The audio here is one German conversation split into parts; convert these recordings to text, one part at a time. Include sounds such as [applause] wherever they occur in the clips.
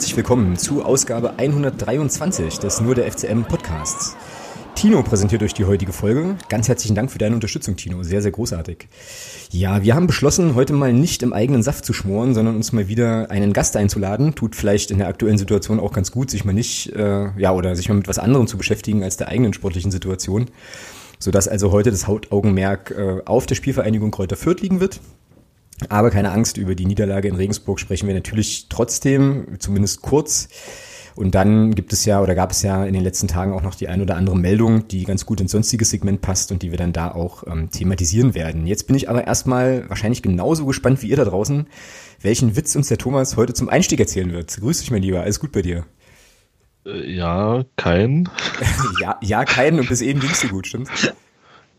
herzlich willkommen zu Ausgabe 123 des Nur der FCM Podcasts. Tino präsentiert euch die heutige Folge. Ganz herzlichen Dank für deine Unterstützung, Tino. Sehr, sehr großartig. Ja, wir haben beschlossen, heute mal nicht im eigenen Saft zu schmoren, sondern uns mal wieder einen Gast einzuladen. Tut vielleicht in der aktuellen Situation auch ganz gut, sich mal nicht, äh, ja, oder sich mal mit was anderem zu beschäftigen als der eigenen sportlichen Situation. Sodass also heute das Hauptaugenmerk äh, auf der Spielvereinigung Kräuter Fürth liegen wird. Aber keine Angst, über die Niederlage in Regensburg sprechen wir natürlich trotzdem, zumindest kurz. Und dann gibt es ja oder gab es ja in den letzten Tagen auch noch die ein oder andere Meldung, die ganz gut ins sonstige Segment passt und die wir dann da auch ähm, thematisieren werden. Jetzt bin ich aber erstmal wahrscheinlich genauso gespannt wie ihr da draußen, welchen Witz uns der Thomas heute zum Einstieg erzählen wird. Grüß dich, mein Lieber. Alles gut bei dir? Äh, ja, kein. [laughs] ja, ja, kein und bis eben ging's dir gut, stimmt's?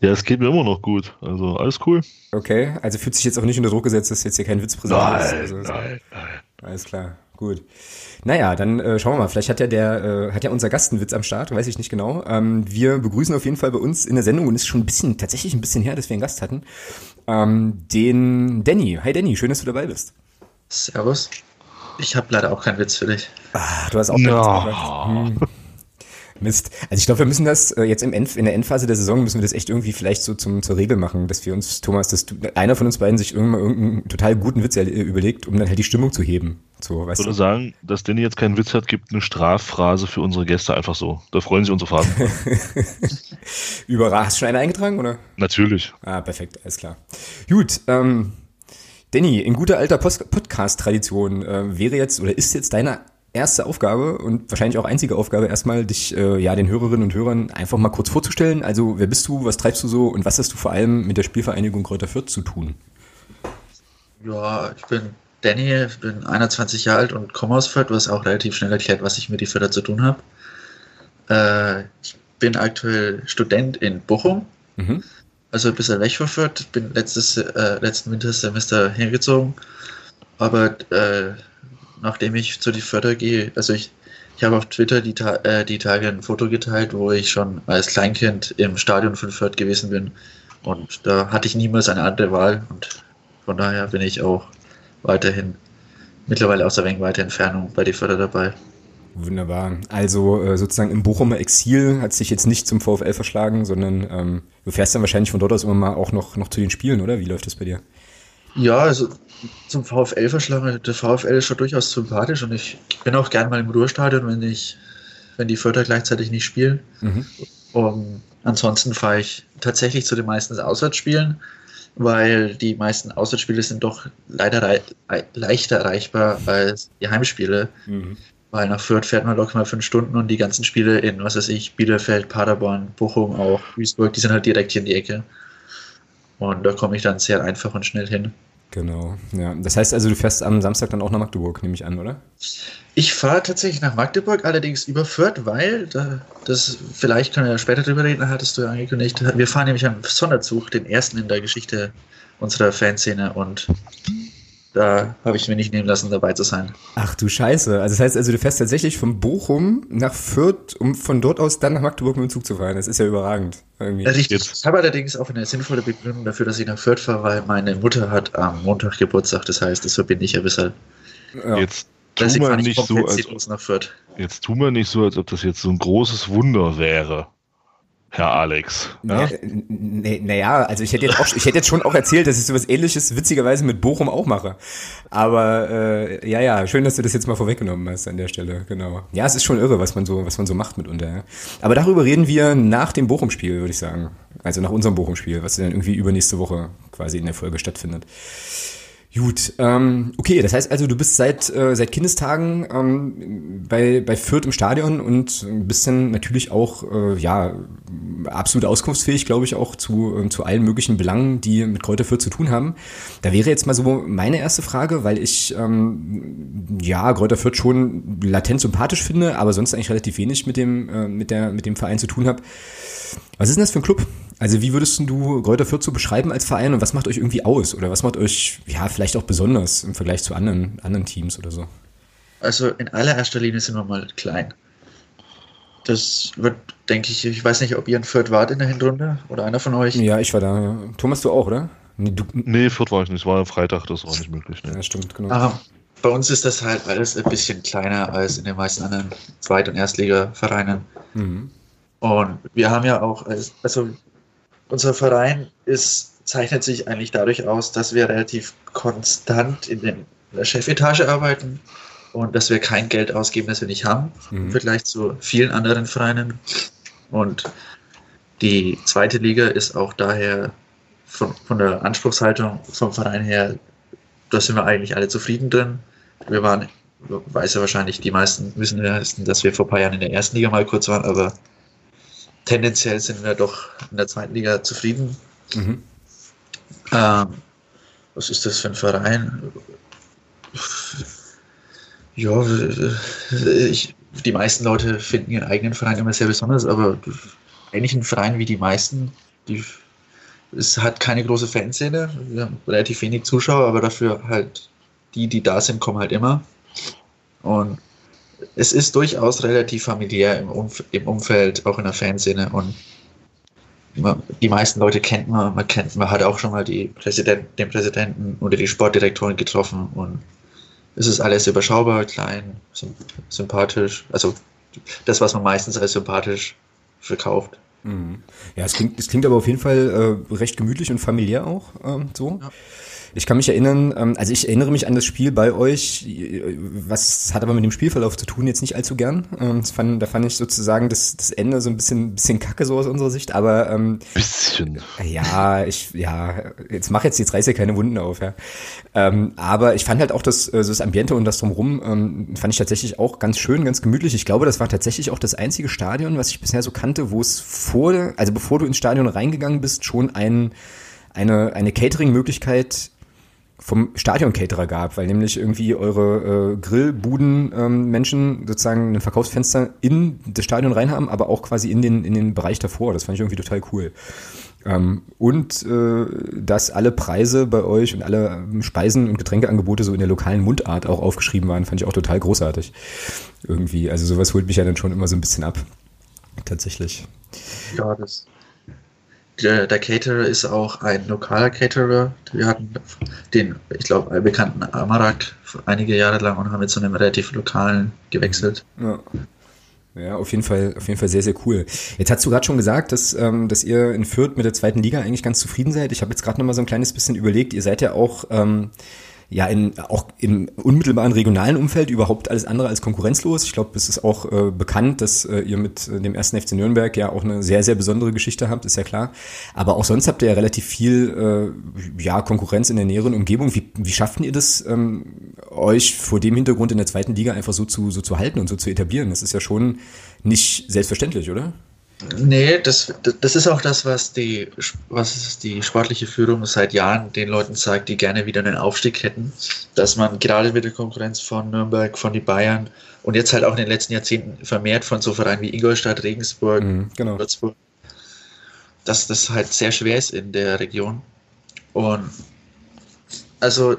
Ja, es geht mir immer noch gut. Also alles cool. Okay, also fühlt sich jetzt auch nicht unter Druck gesetzt, dass jetzt hier kein Witz präsentiert nein, Also, nein, nein. Alles klar, gut. Naja, dann äh, schauen wir mal. Vielleicht hat ja der, äh, hat ja unser Gast einen Witz am Start, weiß ich nicht genau. Ähm, wir begrüßen auf jeden Fall bei uns in der Sendung und ist schon ein bisschen, tatsächlich ein bisschen her, dass wir einen Gast hatten. Ähm, den Danny. Hi Danny, schön, dass du dabei bist. Servus. Ich habe leider auch keinen Witz für dich. Ah, du hast auch keinen No. Witz gemacht. Hm. Mist. Also ich glaube, wir müssen das äh, jetzt im End, in der Endphase der Saison müssen wir das echt irgendwie vielleicht so zum, zur Regel machen, dass wir uns, Thomas, dass du, einer von uns beiden sich irgendwann irgendeinen total guten Witz äh, überlegt, um dann halt die Stimmung zu heben. So, Ich weißt würde du? sagen, dass Danny jetzt keinen Witz hat, gibt eine Straffrase für unsere Gäste einfach so. Da freuen sich unsere Faden. [laughs] Überrascht. Hast du schon eine eingetragen, oder? Natürlich. Ah, perfekt, alles klar. Gut, ähm, Danny, in guter alter Podcast-Tradition äh, wäre jetzt oder ist jetzt deine erste Aufgabe und wahrscheinlich auch einzige Aufgabe erstmal, dich äh, ja den Hörerinnen und Hörern einfach mal kurz vorzustellen. Also wer bist du, was treibst du so und was hast du vor allem mit der Spielvereinigung Kräuter Fürth zu tun? Ja, ich bin Danny, ich bin 21 Jahre alt und komme aus Fürth. Hast auch relativ schnell erklärt, was ich mit die Förder zu tun habe. Äh, ich bin aktuell Student in Bochum, Mhm. also ein bisschen weg von Fürth. Bin letztes, äh, letzten Wintersemester hergezogen. Aber äh, nachdem ich zu die Förder gehe, also ich, ich habe auf Twitter die, äh, die Tage ein Foto geteilt, wo ich schon als Kleinkind im Stadion von Fürth gewesen bin. Und da hatte ich niemals eine andere Wahl. Und von daher bin ich auch weiterhin, mittlerweile aus der wenig weiter Entfernung bei die Förder dabei. Wunderbar. Also äh, sozusagen im Bochumer Exil hat sich jetzt nicht zum VfL verschlagen, sondern ähm, du fährst dann wahrscheinlich von dort aus immer mal auch noch, noch zu den Spielen, oder? Wie läuft das bei dir? Ja, also zum VfL verschlagen, der VfL ist schon durchaus sympathisch und ich bin auch gern mal im Ruhrstadion, wenn ich, wenn die Förder gleichzeitig nicht spielen. Mhm. Um, ansonsten fahre ich tatsächlich zu den meisten Auswärtsspielen, weil die meisten Auswärtsspiele sind doch leider rei rei- leichter erreichbar als die Heimspiele. Mhm. Weil nach Fürth fährt man locker mal fünf Stunden und die ganzen Spiele in, was weiß ich, Bielefeld, Paderborn, Bochum, auch Duisburg, die sind halt direkt hier in die Ecke. Und da komme ich dann sehr einfach und schnell hin. Genau, ja. Das heißt also, du fährst am Samstag dann auch nach Magdeburg, nehme ich an, oder? Ich fahre tatsächlich nach Magdeburg, allerdings über Fürth, weil, da, das, vielleicht können wir ja später drüber reden, hattest du ja angekündigt, wir fahren nämlich einen Sonderzug, den ersten in der Geschichte unserer Fanszene und da habe ich mir nicht nehmen lassen, dabei zu sein. Ach du Scheiße. Also das heißt also, du fährst tatsächlich von Bochum nach Fürth, um von dort aus dann nach Magdeburg mit dem Zug zu fahren. Das ist ja überragend. Irgendwie. Richtig. Jetzt- Ich habe allerdings auch eine sinnvolle Begründung dafür, dass ich nach Fürth fahre, weil meine Mutter hat am Montag Geburtstag, das heißt, das verbinde ich ja bisher. Ja. Jetzt tu Deswegen mal fahre ich nicht so, als, ziellos nach Fürth. jetzt tu mal nicht so, als ob das jetzt so ein großes Wunder wäre, Herr Alex. Ja? Ja, nee, naja, also ich hätte jetzt auch, ich hätte jetzt schon auch erzählt, dass ich sowas ähnliches witzigerweise mit Bochum auch mache. Aber äh, ja, ja, schön, dass du das jetzt mal vorweggenommen hast an der Stelle, genau. Ja, es ist schon irre, was man so, was man so macht mitunter. Ja. Aber darüber reden wir nach dem Bochum-Spiel, würde ich sagen. Also nach unserem Bochum-Spiel, was dann irgendwie übernächste Woche quasi in der Folge stattfindet. Gut, ähm, okay, das heißt also, du bist seit, äh, seit Kindestagen ähm, bei, bei Fürth im Stadion und bist dann natürlich auch, äh, ja, absolut auskunftsfähig, glaube ich, auch zu, ähm, zu allen möglichen Belangen, die mit Kräuter Fürth zu tun haben. Da wäre jetzt mal so meine erste Frage, weil ich, ähm, ja, Kräuter Fürth schon latent sympathisch finde, aber sonst eigentlich relativ wenig mit dem, äh, mit der, mit dem Verein zu tun habe. Was ist denn das für ein Club? Also wie würdest du Kräuter Fürth so beschreiben als Verein und was macht euch irgendwie aus? Oder was macht euch, ja, vielleicht auch besonders im Vergleich zu anderen, anderen Teams oder so? Also in allererster Linie sind wir mal klein. Das wird, denke ich, ich weiß nicht, ob ihr in Fürth wart in der Hinrunde oder einer von euch. Ja, ich war da. Ja. Thomas, du auch, oder? Nee, du, Nee, Fürth war ich nicht. Es war am Freitag, das war nicht möglich. Nee. ja, stimmt, genau. Ah, bei uns ist das halt alles ein bisschen kleiner als in den meisten anderen Zweit- und Erstliga-Vereinen. Mhm. Und wir haben ja auch, also unser Verein ist, zeichnet sich eigentlich dadurch aus, dass wir relativ konstant in, den, in der Chefetage arbeiten und dass wir kein Geld ausgeben, das wir nicht haben, mhm. im Vergleich zu vielen anderen Vereinen. Und die zweite Liga ist auch daher von, von der Anspruchshaltung vom Verein her, da sind wir eigentlich alle zufrieden drin. Wir waren, weiß ja wahrscheinlich, die meisten wissen ja, dass wir vor ein paar Jahren in der ersten Liga mal kurz waren, aber tendenziell sind wir doch in der zweiten Liga zufrieden. Mhm. Ähm, was ist das für ein Verein? Ja, ich, die meisten Leute finden ihren eigenen Verein immer sehr besonders, aber eigentlich ein Verein wie die meisten, die, es hat keine große Fanszene, wir haben relativ wenig Zuschauer, aber dafür halt die, die da sind, kommen halt immer. Und es ist durchaus relativ familiär im, Umf im Umfeld, auch in der Fanszene und man, die meisten Leute kennt man, man kennt, man hat auch schon mal die Präsident, den Präsidenten oder die Sportdirektorin getroffen und es ist alles überschaubar, klein, sympathisch, also das, was man meistens als sympathisch verkauft. Mhm. Ja, es klingt, es klingt aber auf jeden Fall äh, recht gemütlich und familiär auch ähm, so. Ja. Ich kann mich erinnern, ähm, also ich erinnere mich an das Spiel bei euch, was hat aber mit dem Spielverlauf zu tun, jetzt nicht allzu gern. Ähm, fand, da fand ich sozusagen das, das Ende so ein bisschen, bisschen kacke so aus unserer Sicht, aber ähm, bisschen. Ja, ich, ja, jetzt mach jetzt, jetzt reiß ja keine Wunden auf, ja. Ähm, aber ich fand halt auch das, das Ambiente und das drumherum, ähm, fand ich tatsächlich auch ganz schön, ganz gemütlich. Ich glaube, das war tatsächlich auch das einzige Stadion, was ich bisher so kannte, wo es vor, also bevor du ins Stadion reingegangen bist, schon ein, eine, eine Catering-Möglichkeit vom Stadion-Caterer gab, weil nämlich irgendwie eure äh, Grillbuden-Menschen ähm, sozusagen ein Verkaufsfenster in das Stadion rein haben, aber auch quasi in den, in den Bereich davor. Das fand ich irgendwie total cool. Ähm, und äh, dass alle Preise bei euch und alle ähm, Speisen und Getränkeangebote so in der lokalen Mundart auch aufgeschrieben waren, fand ich auch total großartig. Irgendwie. Also sowas holt mich ja dann schon immer so ein bisschen ab. Tatsächlich. Ja, das der, der Caterer ist auch ein lokaler Caterer. Wir hatten den, ich glaube, bekannten Amarak einige Jahre lang und haben jetzt zu einem relativ lokalen gewechselt. Ja. Ja, auf jeden Fall, auf jeden Fall sehr, sehr cool. Jetzt hast du gerade schon gesagt, dass, ähm, dass ihr in Fürth mit der zweiten Liga eigentlich ganz zufrieden seid. Ich habe jetzt gerade noch mal so ein kleines bisschen überlegt. Ihr seid ja auch ähm, ja in, auch im unmittelbaren regionalen Umfeld überhaupt alles andere als konkurrenzlos. Ich glaube, es ist auch äh, bekannt, dass äh, ihr mit äh, dem ersten FC Nürnberg ja auch eine sehr, sehr besondere Geschichte habt, ist ja klar. Aber auch sonst habt ihr ja relativ viel äh, ja, Konkurrenz in der näheren Umgebung. Wie, wie schafften ihr das, ähm, euch vor dem Hintergrund in der zweiten Liga einfach so zu, so zu halten und so zu etablieren? Das ist ja schon nicht selbstverständlich, oder? Nee, das, das ist auch das, was die, was die sportliche Führung seit Jahren den Leuten sagt, die gerne wieder einen Aufstieg hätten. Dass man gerade mit der Konkurrenz von Nürnberg, von den Bayern und jetzt halt auch in den letzten Jahrzehnten vermehrt von so Vereinen wie Ingolstadt, Regensburg, mhm, genau. Würzburg, dass das halt sehr schwer ist in der Region. Und also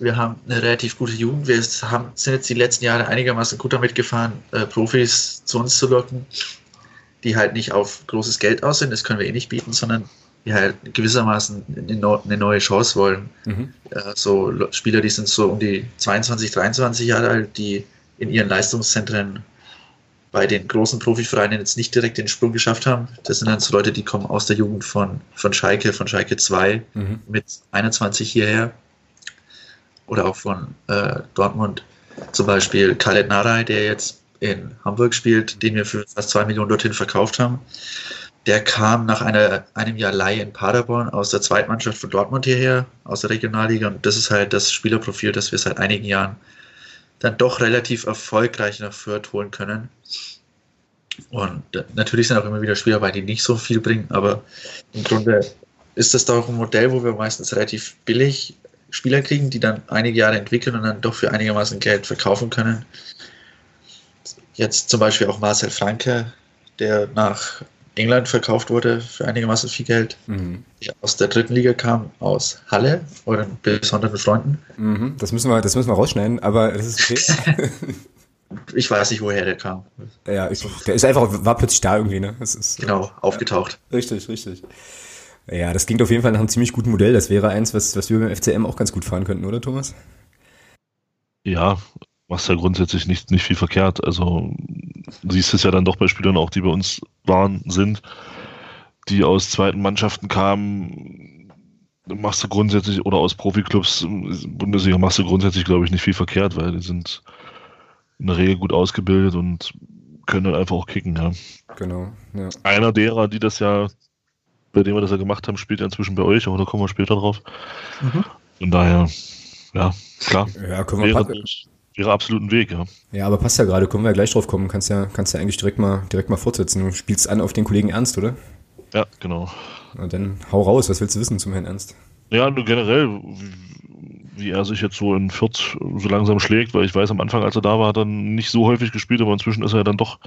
wir haben eine relativ gute Jugend. Wir haben, sind jetzt die letzten Jahre einigermaßen gut damit gefahren, äh, Profis zu uns zu locken die halt nicht auf großes Geld aus sind, das können wir eh nicht bieten, sondern die halt gewissermaßen eine neue Chance wollen. Mhm. so Spieler, die sind so um die 22, 23 Jahre alt, die in ihren Leistungszentren bei den großen Profivereinen jetzt nicht direkt den Sprung geschafft haben. Das sind dann so Leute, die kommen aus der Jugend von, von Schalke, von Schalke 2 mhm. mit 21 hierher. Oder auch von äh, Dortmund. Zum Beispiel Khaled Naray, der jetzt in Hamburg spielt, den wir für fast zwei Millionen dorthin verkauft haben. Der kam nach einer, einem Jahr Leihe in Paderborn aus der Zweitmannschaft von Dortmund hierher, aus der Regionalliga. Und das ist halt das Spielerprofil, das wir seit einigen Jahren dann doch relativ erfolgreich nach Fürth holen können. Und natürlich sind auch immer wieder Spieler bei, die nicht so viel bringen, aber im Grunde ist das doch ein Modell, wo wir meistens relativ billig Spieler kriegen, die dann einige Jahre entwickeln und dann doch für einigermaßen Geld verkaufen können. Jetzt zum Beispiel auch Marcel Franke, der nach England verkauft wurde für einigermaßen viel Geld, mhm. der aus der dritten Liga kam, aus Halle oder besonderen Freunden. Mhm. Das, müssen wir, das müssen wir rausschneiden, aber das ist okay. [laughs] ich weiß nicht, woher der kam. Ja, ich, der ist einfach, war plötzlich da irgendwie, ne? Ist, genau, aufgetaucht. Ja, richtig, richtig. Ja, das klingt auf jeden Fall nach einem ziemlich guten Modell. Das wäre eins, was, was wir beim FCM auch ganz gut fahren könnten, oder Thomas? Ja, machst ja grundsätzlich nicht, nicht viel verkehrt. Also du siehst es ja dann doch bei Spielern auch, die bei uns waren, sind, die aus zweiten Mannschaften kamen, machst du grundsätzlich, oder aus Profiklubs, Bundesliga machst du grundsätzlich, glaube ich, nicht viel verkehrt, weil die sind in der Regel gut ausgebildet und können dann einfach auch kicken, ja. Genau. Ja. Einer derer, die das ja, bei dem wir das ja gemacht haben, spielt ja inzwischen bei euch, aber da kommen wir später drauf. Mhm. Von daher, ja, klar. Ja, können wir packen. Wäre absolut ein Weg, ja. Ja, aber passt ja gerade, können wir ja gleich drauf kommen. Kannst ja, kannst ja eigentlich direkt mal, direkt mal fortsetzen. Du spielst an auf den Kollegen Ernst, oder? Ja, genau. Na dann hau raus, was willst du wissen zum Herrn Ernst? Ja, nur generell, wie, wie er sich jetzt so in Fürth so langsam schlägt, weil ich weiß, am Anfang, als er da war, hat er nicht so häufig gespielt, aber inzwischen ist er ja dann doch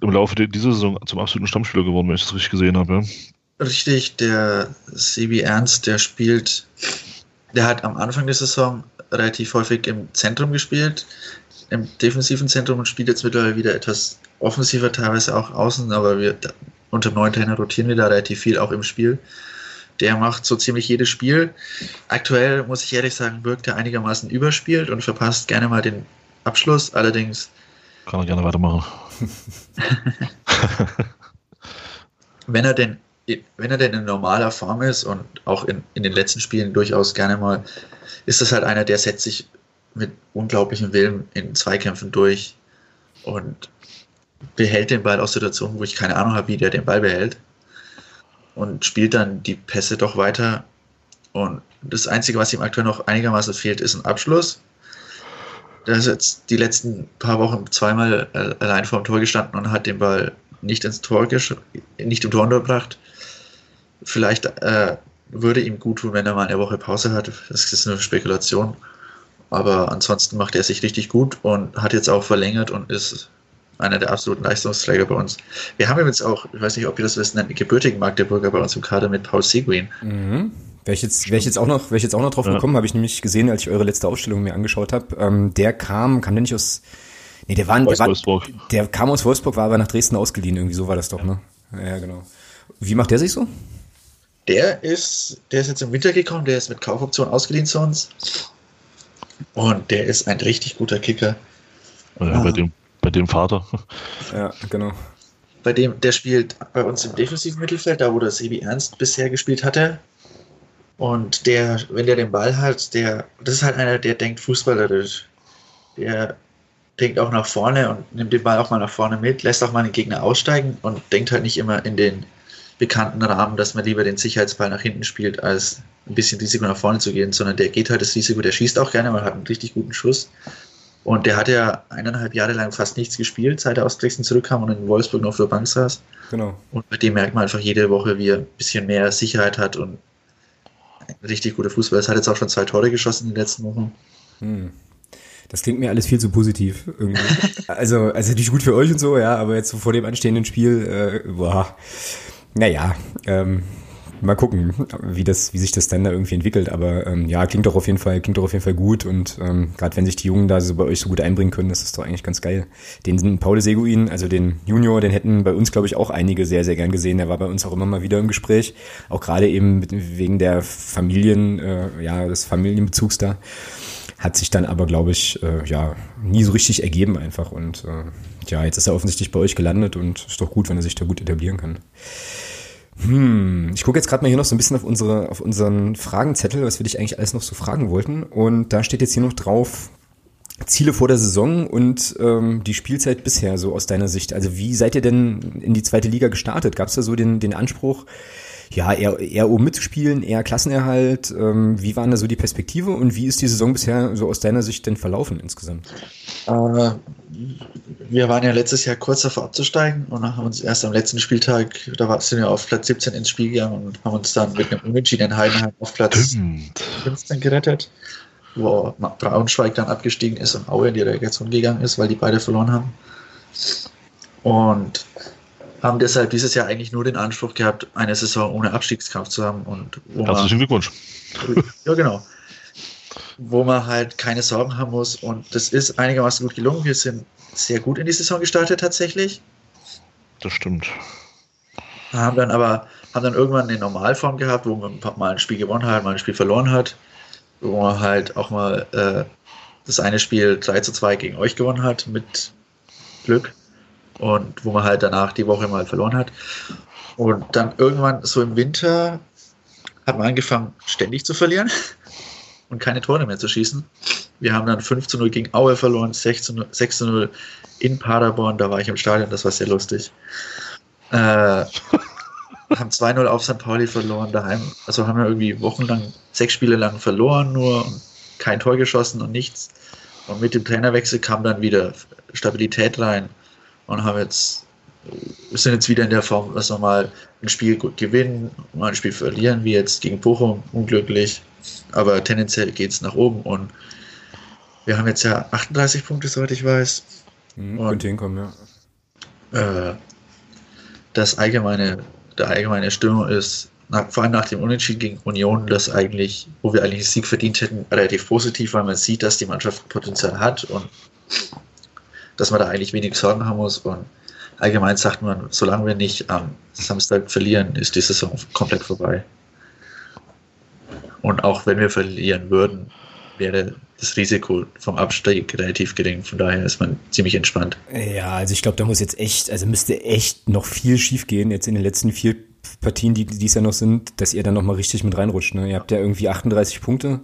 im Laufe dieser Saison zum absoluten Stammspieler geworden, wenn ich das richtig gesehen habe. Ja. Richtig, der CB Ernst, der spielt, der hat am Anfang der Saison relativ häufig im Zentrum gespielt, im defensiven Zentrum und spielt jetzt mittlerweile wieder etwas offensiver, teilweise auch außen, aber wir unter dem neuen Trainer rotieren wir da relativ viel auch im Spiel. Der macht so ziemlich jedes Spiel. Aktuell muss ich ehrlich sagen, wirkt er einigermaßen überspielt und verpasst gerne mal den Abschluss. Allerdings, Kann er gerne weitermachen. [laughs] wenn er denn, wenn er denn in normaler Form ist und auch in, in den letzten Spielen durchaus gerne mal, ist das halt einer, der setzt sich mit unglaublichem Willen in Zweikämpfen durch und behält den Ball aus Situationen, wo ich keine Ahnung habe, wie der den Ball behält und spielt dann die Pässe doch weiter. Und das Einzige, was ihm aktuell noch einigermaßen fehlt, ist ein Abschluss. Der ist jetzt die letzten paar Wochen zweimal äh, allein vor dem Tor gestanden und hat den Ball nicht ins Tor nicht im Tor unterbracht. Vielleicht äh, würde ihm gut tun, wenn er mal eine Woche Pause hat. Das ist eine Spekulation. Aber ansonsten macht er sich richtig gut und hat jetzt auch verlängert und ist einer der absoluten Leistungsträger bei uns. Wir haben jetzt auch, ich weiß nicht, ob ihr das wisst, einen gebürtigen Magdeburger bei uns im Kader mit Paul Seguin. Mhm. Wäre ich, jetzt, wär ich jetzt auch noch, wär ich jetzt auch noch drauf Ja. gekommen, habe ich nämlich gesehen, als ich eure letzte Ausstellung mir angeschaut habe. Ähm, der kam, kam der nicht aus. Nee, der war, der, Aus war Wolfsburg. der kam aus Wolfsburg, war aber nach Dresden ausgeliehen, irgendwie so war das doch, ne? Ja, ja, genau. Wie macht der sich so? Der ist, der ist jetzt im Winter gekommen, der ist mit Kaufoption ausgeliehen zu uns. Und der ist ein richtig guter Kicker. Ja, Ah. bei, dem, bei dem Vater. Ja, genau. Bei dem, der spielt bei uns im defensiven Mittelfeld, da wo der Sebi Ernst bisher gespielt hatte. Und der, wenn der den Ball hat, der, das ist halt einer, der denkt fußballerisch. Der denkt auch nach vorne und nimmt den Ball auch mal nach vorne mit, lässt auch mal den Gegner aussteigen und denkt halt nicht immer in den bekannten Rahmen, dass man lieber den Sicherheitsball nach hinten spielt, als ein bisschen Risiko nach vorne zu gehen, sondern der geht halt das Risiko, der schießt auch gerne, man hat einen richtig guten Schuss. Und der hat ja eineinhalb Jahre lang fast nichts gespielt, seit er aus Dresden zurückkam und in Wolfsburg noch auf der Bank saß. Genau. Und bei dem merkt man einfach jede Woche, wie er ein bisschen mehr Sicherheit hat und ein richtig guter Fußball. Es hat jetzt auch schon zwei Tore geschossen in den letzten Wochen. Hm. Das klingt mir alles viel zu positiv irgendwie. [laughs] also, also natürlich gut für euch und so, ja, aber jetzt so vor dem anstehenden Spiel, äh, boah, naja, ähm, mal gucken, wie das, wie sich das dann da irgendwie entwickelt. Aber ähm, ja, klingt doch auf jeden Fall, klingt doch auf jeden Fall gut und ähm, gerade wenn sich die Jungen da so bei euch so gut einbringen können, ist das doch eigentlich ganz geil. Den Paul Seguin, also den Junior, den hätten bei uns, glaube ich, auch einige sehr, sehr gern gesehen. Der war bei uns auch immer mal wieder im Gespräch, auch gerade eben mit, wegen der Familien, äh, ja, des Familienbezugs da. Hat sich dann aber, glaube ich, äh, ja, nie so richtig ergeben einfach. Und äh, ja, jetzt ist er offensichtlich bei euch gelandet und ist doch gut, wenn er sich da gut etablieren kann. Hm, ich gucke jetzt gerade mal hier noch so ein bisschen auf unsere, auf unseren Fragenzettel, was wir dich eigentlich alles noch so fragen wollten. Und da steht jetzt hier noch drauf, Ziele vor der Saison und ähm, die Spielzeit bisher, so aus deiner Sicht. Also wie seid ihr denn in die zweite Liga gestartet? Gab es da so den, den Anspruch, ja, eher, eher oben mitzuspielen, eher Klassenerhalt? Ähm, wie waren da so die Perspektive und wie ist die Saison bisher so aus deiner Sicht denn verlaufen insgesamt? Äh, wir waren ja letztes Jahr kurz davor abzusteigen und haben uns erst am letzten Spieltag, da war- sind wir auf Platz 17 ins Spiel gegangen und haben uns dann mit einem Unentschieden in Heidenheim auf Platz Stimmt. 15 gerettet, wo Braunschweig dann abgestiegen ist und Aue in die Relegation gegangen ist, weil die beide verloren haben. Und haben deshalb dieses Jahr eigentlich nur den Anspruch gehabt, eine Saison ohne Abstiegskampf zu haben und Herzlichen Glückwunsch. ja genau, wo man halt keine Sorgen haben muss und das ist einigermaßen gut gelungen. Wir sind sehr gut in die Saison gestartet tatsächlich, Das stimmt. haben dann aber haben dann irgendwann eine Normalform gehabt, wo man mal ein Spiel gewonnen hat, mal ein Spiel verloren hat, wo man halt auch mal äh, das eine Spiel 3 zu 2 gegen euch gewonnen hat mit Glück und wo man halt danach die Woche mal verloren hat. Und dann irgendwann so im Winter hat man angefangen, ständig zu verlieren [laughs] und keine Tore mehr zu schießen. Wir haben dann 5 zu 0 gegen Aue verloren, 6 zu 0, 6 zu 0 in Paderborn, da war ich im Stadion, das war sehr lustig. Äh, [laughs] haben 2-0 auf St. Pauli verloren daheim. Also haben wir irgendwie wochenlang, sechs Spiele lang verloren nur und kein Tor geschossen und nichts. Und mit dem Trainerwechsel kam dann wieder Stabilität rein und haben jetzt, wir sind jetzt wieder in der Form, dass wir mal ein Spiel gut gewinnen, mal ein Spiel verlieren, wie jetzt gegen Bochum, unglücklich. Aber tendenziell geht es nach oben und wir haben jetzt ja 38 Punkte, soweit ich weiß. Mhm, könnte hinkommen, ja. Äh, das allgemeine, der allgemeine Stimmung ist, nach, vor allem nach dem Unentschieden gegen Union, das eigentlich, wo wir eigentlich den Sieg verdient hätten, relativ positiv, weil man sieht, dass die Mannschaft Potenzial hat und dass man da eigentlich wenig Sorgen haben muss. Und allgemein sagt man, solange wir nicht am Samstag verlieren, ist die Saison komplett vorbei. Und auch wenn wir verlieren würden, wäre das Risiko vom Abstieg relativ gering. Von daher ist man ziemlich entspannt. Ja, also ich glaube, da muss jetzt echt, also müsste echt noch viel schief gehen jetzt in den letzten vier Partien, die, die es ja noch sind, dass ihr dann noch mal richtig mit reinrutscht. Ne? Ihr habt ja irgendwie 38 Punkte.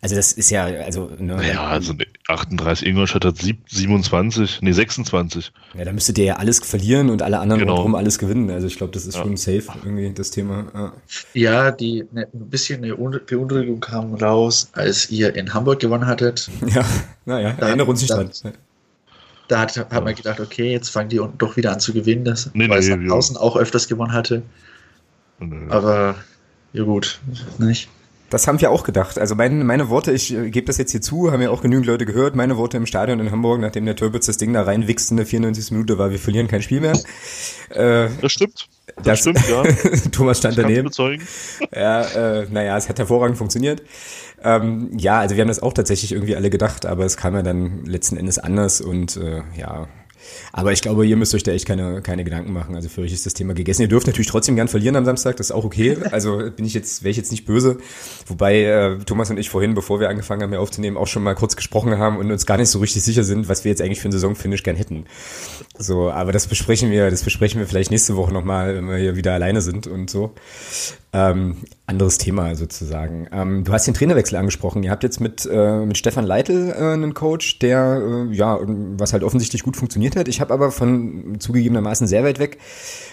Also das ist ja, also. Ne, ja, also 38, Ingolstadt hat 27, nee, 26. Ja, da müsstet ihr ja alles verlieren und alle anderen genau. rundherum alles gewinnen. Also ich glaube, das ist ja. schon safe, irgendwie, das Thema. Ja, ja die ne, ein bisschen eine Beunruhigung kam raus, als ihr in Hamburg gewonnen hattet. [laughs] Ja, naja, erinnere uns nicht dran. Da hat, hat man gedacht, okay, jetzt fangen die doch wieder an zu gewinnen, das, nee, weil nee, es draußen auch öfters gewonnen hatte. Nee. Aber ja gut, nicht? Das haben wir auch gedacht. Also meine, meine Worte, ich äh, gebe das jetzt hier zu, haben ja auch genügend Leute gehört, meine Worte im Stadion in Hamburg, nachdem der Türbitz das Ding da reinwichst in der 94. Minute war, wir verlieren kein Spiel mehr. Äh, das stimmt. Das, das stimmt, ja. [laughs] Thomas stand daneben. Ja, äh, naja, es hat hervorragend funktioniert. Ähm, ja, also wir haben das auch tatsächlich irgendwie alle gedacht, aber es kam ja dann letzten Endes anders und äh, ja, aber ich glaube, ihr müsst euch da echt keine, keine Gedanken machen. Also für euch ist das Thema gegessen. Ihr dürft natürlich trotzdem gern verlieren am Samstag, das ist auch okay. [laughs] Also bin ich jetzt, wäre ich jetzt nicht böse. Wobei äh, Thomas und ich vorhin, bevor wir angefangen haben, hier aufzunehmen, auch schon mal kurz gesprochen haben und uns gar nicht so richtig sicher sind, was wir jetzt eigentlich für einen Saisonfinish gern hätten. So, aber das besprechen wir, das besprechen wir vielleicht nächste Woche nochmal, wenn wir hier wieder alleine sind und so. Ähm, anderes Thema sozusagen. Ähm, du hast den Trainerwechsel angesprochen. Ihr habt jetzt mit, äh, mit Stefan Leitl äh, einen Coach, der äh, ja, was halt offensichtlich gut funktioniert hat. Ich habe aber von zugegebenermaßen sehr weit weg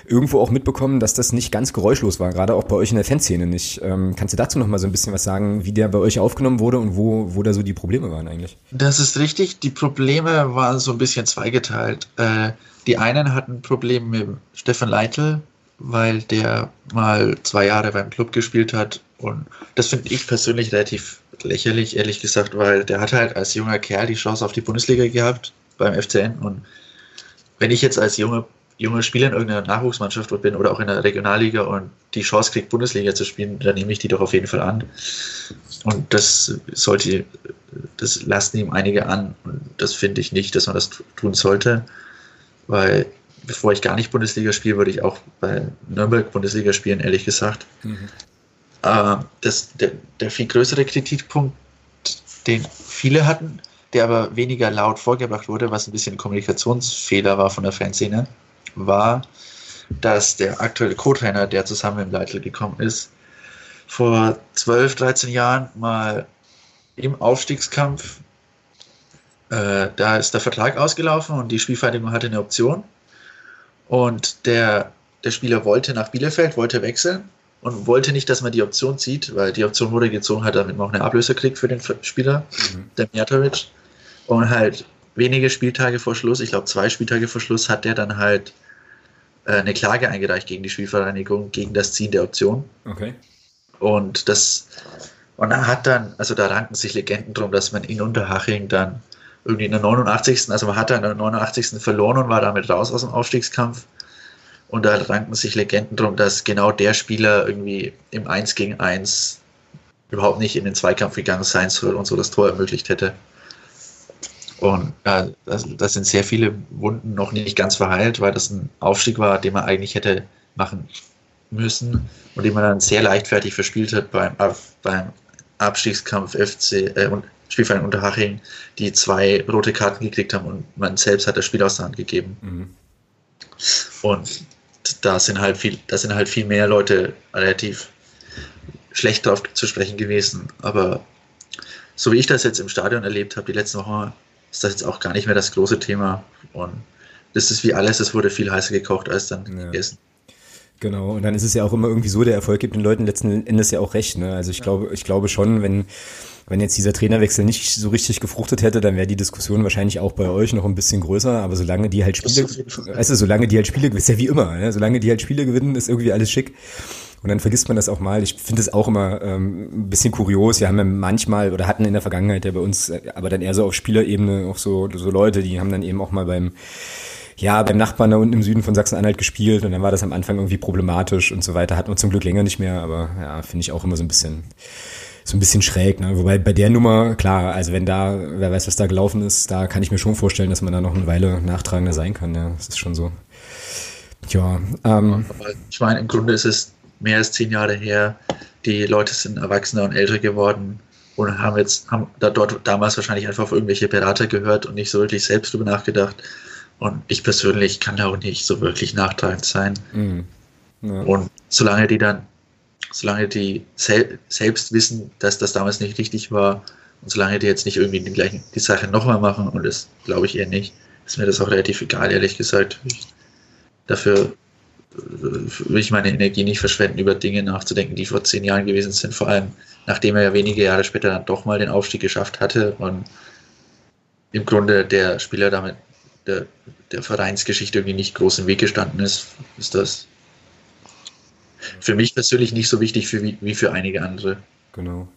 irgendwo auch mitbekommen, dass das nicht ganz geräuschlos war, gerade auch bei euch in der Fanszene nicht. Ähm, kannst du dazu noch mal so ein bisschen was sagen, wie der bei euch aufgenommen wurde und wo, wo da so die Probleme waren eigentlich? Das ist richtig. Die Probleme waren so ein bisschen zweigeteilt. Äh, die einen hatten Probleme mit Stefan Leitl, weil der mal zwei Jahre beim Club gespielt hat. Und das finde ich persönlich relativ lächerlich, ehrlich gesagt, weil der hat halt als junger Kerl die Chance auf die Bundesliga gehabt beim FCN. Und wenn ich jetzt als junge, junge Spieler in irgendeiner Nachwuchsmannschaft bin oder auch in der Regionalliga und die Chance kriege, Bundesliga zu spielen, dann nehme ich die doch auf jeden Fall an. Und das sollte, das lassen ihm einige an. Und das finde ich nicht, dass man das tun sollte, weil bevor ich gar nicht Bundesliga spiele, würde ich auch bei Nürnberg Bundesliga spielen, ehrlich gesagt. Mhm. Äh, das, der, der viel größere Kritikpunkt, den viele hatten, der aber weniger laut vorgebracht wurde, was ein bisschen ein Kommunikationsfehler war von der Fanszene, war, dass der aktuelle Co-Trainer, der zusammen im Leitl gekommen ist, vor 12, 13 Jahren mal im Aufstiegskampf, äh, da ist der Vertrag ausgelaufen und die Spielvereinigung hatte eine Option und der, der Spieler wollte nach Bielefeld, wollte wechseln und wollte nicht, dass man die Option zieht, weil die Option wurde gezogen hat, damit man auch eine Ablöse kriegt für den Spieler, mhm. der Mijatovic. Und halt wenige Spieltage vor Schluss, ich glaube zwei Spieltage vor Schluss, hat der dann halt äh, eine Klage eingereicht gegen die Spielvereinigung, gegen das Ziehen der Option. Okay. Und das, und er hat dann, also da ranken sich Legenden drum, dass man in Unterhaching dann irgendwie in der 89. Also man hat dann in der 89. verloren und war damit raus aus dem Aufstiegskampf. Und da ranken sich Legenden drum, dass genau der Spieler irgendwie im 1 gegen 1 überhaupt nicht in den Zweikampf gegangen sein soll und so das Tor ermöglicht hätte. Und ja, das, das sind sehr viele Wunden noch nicht ganz verheilt, weil das ein Aufstieg war, den man eigentlich hätte machen müssen und den man dann sehr leichtfertig verspielt hat beim, beim Abstiegskampf FC äh, und Spielverein Unterhaching, die zwei rote Karten gekriegt haben und man selbst hat das Spiel aus der Hand gegeben. Mhm. Und da sind halt viel, da sind halt viel mehr Leute relativ schlecht drauf zu sprechen gewesen. Aber so wie ich das jetzt im Stadion erlebt habe, die letzten Wochen, ist das jetzt auch gar nicht mehr das große Thema. Und das ist wie alles, es wurde viel heißer gekocht als dann ja. gegessen. Genau, und dann ist es ja auch immer irgendwie so, der Erfolg gibt den Leuten letzten Endes ja auch recht. Ne? Also ich glaube, ich glaube schon, wenn, wenn jetzt dieser Trainerwechsel nicht so richtig gefruchtet hätte, dann wäre die Diskussion wahrscheinlich auch bei euch noch ein bisschen größer. Aber solange die halt Spiele, weißt du, solange die halt Spiele, ist ja wie immer, ne? solange die halt Spiele gewinnen, ist irgendwie alles schick. Und dann vergisst man das auch mal. Ich finde es auch immer ähm, ein bisschen kurios. Wir haben ja manchmal oder hatten in der Vergangenheit ja bei uns, äh, aber dann eher so auf Spielerebene auch so, so Leute, die haben dann eben auch mal beim ja, beim Nachbarn da unten im Süden von Sachsen-Anhalt gespielt und dann war das am Anfang irgendwie problematisch und so weiter. Hatten wir zum Glück länger nicht mehr, aber ja, finde ich auch immer so ein bisschen, so ein bisschen schräg. Ne? Wobei bei der Nummer, klar, also wenn da, wer weiß, was da gelaufen ist, da kann ich mir schon vorstellen, dass man da noch eine Weile nachtragender sein kann. Ja, das ist schon so. Ja, ähm, ich meine, im Grunde ist es mehr als zehn Jahre her. Die Leute sind erwachsener und älter geworden und haben jetzt, haben da dort damals wahrscheinlich einfach auf irgendwelche Berater gehört und nicht so wirklich selbst drüber nachgedacht. Und ich persönlich kann da auch nicht so wirklich nachtragend sein. Mhm. Ja. Und solange die dann, solange die sel selbst wissen, dass das damals nicht richtig war, und solange die jetzt nicht irgendwie die, gleichen, die Sache nochmal machen, und das glaube ich eher nicht, ist mir das auch relativ egal, ehrlich gesagt. Ich, dafür äh, will ich meine Energie nicht verschwenden, über Dinge nachzudenken, die vor zehn Jahren gewesen sind, vor allem nachdem er ja wenige Jahre später dann doch mal den Aufstieg geschafft hatte und im Grunde der Spieler damit der, der Vereinsgeschichte irgendwie nicht groß im Weg gestanden ist, ist das für mich persönlich nicht so wichtig für, wie, wie für einige andere. Genau.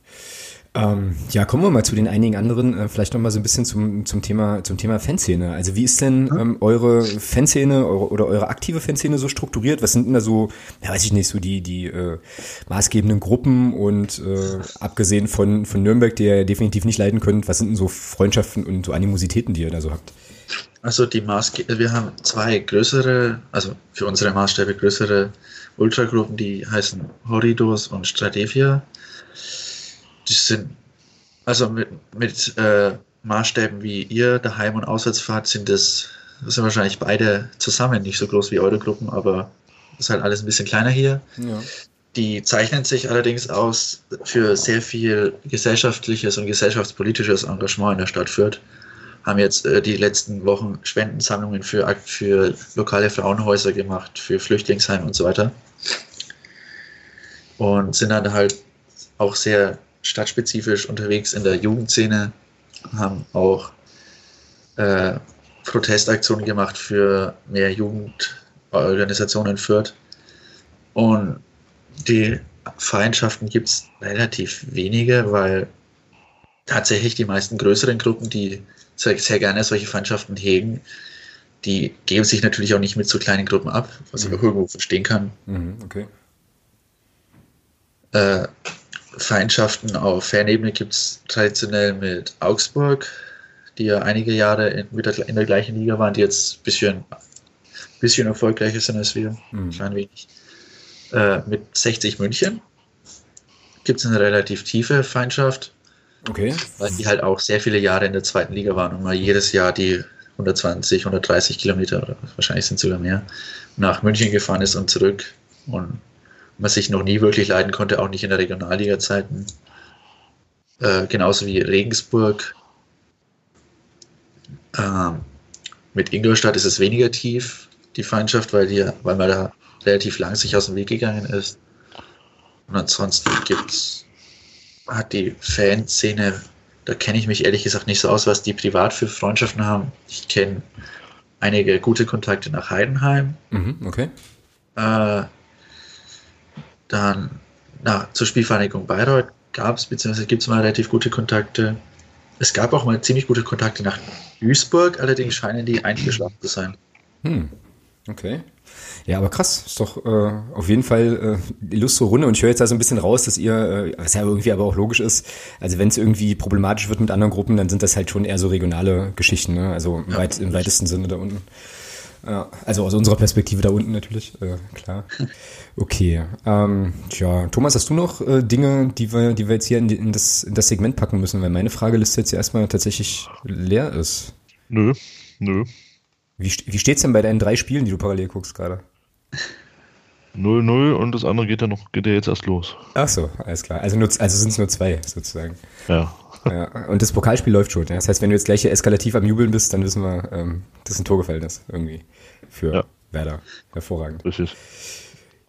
Ähm, ja, kommen wir mal zu den einigen anderen, äh, vielleicht noch mal so ein bisschen zum, zum Thema zum Thema Fanszene. Also wie ist denn ähm, eure Fanszene eure, oder eure aktive Fanszene so strukturiert? Was sind denn da so, ja weiß ich nicht, so die die äh, maßgebenden Gruppen und äh, abgesehen von von Nürnberg, die ihr definitiv nicht leiden könnt, was sind denn so Freundschaften und so Animositäten, die ihr da so habt? Also die Maßge wir haben zwei größere, also für unsere Maßstäbe größere Ultragruppen, die heißen Horridors und Stradevia. Die sind also mit, mit äh, Maßstäben wie ihr, daheim und Auswärtsfahrt sind das, das sind wahrscheinlich beide zusammen nicht so groß wie eure Gruppen, aber ist halt alles ein bisschen kleiner hier. Ja. Die zeichnen sich allerdings aus für sehr viel gesellschaftliches und gesellschaftspolitisches Engagement in der Stadt Fürth haben jetzt äh, die letzten Wochen Spendensammlungen für, für lokale Frauenhäuser gemacht, für Flüchtlingsheime und so weiter. Und sind dann halt auch sehr stadtspezifisch unterwegs in der Jugendszene, haben auch äh, Protestaktionen gemacht für mehr Jugendorganisationen in Fürth. Und die Feindschaften gibt es relativ wenige, weil tatsächlich die meisten größeren Gruppen, die sehr, sehr gerne solche Feindschaften hegen. Die geben sich natürlich auch nicht mit so kleinen Gruppen ab, was mhm. ich auch irgendwo verstehen kann. Mhm, okay. Äh, Feindschaften auf Fernebene gibt es traditionell mit Augsburg, die ja einige Jahre in, in, der gleichen Liga waren, die jetzt ein bisschen, bisschen erfolgreicher sind als wir. Mhm. Ein wenig. Äh, mit 60 München gibt es eine relativ tiefe Feindschaft. Okay. Weil die halt auch sehr viele Jahre in der zweiten Liga waren und mal jedes Jahr die 120, 130 Kilometer oder wahrscheinlich sind es sogar mehr nach München gefahren ist und zurück und man sich noch nie wirklich leiden konnte, auch nicht in der Regionalliga-Zeiten. Äh, genauso wie Regensburg. Ähm, mit Ingolstadt ist es weniger tief, die Feindschaft, weil, die, weil man da relativ lang sich aus dem Weg gegangen ist. Und ansonsten gibt es hat die Fanszene, da kenne ich mich ehrlich gesagt nicht so aus, was die privat für Freundschaften haben. Ich kenne einige gute Kontakte nach Heidenheim. Mhm, okay. Äh, dann na, zur Spielvereinigung Bayreuth gab es, beziehungsweise gibt es mal relativ gute Kontakte. Es gab auch mal ziemlich gute Kontakte nach Duisburg, allerdings scheinen die eingeschlafen zu sein. Hm, okay. Ja, aber krass, ist doch äh, auf jeden Fall äh, illustre Runde und ich höre jetzt da so ein bisschen raus, dass ihr, äh, was ja irgendwie aber auch logisch ist, also wenn es irgendwie problematisch wird mit anderen Gruppen, dann sind das halt schon eher so regionale Geschichten, ne? also im, ja, weit, im weitesten Sinne da unten. Ja, also aus unserer Perspektive da unten natürlich, äh, klar. Okay. Ähm, tja, Thomas, hast du noch äh, Dinge, die wir, die wir jetzt hier in, die, in, das, in das Segment packen müssen? Weil meine Frageliste jetzt erstmal tatsächlich leer ist. Nö, nö. Wie, wie steht's denn bei deinen drei Spielen, die du parallel guckst gerade? 0-0 und das andere geht ja noch, geht ja jetzt erst los. Ach so, alles klar. Also, nur, also sind es nur zwei, sozusagen. Ja. Ja. Und das Pokalspiel läuft schon. Das heißt, wenn du jetzt gleich hier eskalativ am Jubeln bist, dann wissen wir, ähm, dass ein Tor gefallen ist, irgendwie. Für ja. Werder. Hervorragend. Richtig.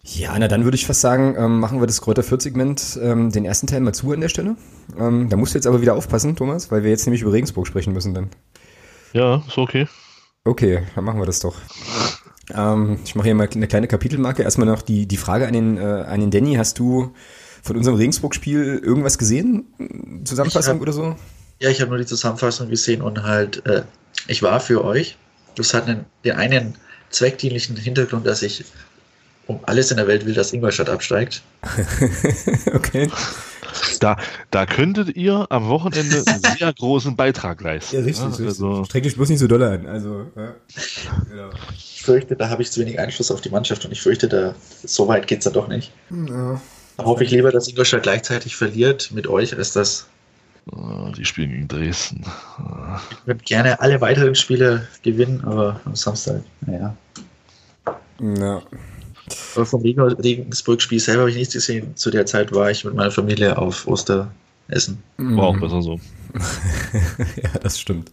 Ja, na dann würde ich fast sagen, ähm, machen wir das Kräuter 4 Segment ähm, den ersten Teil mal zu an der Stelle. Ähm, da musst du jetzt aber wieder aufpassen, Thomas, weil wir jetzt nämlich über Regensburg sprechen müssen dann. Ja, ist okay. Okay, dann machen wir das doch. Ähm, ich mache hier mal eine kleine Kapitelmarke. Erstmal noch die, die Frage an den, äh, an den Danny. Hast du von unserem Regensburg-Spiel irgendwas gesehen? Zusammenfassung hab, oder so? Ja, ich habe nur die Zusammenfassung gesehen und halt, äh, ich war für euch. Das hat einen, den einen zweckdienlichen Hintergrund, dass ich um alles in der Welt will, dass Ingolstadt absteigt. [laughs] okay. Da, da könntet ihr am Wochenende einen [laughs] sehr großen Beitrag leisten. Ja, richtig. Ja, also Streck dich bloß nicht so doll an. Also, ja. genau. Ich fürchte, da habe ich zu wenig Einfluss auf die Mannschaft und ich fürchte, da, so weit geht es da doch nicht. Ja. Da hoffe ich lieber, dass Ingolstadt gleichzeitig verliert mit euch, als dass. Ah, die spielen gegen Dresden. Ich würde gerne alle weiteren Spiele gewinnen, aber am Samstag, naja. Ja. Aber vom Regensburg-Spiel selber habe ich nichts gesehen. Zu der Zeit war ich mit meiner Familie auf Osteressen. War auch besser so. [laughs] ja, das stimmt.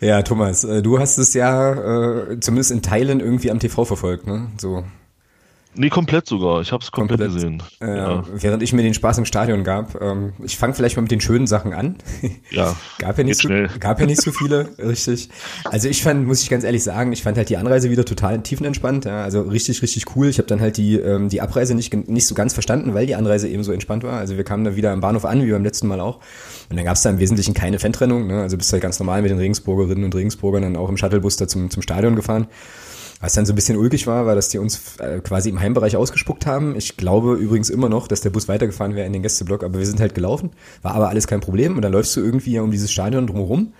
Ja, Thomas, äh, du hast es ja äh, zumindest in Teilen irgendwie am TV verfolgt, ne? So Nee, komplett sogar. Ich habe es komplett, komplett, gesehen. Äh, ja. Während ich mir den Spaß im Stadion gab. Ähm, ich fange vielleicht mal mit den schönen Sachen an. [laughs] Ja. gab, ja nicht so, gab ja nicht so viele, [laughs] richtig. Also ich fand, muss ich ganz ehrlich sagen, ich fand halt die Anreise wieder total tiefenentspannt. Ja, also richtig, richtig cool. Ich habe dann halt die, ähm, die Abreise nicht, nicht so ganz verstanden, weil die Anreise eben so entspannt war. Also wir kamen dann wieder am Bahnhof an, wie beim letzten Mal auch. Und dann gab es da im Wesentlichen keine Fantrennung. Ne? Also bist du halt ganz normal mit den Regensburgerinnen und Regensburgern dann auch im Shuttlebus da zum, zum Stadion gefahren. Was dann so ein bisschen ulkig war, war, dass die uns äh, quasi im Heimbereich ausgespuckt haben. Ich glaube übrigens immer noch, dass der Bus weitergefahren wäre in den Gästeblock, aber wir sind halt gelaufen. War aber alles kein Problem. Und dann läufst du irgendwie um dieses Stadion drumherum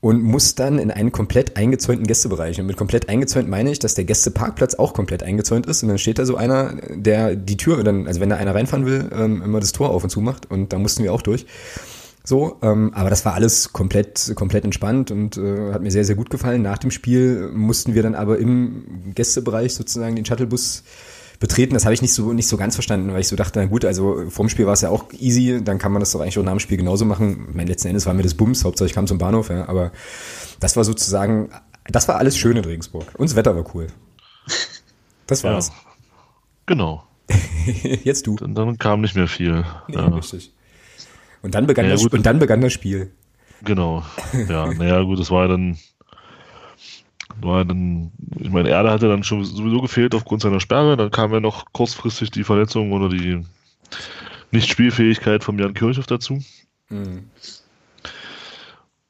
und musst dann in einen komplett eingezäunten Gästebereich. Und mit komplett eingezäunt meine ich, dass der Gästeparkplatz auch komplett eingezäunt ist. Und dann steht da so einer, der die Tür dann, also wenn da einer reinfahren will, ähm, immer das Tor auf und zu macht. Und da mussten wir auch durch. So, ähm, aber das war alles komplett, komplett entspannt und äh, hat mir sehr, sehr gut gefallen. Nach dem Spiel mussten wir dann aber im Gästebereich sozusagen den Shuttlebus betreten. Das habe ich nicht so, nicht so ganz verstanden, weil ich so dachte, na gut, also vorm Spiel war es ja auch easy, dann kann man das doch eigentlich auch nach dem Spiel genauso machen. Mein letzten Endes war mir das Bums, Hauptsache ich kam zum Bahnhof, ja, aber das war sozusagen, das war alles schön in Regensburg. Und das Wetter war cool. Das war's. Ja, genau. [laughs] Jetzt du. Dann, dann, kam nicht mehr viel. Nee, ja. richtig. Und dann begann, ja, das, und dann begann das Spiel. Genau. Ja, naja, gut, das war dann, war dann, ich meine, Erde hatte dann schon sowieso gefehlt aufgrund seiner Sperre. Dann kam ja noch kurzfristig die Verletzung oder die Nichtspielfähigkeit von Jan Kirchhoff dazu. Mhm.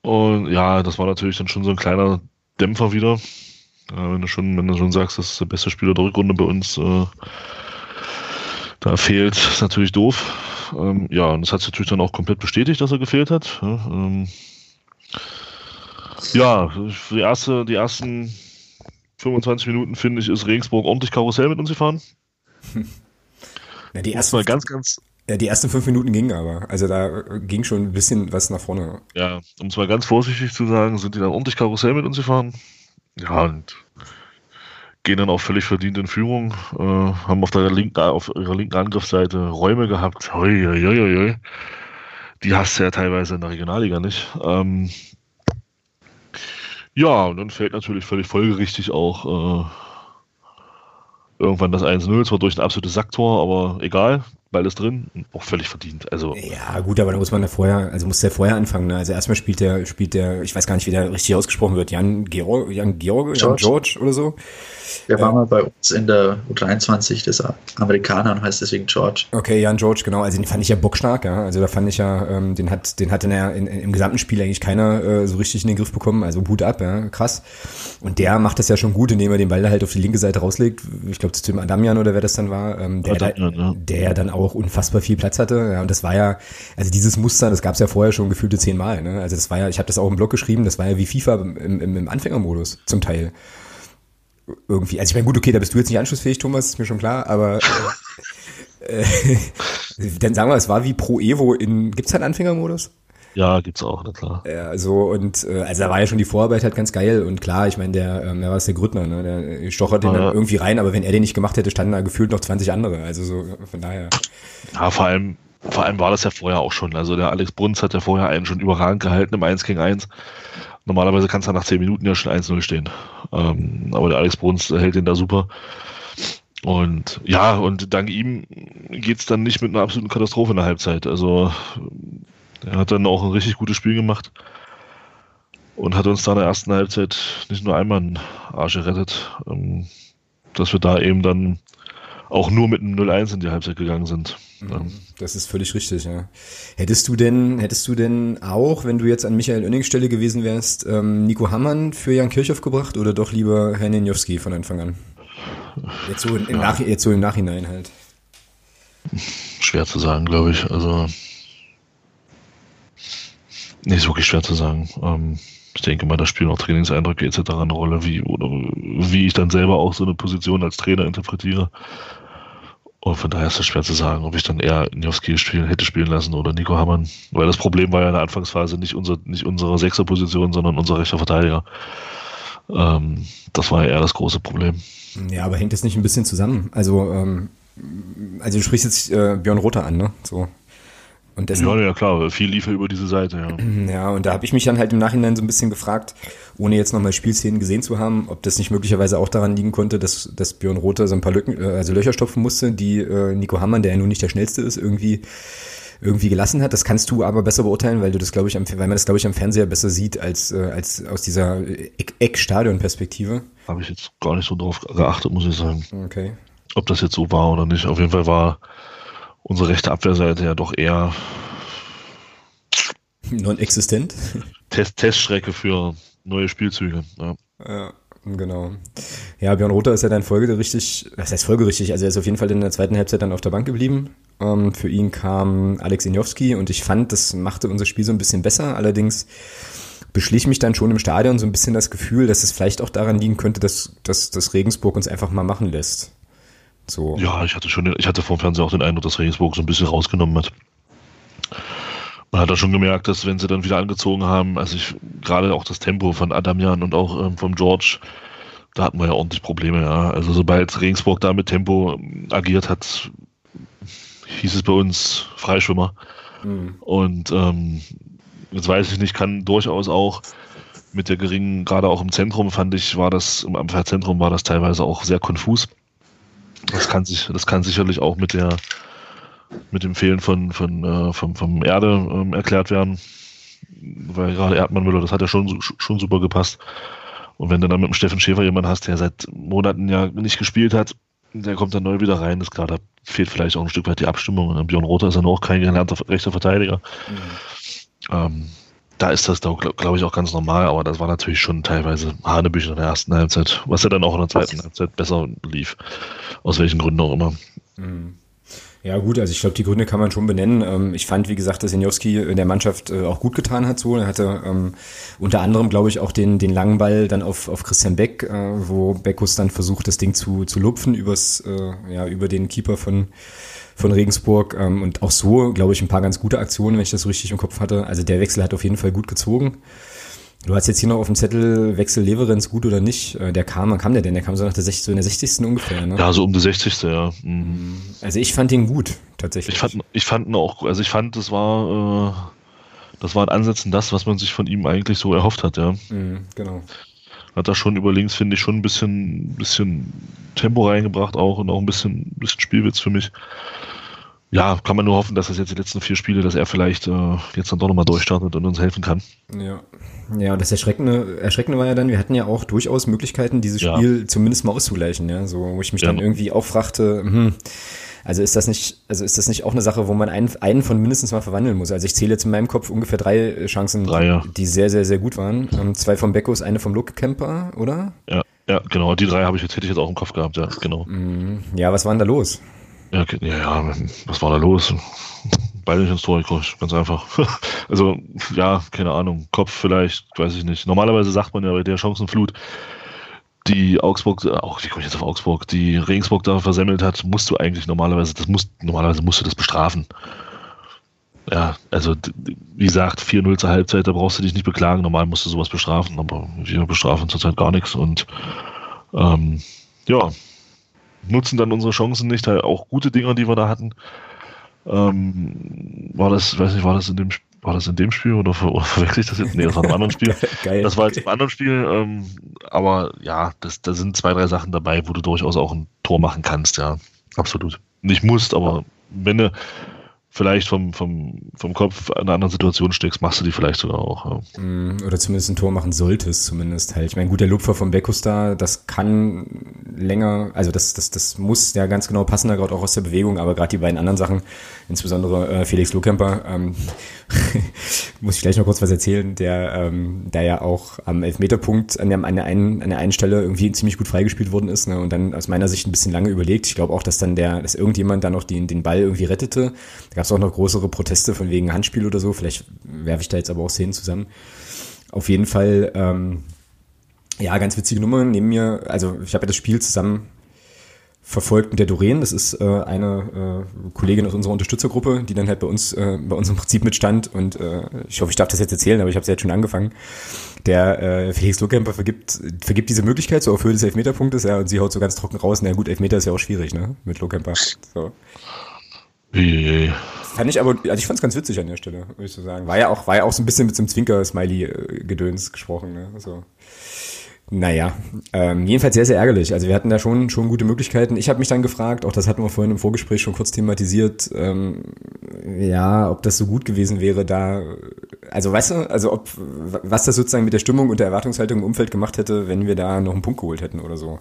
Und ja, das war natürlich dann schon so ein kleiner Dämpfer wieder. Ja, wenn du schon, wenn du schon sagst, das ist der beste Spieler der Rückrunde bei uns, äh, da fehlt, ist natürlich doof. Ähm, ja, und das hat sich natürlich dann auch komplett bestätigt, dass er gefehlt hat. Ja, ähm, ja die, erste, die ersten 25 Minuten, finde ich, ist Regensburg ordentlich Karussell mit uns gefahren. [laughs] Ja, die ersten, mal ganz, ganz. Ja, die ersten fünf Minuten gingen aber. Also da ging schon ein bisschen was nach vorne. Ja, um es mal ganz vorsichtig zu sagen, sind die dann ordentlich Karussell mit uns gefahren. Ja, und gehen dann auch völlig verdient in Führung, äh, haben auf, der linken, auf ihrer linken Angriffsseite Räume gehabt. Hoi, hoi, hoi, hoi. Die hast du ja teilweise in der Regionalliga nicht. Ähm, ja, und dann fällt natürlich völlig folgerichtig auch äh, irgendwann das 1-0, zwar durch ein absolutes Sacktor, aber egal. Ball ist drin, auch völlig verdient. Also ja, gut, aber da muss man da vorher, also muss der vorher anfangen. Ne? Also erstmal spielt der, spielt der, ich weiß gar nicht, wie der richtig ausgesprochen wird, Jan Georg, Jan Georg, Jan George oder so. Der war mal bei uns in der U23 des Amerikaner und heißt deswegen George. Okay, Jan George, genau. Also den fand ich ja bockstark, ja. Also da fand ich ja, ähm, den hat, den hat in der, in, im gesamten Spiel eigentlich keiner äh, so richtig in den Griff bekommen. Also Hut ab, ja, krass. Und der macht das ja schon gut, indem er den Ball halt auf die linke Seite rauslegt. Ich glaube, zu dem Adamian oder wer das dann war, ähm, der, Adamian, da, ja. der dann auch unfassbar viel Platz hatte. Ja, und das war ja, also dieses Muster, das gab es ja vorher schon gefühlte zehnmal. Ne? Also das war ja, ich habe das auch im Blog geschrieben, das war ja wie FIFA im, im, im Anfängermodus zum Teil. irgendwie, also ich meine, gut, okay, da bist du jetzt nicht anschlussfähig, Thomas, ist mir schon klar, aber äh, [laughs] äh, dann sagen wir, es war wie Pro Evo in, gibt's halt Anfängermodus? Ja, gibt's auch, na klar. Ja, so und äh, also da war ja schon die Vorarbeit halt ganz geil und klar, ich meine, der, ähm, wer war es der Grüttner, ne? Der stochert den Ja, dann ja. irgendwie rein, aber wenn er den nicht gemacht hätte, standen da gefühlt noch 20 andere. Also so von daher. Ja, vor allem, vor allem war das ja vorher auch schon. Also der Alex Bruns hat ja vorher einen schon überragend gehalten im 1 gegen 1. Normalerweise kannst du nach 10 Minuten ja schon 1-0 stehen. Ähm, aber der Alex Bruns hält den da super. Und ja, und dank ihm geht's dann nicht mit einer absoluten Katastrophe in der Halbzeit. Also er hat dann auch ein richtig gutes Spiel gemacht und hat uns da in der ersten Halbzeit nicht nur einmal einen Arsch gerettet, ähm, dass wir da eben dann auch nur mit einem 0-1 in die Halbzeit gegangen sind. Ähm, Das ist völlig richtig, ja. Hättest du denn, hättest du denn auch, wenn du jetzt an Michael Oennings Stelle gewesen wärst, ähm, Nico Hammann für Jan Kirchhoff gebracht oder doch lieber Herrn Nenjowski von Anfang an? Jetzt so, im Ja. Nach jetzt so im Nachhinein halt. Schwer zu sagen, glaube ich. Also nicht ist wirklich schwer zu sagen. Ähm, ich denke mal, da spielen auch Trainingseindrücke etc. eine Rolle, wie oder wie ich dann selber auch so eine Position als Trainer interpretiere. Und von daher ist es schwer zu sagen, ob ich dann eher Njowski spielen, hätte spielen lassen oder Nico Hammann. Weil das Problem war ja in der Anfangsphase nicht, unser, nicht unsere Sechserposition, sondern unser rechter Verteidiger. Ähm, das war ja eher das große Problem. Ja, aber hängt das nicht ein bisschen zusammen? Also, ähm, also du sprichst jetzt äh, Björn Rother an, ne? So. Und dessen, Ja, ja klar, viel lief über diese Seite, ja. [clears throat] Ja, und da habe ich mich dann halt im Nachhinein so ein bisschen gefragt, ohne jetzt nochmal Spielszenen gesehen zu haben, ob das nicht möglicherweise auch daran liegen konnte, dass, dass Björn Rother so ein paar Lücken, äh, also Löcher stopfen musste, die äh, Nico Hammann, der ja nun nicht der schnellste ist, irgendwie irgendwie gelassen hat. Das kannst du aber besser beurteilen, weil du das, glaube ich, am, weil man das, glaube ich, am Fernseher besser sieht als, äh, als aus dieser Eck- Eck-Stadion-Perspektive. Habe ich jetzt gar nicht so drauf geachtet, muss ich sagen. Okay. ob das jetzt so war oder nicht. Auf jeden Fall war unsere rechte Abwehrseite ja doch eher Non-existent. Test Teststrecke für neue Spielzüge. Ja. Ja, genau. Ja, Björn Rother ist ja dann folgerichtig, was heißt folgerichtig? Also er ist auf jeden Fall in der zweiten Halbzeit dann auf der Bank geblieben. Ähm, für ihn kam Alex Injowski und ich fand, das machte unser Spiel so ein bisschen besser. Allerdings beschlich mich dann schon im Stadion so ein bisschen das Gefühl, dass es vielleicht auch daran liegen könnte, dass, dass, dass Regensburg uns einfach mal machen lässt. So. ja, ich hatte schon, ich hatte vom Fernseher auch den Eindruck, dass Regensburg so ein bisschen rausgenommen hat. Man hat da schon gemerkt, dass wenn sie dann wieder angezogen haben, also ich gerade auch das Tempo von Adamian und auch ähm, vom George, da hatten wir ja ordentlich Probleme, ja. Also sobald Regensburg da mit Tempo agiert hat, hieß es bei uns Freischwimmer. Mhm. Und ähm, jetzt weiß ich nicht, kann durchaus auch mit der geringen, gerade auch im Zentrum fand ich, war das, im Abwehrzentrum war das teilweise auch sehr konfus. Das kann sich, das kann sicherlich auch mit der, mit dem Fehlen von, von, äh, vom, vom Erde ähm, erklärt werden. Weil gerade Erdmann Müller, das hat ja schon, schon super gepasst. Und wenn du dann mit dem Steffen Schäfer jemanden hast, der seit Monaten ja nicht gespielt hat, der kommt dann neu wieder rein, ist da fehlt vielleicht auch ein Stück weit die Abstimmung. Und Björn Rother ist ja noch kein gelernter rechter Verteidiger. Ähm, da ist das, glaube glaub ich, auch ganz normal, aber das war natürlich schon teilweise Hanebüchen in der ersten Halbzeit, was ja in gut, also ich glaube, die Gründe kann man schon benennen. Ähm, Ich fand, wie gesagt, dass Senjowski der Mannschaft äh, auch gut getan hat. So, er hatte ähm, unter anderem, glaube ich, auch den den langen Ball dann auf auf Christian Beck, äh, wo Beckus dann versucht, das Ding zu zu lupfen übers äh, ja über den Keeper von von Regensburg ähm, und auch so, glaube ich, ein paar ganz gute Aktionen, wenn ich das so richtig im Kopf hatte. Also der Wechsel hat auf jeden Fall gut gezogen. Du hast jetzt hier noch auf dem Zettel Wechsel Leverenz gut oder nicht. Äh, Der kam, wann kam der denn? Der kam so nach der 60, so in der 60. ungefähr, ne? Ja, so um die 60. ja. Mhm. Also ich fand ihn gut, tatsächlich. Ich fand, ich fand ihn auch, also ich fand, das war, äh, das war in Ansätzen das, was man sich von ihm eigentlich so erhofft hat, ja. Mhm, genau. Hat da schon über links, finde ich, schon ein bisschen, bisschen Tempo reingebracht auch und auch ein bisschen, bisschen Spielwitz für mich. Ja, kann man nur hoffen, dass das jetzt die letzten vier Spiele, dass er vielleicht äh, jetzt dann doch nochmal durchstartet und uns helfen kann. Ja. Ja, und das Erschreckende, Erschreckende war ja dann, wir hatten ja auch durchaus Möglichkeiten, dieses Ja. Spiel zumindest mal auszugleichen, ja. So, wo ich mich Ja. dann irgendwie auch fragte, hm, also ist das nicht, also ist das nicht auch eine Sache, wo man einen, einen von mindestens mal verwandeln muss? Also ich zähle jetzt in meinem Kopf ungefähr drei äh, Chancen, Drei, ja. die sehr, sehr, sehr gut waren. Ähm, zwei vom Beckos, eine vom Luke Kemper, oder? Ja, ja, genau. Die drei habe ich jetzt, hätte ich jetzt auch im Kopf gehabt, ja, genau. Mhm. Ja, was war denn da los? Ja, ja, was war da los? Beide nicht ins Tor gekommen, ganz einfach. [laughs] also, ja, keine Ahnung, Kopf vielleicht, weiß ich nicht. Normalerweise sagt man ja bei der Chancenflut, die Augsburg, auch wie komme ich jetzt auf Augsburg, die Regensburg da versemmelt hat, musst du eigentlich normalerweise, das musst, normalerweise musst du das bestrafen. Ja, also wie gesagt, 4-0 zur Halbzeit, da brauchst du dich nicht beklagen. Normal musst du sowas bestrafen, aber wir bestrafen zurzeit gar nichts und ähm, ja, nutzen dann unsere Chancen nicht, halt auch gute Dinger, die wir da hatten. Ähm, war das, weiß nicht, war das in dem war das in dem Spiel oder, ver oder verwechsel ich das jetzt? Nee, das war einem anderen Spiel. [laughs] Geil. Das war jetzt im anderen Spiel, ähm, aber ja, das, da sind zwei, drei Sachen dabei, wo du durchaus auch ein Tor machen kannst, ja. Absolut. Nicht musst, aber wenn du, vielleicht vom, vom, vom Kopf in einer anderen Situation steckst, machst du die vielleicht sogar auch. Ja. Mm, oder zumindest ein Tor machen solltest, zumindest halt. Ich meine, gut, der Lupfer vom Beckus da, das kann länger, also das, das, das muss ja ganz genau passen, da gerade auch aus der Bewegung, aber gerade die beiden anderen Sachen, insbesondere äh, Felix Lohkemper, ähm, [laughs] muss ich gleich noch kurz was erzählen, der, ähm, der ja auch am Elfmeterpunkt an der, an, der einen, an der einen Stelle irgendwie ziemlich gut freigespielt worden ist ne, und dann aus meiner Sicht ein bisschen lange überlegt. Ich glaube auch, dass dann der, dass irgendjemand dann noch den, den Ball irgendwie rettete. Gab es auch noch größere Proteste von wegen Handspiel oder so. Vielleicht werfe ich da jetzt aber auch Szenen zusammen. Auf jeden Fall, ähm, ja, ganz witzige Nummer. Neben mir, also ich habe ja das Spiel zusammen verfolgt mit der Doreen. Das ist äh, eine äh, Kollegin aus unserer Unterstützergruppe, die dann halt bei uns, äh, bei uns im Prinzip mitstand. Und äh, ich hoffe, ich darf das jetzt erzählen, aber ich habe es jetzt schon angefangen. Der äh, Felix Lohkemper vergibt, vergibt diese Möglichkeit so auf Höhe des Elfmeterpunktes, ja, und sie haut so ganz trocken raus. Na gut, Elfmeter ist ja auch schwierig, ne? Mit Lohkemper. So. Wie, Fand ich aber, also ich fand es ganz witzig an der Stelle, würde ich so sagen. War ja auch, war ja auch so ein bisschen mit so einem Zwinker-Smiley-Gedöns äh, gesprochen, ne? So. Naja, ähm, jedenfalls sehr, sehr ärgerlich. Also wir hatten da schon, schon gute Möglichkeiten. Ich habe mich dann gefragt, auch das hatten wir vorhin im Vorgespräch schon kurz thematisiert, ähm, ja, ob das so gut gewesen wäre, da, also weißt du, also ob, was das sozusagen mit der Stimmung und der Erwartungshaltung im Umfeld gemacht hätte, wenn wir da noch einen Punkt geholt hätten oder so.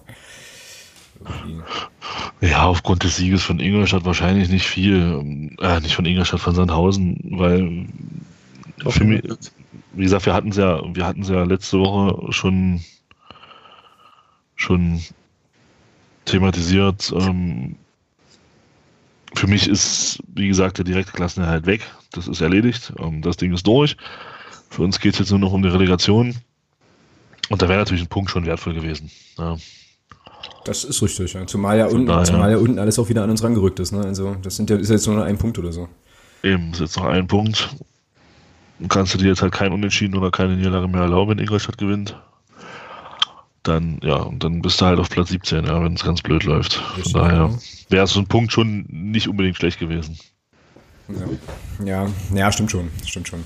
Ja, aufgrund des Sieges von Ingolstadt wahrscheinlich nicht viel, äh, nicht von Ingolstadt, von Sandhausen, weil für mich, wie gesagt, wir hatten es ja, wir hatten ja letzte Woche schon schon thematisiert. Ähm, für mich ist, wie gesagt, der direkte Klassenerhalt weg. Das ist erledigt. Ähm, das Ding ist durch. Für uns geht es jetzt nur noch um die Relegation. Und da wäre natürlich ein Punkt schon wertvoll gewesen. Ja. Das ist richtig, ja. Zumal ja, unten, daher, zumal ja unten alles auch wieder an uns rangerückt ist. Ne? Also das sind ja, ist jetzt nur noch ein Punkt oder so. Eben, ist jetzt noch ein Punkt. kannst du dir jetzt halt kein Unentschieden oder keine Niederlage mehr erlauben, wenn Ingolstadt gewinnt dann, ja, und dann bist du halt auf Platz 17, ja, wenn es ganz blöd läuft. Von daher wäre so ein Punkt schon nicht unbedingt schlecht gewesen. Ja. ja, ja, stimmt schon, stimmt schon.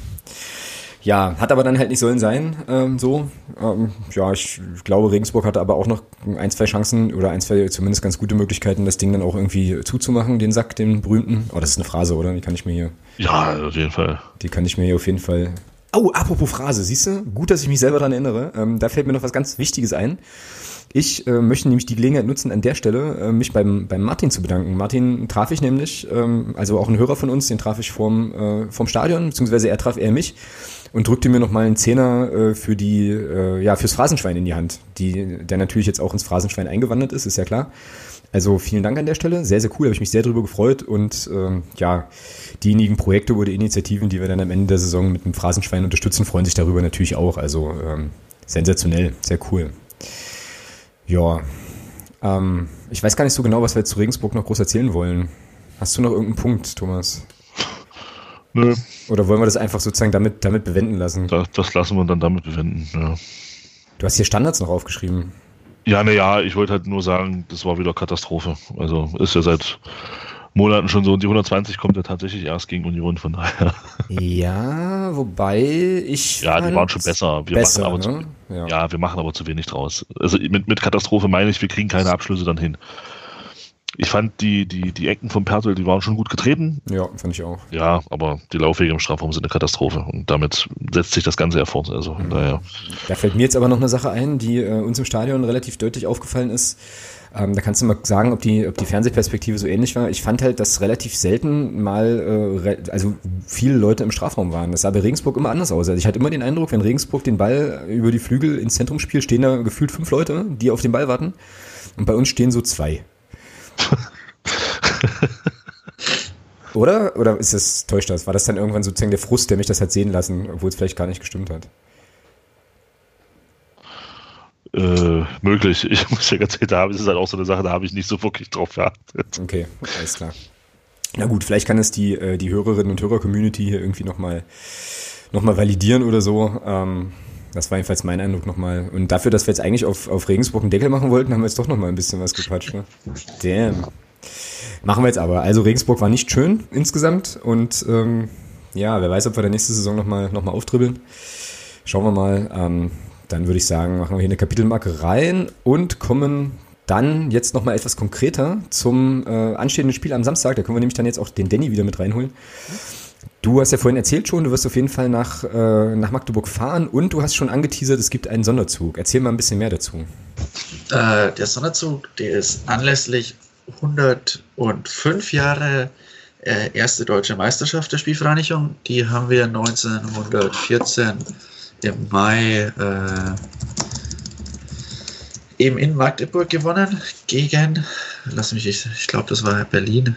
Ja, hat aber dann halt nicht sollen sein, ähm, so. Ähm, ja, ich glaube, Regensburg hatte aber auch noch ein, zwei Chancen oder ein, zwei zumindest ganz gute Möglichkeiten, das Ding dann auch irgendwie zuzumachen, den Sack, den berühmten. Oh, das ist eine Phrase, oder? Die kann ich mir hier. Ja, auf jeden Fall. Die kann ich mir hier auf jeden Fall Oh, apropos Phrase, siehst du? Gut, dass ich mich selber daran erinnere. Ähm, da fällt mir noch was ganz Wichtiges ein. Ich äh, möchte nämlich die Gelegenheit nutzen, an der Stelle äh, mich beim, beim Martin zu bedanken. Martin traf ich nämlich, ähm, also auch ein Hörer von uns, den traf ich vorm, äh, vorm Stadion, beziehungsweise er traf er mich und drückte mir nochmal einen Zehner äh, für die, äh, ja, fürs Phrasenschwein in die Hand, die, der natürlich jetzt auch ins Phrasenschwein eingewandert ist, ist ja klar. Also vielen Dank an der Stelle, sehr, sehr cool, habe ich mich sehr darüber gefreut und ähm, ja, diejenigen Projekte oder Initiativen, die wir dann am Ende der Saison mit dem Phrasenschwein unterstützen, freuen sich darüber natürlich auch. Also ähm, sensationell, sehr cool. Ja, ähm, ich weiß gar nicht so genau, was wir jetzt zu Regensburg noch groß erzählen wollen. Hast du noch irgendeinen Punkt, Thomas? Nö. Oder wollen wir das einfach sozusagen damit, damit bewenden lassen? Das, das lassen wir dann damit bewenden, ja. Du hast hier Standards noch aufgeschrieben. Ja, naja, ich wollte halt nur sagen, das war wieder Katastrophe. Also ist ja seit Monaten schon so und die 120 kommt ja tatsächlich erst gegen Union, von daher. Ja, wobei ich. Ja, die waren schon besser. Wir besser, machen aber ne? zu, ja. ja. wir machen aber zu wenig draus. Also mit, mit Katastrophe meine ich, wir kriegen keine Abschlüsse dann hin. Ich fand die, die, die Ecken von Pertl, die waren schon gut getreten. Ja, fand ich auch. Ja, aber die Laufwege im Strafraum sind eine Katastrophe und damit setzt sich das Ganze ja fort. Also mhm. daher. Da fällt mir jetzt aber noch eine Sache ein, die äh, uns im Stadion relativ deutlich aufgefallen ist. Ähm, da kannst du mal sagen, ob die, ob die Fernsehperspektive so ähnlich war. Ich fand halt, dass relativ selten mal, äh, also viele Leute im Strafraum waren. Das sah bei Regensburg immer anders aus. Also ich hatte immer den Eindruck, wenn Regensburg den Ball über die Flügel ins Zentrum spielt, stehen da gefühlt fünf Leute, die auf den Ball warten. Und bei uns stehen so zwei. [laughs] Oder? Oder ist das, täuscht das? War das dann irgendwann sozusagen der Frust, der mich das hat sehen lassen, obwohl es vielleicht gar nicht gestimmt hat? äh, möglich. Ich [laughs] muss ja ganz ehrlich, da ist es halt auch so eine Sache, da habe ich nicht so wirklich drauf geachtet. Okay, alles klar. Na gut, vielleicht kann es die, äh, die Hörerinnen und Hörer-Community hier irgendwie nochmal noch mal validieren oder so. Ähm, das war jedenfalls mein Eindruck nochmal. Und dafür, dass wir jetzt eigentlich auf, auf Regensburg einen Deckel machen wollten, haben wir jetzt doch nochmal ein bisschen was gequatscht. Ne? Damn. Machen wir jetzt aber. Also Regensburg war nicht schön insgesamt und ähm, ja, wer weiß, ob wir der nächste Saison nochmal noch mal auftribbeln. Schauen wir mal. Ähm, dann würde ich sagen, machen wir hier eine Kapitelmarke rein und kommen dann jetzt nochmal etwas konkreter zum äh, anstehenden Spiel am Samstag. Da können wir nämlich dann jetzt auch den Danny wieder mit reinholen. Du hast ja vorhin erzählt schon, du wirst auf jeden Fall nach, äh, nach Magdeburg fahren und du hast schon angeteasert, es gibt einen Sonderzug. Erzähl mal ein bisschen mehr dazu. Äh, der Sonderzug, der ist anlässlich 105 Jahre äh, erste deutsche Meisterschaft der Spielvereinigung. Die haben wir 1914 im Mai äh, eben in Magdeburg gewonnen gegen, lass mich, ich, ich glaube, das war Berlin.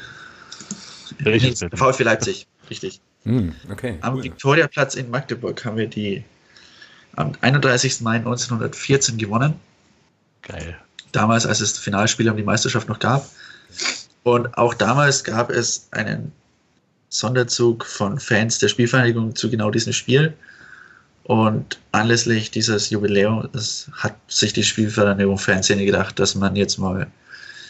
Nee, VfB Leipzig, richtig. Mm, okay, Am cool. Viktoriaplatz in Magdeburg haben wir die am 31. Mai 1914 gewonnen. Geil. Damals, als es Finalspiel um die Meisterschaft noch gab. Und auch damals gab es einen Sonderzug von Fans der Spielvereinigung zu genau diesem Spiel. Und anlässlich dieses Jubiläums hat sich die Spielvereinigung Fanszene gedacht, dass man jetzt mal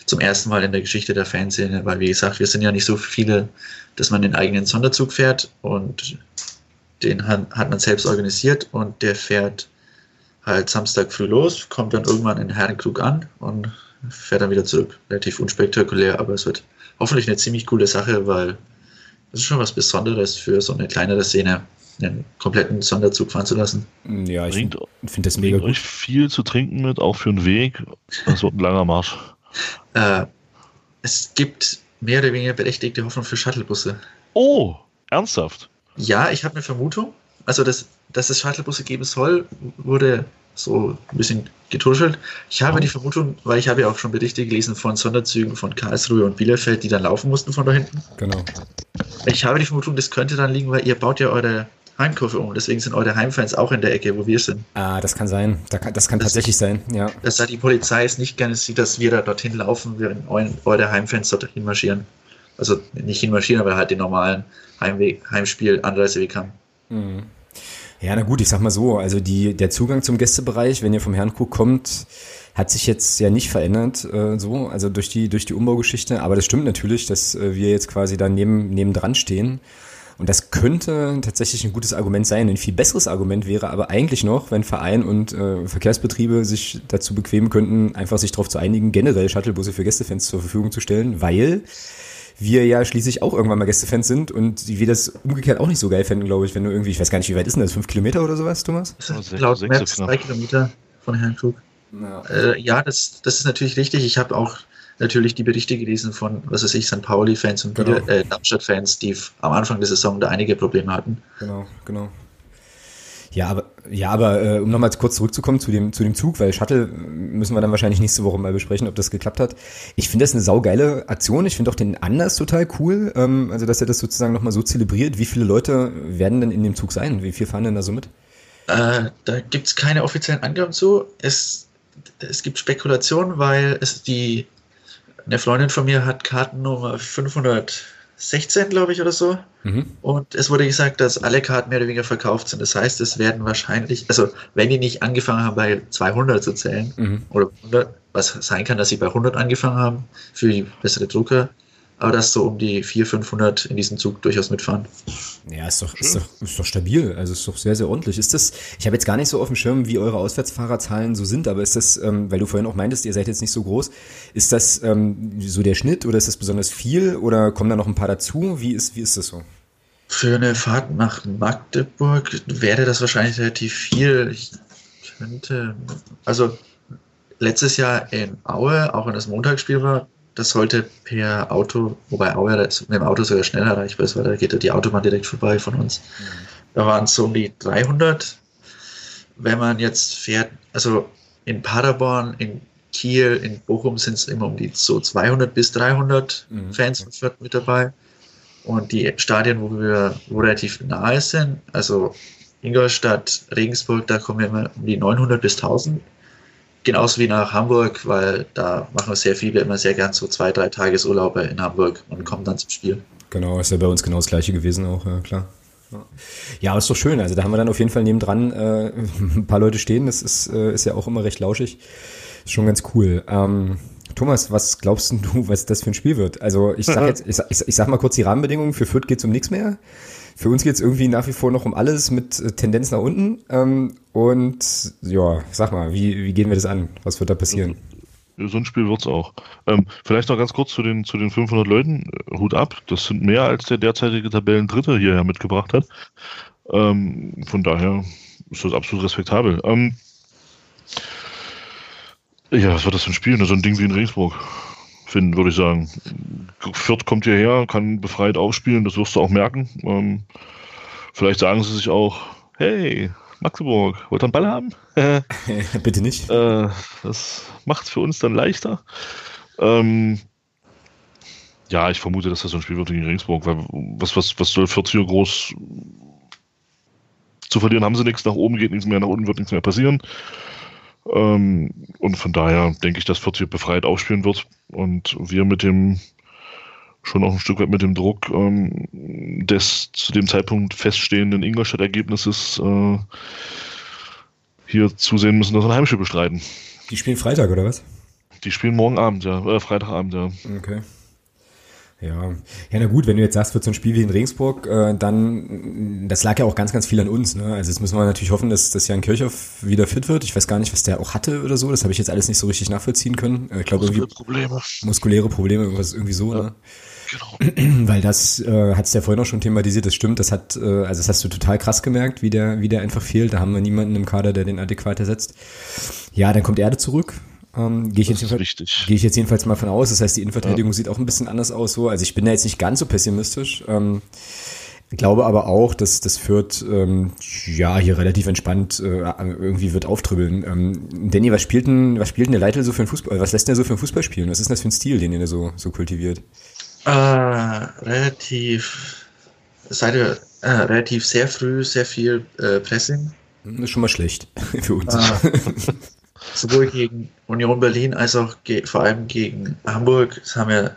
zum ersten Mal in der Geschichte der Fanszene, weil wie gesagt, wir sind ja nicht so viele, dass man den eigenen Sonderzug fährt und den hat, man selbst organisiert und der fährt halt Samstag früh los, kommt dann irgendwann in Herrenkrug an und fährt dann wieder zurück. Relativ unspektakulär, aber es wird hoffentlich eine ziemlich coole Sache, weil das ist schon was Besonderes für so eine kleinere Szene einen kompletten Sonderzug fahren zu lassen. Ja, ich finde das mega gut. euch viel zu trinken mit, auch für einen Weg. Das wird ein langer Marsch. Äh, es gibt mehr oder weniger berechtigte Hoffnung für Shuttlebusse. Oh, ernsthaft? Ja, ich habe eine Vermutung. Also, dass, dass es Shuttlebusse geben soll, wurde so ein bisschen getuschelt. Ich habe oh. die Vermutung, weil ich habe ja auch schon Berichte gelesen von Sonderzügen von Karlsruhe und Bielefeld, die dann laufen mussten von da hinten. Genau. Ich habe die Vermutung, das könnte dann liegen, weil ihr baut ja eure Heimkurve um. Deswegen sind eure Heimfans auch in der Ecke, wo wir sind. Ah, das kann sein. Das kann das, tatsächlich sein, ja. Dass da die Polizei es nicht gerne sieht, dass wir da dorthin laufen, während eure Heimfans dort hinmarschieren. Also nicht hinmarschieren, aber halt den normalen Heimweg, Heimspiel, Anreiseweg haben. Mhm. Ja, na gut, ich sag mal so, also die, der Zugang zum Gästebereich, wenn ihr vom Herrenkrug kommt, hat sich jetzt ja nicht verändert, äh, so, also durch die, durch die Umbaugeschichte, aber das stimmt natürlich, dass äh, wir jetzt quasi da neben, neben dran stehen und das könnte tatsächlich ein gutes Argument sein. Ein viel besseres Argument wäre aber eigentlich noch, wenn Verein und äh, Verkehrsbetriebe sich dazu bequemen könnten, einfach sich darauf zu einigen, generell Shuttlebusse für Gästefans zur Verfügung zu stellen, weil wir ja schließlich auch irgendwann mal Gästefans sind und wir das umgekehrt auch nicht so geil fänden, glaube ich, wenn du irgendwie, ich weiß gar nicht, wie weit ist denn das, fünf Kilometer oder sowas, Thomas? Das ist laut Maps zwei Kilometer von Herrn Krug. Ja, äh, ja das, das ist natürlich richtig. Ich habe auch natürlich die Berichte gelesen von, was weiß ich, St. Pauli-Fans und genau. äh, Darmstadt-Fans, die am Anfang der Saison da einige Probleme hatten. Genau, genau. Ja, aber, ja, aber äh, um nochmal kurz zurückzukommen zu dem, zu dem Zug, weil Shuttle müssen wir dann wahrscheinlich nächste Woche mal besprechen, ob das geklappt hat. Ich finde das eine saugeile Aktion. Ich finde auch den Anlass total cool. Ähm, also, dass er das sozusagen nochmal so zelebriert. Wie viele Leute werden denn in dem Zug sein? Wie viel fahren denn da so mit? Äh, da gibt es keine offiziellen Angaben zu. Es, es gibt Spekulationen, weil es die eine Freundin von mir hat Kartennummer 516, glaube ich, oder so. Mhm. Und es wurde gesagt, dass alle Karten mehr oder weniger verkauft sind. Das heißt, es werden wahrscheinlich, also wenn die nicht angefangen haben, bei 200 zu zählen, mhm. oder 100, was sein kann, dass sie bei 100 angefangen haben für die bessere Drucker, aber dass so um die 400, 500 in diesem Zug durchaus mitfahren. Ja, ist doch, ist doch, ist doch stabil. Also ist doch sehr, sehr ordentlich. Ist das, ich habe jetzt gar nicht so auf dem Schirm, wie eure Auswärtsfahrerzahlen so sind, aber ist das, ähm, weil du vorhin auch meintest, ihr seid jetzt nicht so groß, ist das ähm, so der Schnitt oder ist das besonders viel oder kommen da noch ein paar dazu? Wie ist, wie ist das so? Für eine Fahrt nach Magdeburg wäre das wahrscheinlich relativ viel. Ich könnte, also letztes Jahr in Aue, auch wenn das Montagsspiel war, das sollte per Auto, wobei Auer mit dem Auto sogar schneller erreichbar ist, weil da geht ja die Autobahn direkt vorbei von uns. Mhm. Da waren es so um die 300. Wenn man jetzt fährt, also in Paderborn, in Kiel, in Bochum sind es immer um die so 200 bis 300 mhm. Fans mit dabei. Und die Stadien, wo wir wo relativ nahe sind, also Ingolstadt, Regensburg, da kommen wir immer um die 900 bis 1000 genauso wie nach Hamburg, weil da machen wir sehr viele immer sehr gern so zwei, drei Tagesurlaube in Hamburg und kommen dann zum Spiel. Genau, ist ja bei uns genau das gleiche gewesen auch, ja klar. Ja, ist doch schön. Also da haben wir dann auf jeden Fall nebendran äh, [laughs] ein paar Leute stehen. Das ist, äh, ist ja auch immer recht lauschig. Ist schon ganz cool. Ähm, Thomas, was glaubst du, was das für ein Spiel wird? Also ich sag [laughs] jetzt, ich, ich, ich sag mal kurz die Rahmenbedingungen. Für Fürth geht's um nichts mehr. Für uns geht's irgendwie nach wie vor noch um alles mit äh, Tendenz nach unten. Ähm, und ja, sag mal, wie, wie gehen wir das an? Was wird da passieren? So ein Spiel wird's auch. Ähm, vielleicht noch ganz kurz zu den, zu den 500 Leuten. Hut ab, das sind mehr als der derzeitige Tabellendritte hierher mitgebracht hat. Ähm, von daher ist das absolut respektabel. Ähm, ja, was wird das für ein Spiel? So ein Ding wie in Regensburg, finden, würde ich sagen. Fürth kommt hierher, kann befreit aufspielen, das wirst du auch merken. Ähm, vielleicht sagen sie sich auch, hey, Magdeburg, wollt ihr einen Ball haben? [laughs] Bitte nicht. Äh, das macht es für uns dann leichter. Ähm, ja, ich vermute, dass das so ein Spiel wird gegen Regensburg, weil was, was, was soll Fürth hier groß zu verlieren haben sie nichts, nach oben geht nichts mehr, nach unten wird nichts mehr passieren. Ähm, und von daher denke ich, dass Fürth hier befreit aufspielen wird und wir mit dem schon auch ein Stück weit mit dem Druck ähm, des zu dem Zeitpunkt feststehenden Ingolstadt-Ergebnisses äh, hier zusehen müssen, dass wir ein Heimspiel bestreiten. Die spielen Freitag, oder was? Die spielen morgen Abend, ja, äh, Freitagabend, ja. Okay. Ja, ja, na gut, wenn du jetzt sagst, wird so ein Spiel wie in Regensburg, äh, dann, das lag ja auch ganz, ganz viel an uns. Ne? Also jetzt müssen wir natürlich hoffen, dass, dass Jan Kirchhoff wieder fit wird. Ich weiß gar nicht, was der auch hatte oder so. Das habe ich jetzt alles nicht so richtig nachvollziehen können. Äh, ich glaube irgendwie Probleme. muskuläre Probleme, irgendwas irgendwie so. Ja. Ne? Genau. [clears throat] Weil das äh, hat es ja vorhin auch schon thematisiert, das stimmt, das hat, äh, also das hast du total krass gemerkt, wie der, wie der einfach fehlt. Da haben wir niemanden im Kader, der den adäquat ersetzt. Ja, dann kommt Erde zurück. Ähm, Gehe ich, jetzt gehe ich jetzt jedenfalls mal von aus. Das heißt, die Innenverteidigung sieht auch ein bisschen anders aus. So. Also ich bin da jetzt nicht ganz so pessimistisch. Ähm, glaube aber auch, dass das Fürth ähm, ja hier relativ entspannt äh, irgendwie wird auftribbeln. Ähm, Danny, was spielt denn, was spielt denn der Leitl so für ein Fußball? Was lässt denn der so für ein Fußball spielen? Was ist denn das für ein Stil, den er so, so kultiviert? Äh, relativ, seid ihr äh, relativ sehr früh, sehr viel äh, Pressing. Das ist schon mal schlecht [laughs] für uns. Ah. [laughs] Sowohl gegen Union Berlin als auch vor allem gegen Hamburg Das haben wir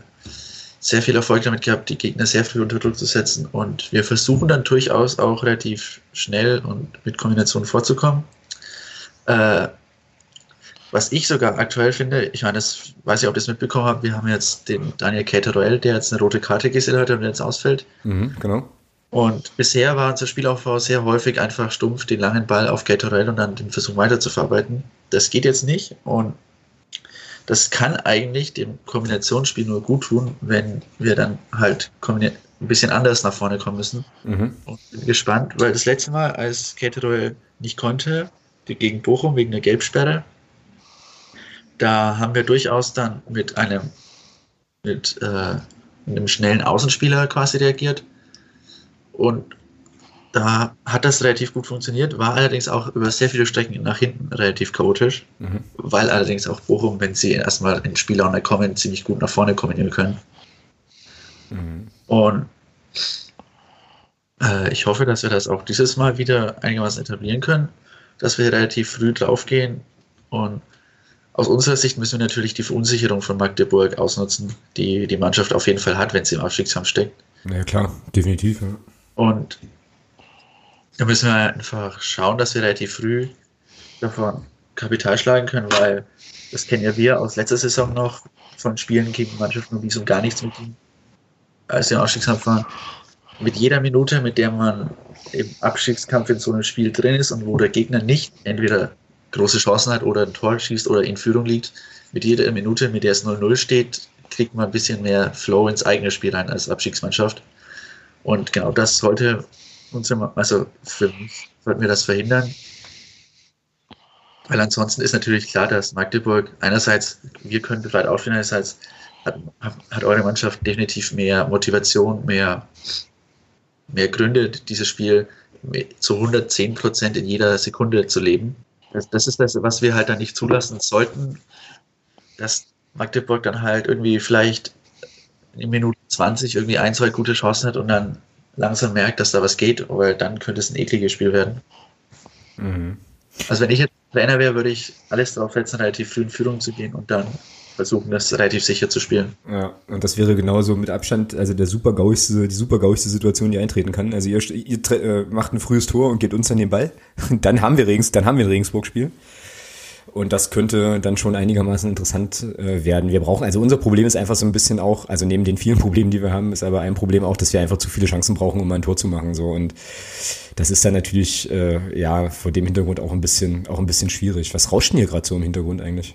sehr viel Erfolg damit gehabt, die Gegner sehr früh unter Druck zu setzen. Und wir versuchen dann durchaus auch relativ schnell und mit Kombinationen vorzukommen. Äh, was ich sogar aktuell finde, ich meine, das weiß ich, ob ihr das mitbekommen habt, wir haben jetzt den Daniel Caterell, der jetzt eine rote Karte gesehen hat und jetzt ausfällt. Mhm, genau. Und bisher war unser Spielaufbau sehr häufig einfach stumpf den langen Ball auf Gatorade und dann den Versuch weiter zu verarbeiten. Das geht jetzt nicht und das kann eigentlich dem Kombinationsspiel nur gut tun, wenn wir dann halt ein bisschen anders nach vorne kommen müssen. Mhm. Und bin gespannt, weil das letzte Mal, als Caterol nicht konnte, die gegen Bochum wegen der Gelbsperre, da haben wir durchaus dann mit einem mit äh, einem schnellen Außenspieler quasi reagiert. Und da hat das relativ gut funktioniert, war allerdings auch über sehr viele Strecken nach hinten relativ chaotisch, Mhm. weil allerdings auch Bochum, wenn sie erstmal in Spiellaune kommen, ziemlich gut nach vorne kombinieren können. Mhm. Und äh, ich hoffe, dass wir das auch dieses Mal wieder einigermaßen etablieren können, dass wir relativ früh draufgehen. Und aus unserer Sicht müssen wir natürlich die Verunsicherung von Magdeburg ausnutzen, die die Mannschaft auf jeden Fall hat, wenn sie im Abstiegskampf steckt. Ja klar, definitiv. Ja. Und da müssen wir einfach schauen, dass wir relativ früh davon Kapital schlagen können, weil das kennen ja wir aus letzter Saison noch von Spielen gegen Mannschaften, die so gar nichts mit ihnen, als wir im Abstiegskampf waren. Mit jeder Minute, mit der man im Abstiegskampf in so einem Spiel drin ist und wo der Gegner nicht entweder große Chancen hat oder ein Tor schießt oder in Führung liegt, mit jeder Minute, mit der es 0-0 steht, kriegt man ein bisschen mehr Flow ins eigene Spiel rein als Abstiegsmannschaft. Und genau das sollte unsere, also für mich sollten wir das verhindern. Weil ansonsten ist natürlich klar, dass Magdeburg einerseits, wir können befreit aufstehen, einerseits hat, hat eure Mannschaft definitiv mehr Motivation, mehr, mehr Gründe, dieses Spiel zu 110 Prozent in jeder Sekunde zu leben. Das, das ist das, was wir halt dann nicht zulassen sollten, dass Magdeburg dann halt irgendwie vielleicht in Minute 20 irgendwie ein, zwei gute Chancen hat und dann langsam merkt, dass da was geht, weil dann könnte es ein ekliges Spiel werden. Mhm. Also wenn ich jetzt Trainer wäre, würde ich alles darauf setzen, relativ früh in Führung zu gehen und dann versuchen, das relativ sicher zu spielen. Ja, und das wäre genauso mit Abstand, also der super die super gauigste Situation, die eintreten kann. Also ihr, ihr äh, macht ein frühes Tor und gebt uns dann den Ball. [laughs] dann haben wir Regens, dann haben wir ein Regensburg-Spiel. Und das könnte dann schon einigermaßen interessant äh, werden. Wir brauchen, also unser Problem ist einfach so ein bisschen auch, also neben den vielen Problemen, die wir haben, ist aber ein Problem auch, dass wir einfach zu viele Chancen brauchen, um ein Tor zu machen. So und das ist dann natürlich äh, ja vor dem Hintergrund auch ein bisschen, auch ein bisschen schwierig. Was rauscht denn hier gerade so im Hintergrund eigentlich?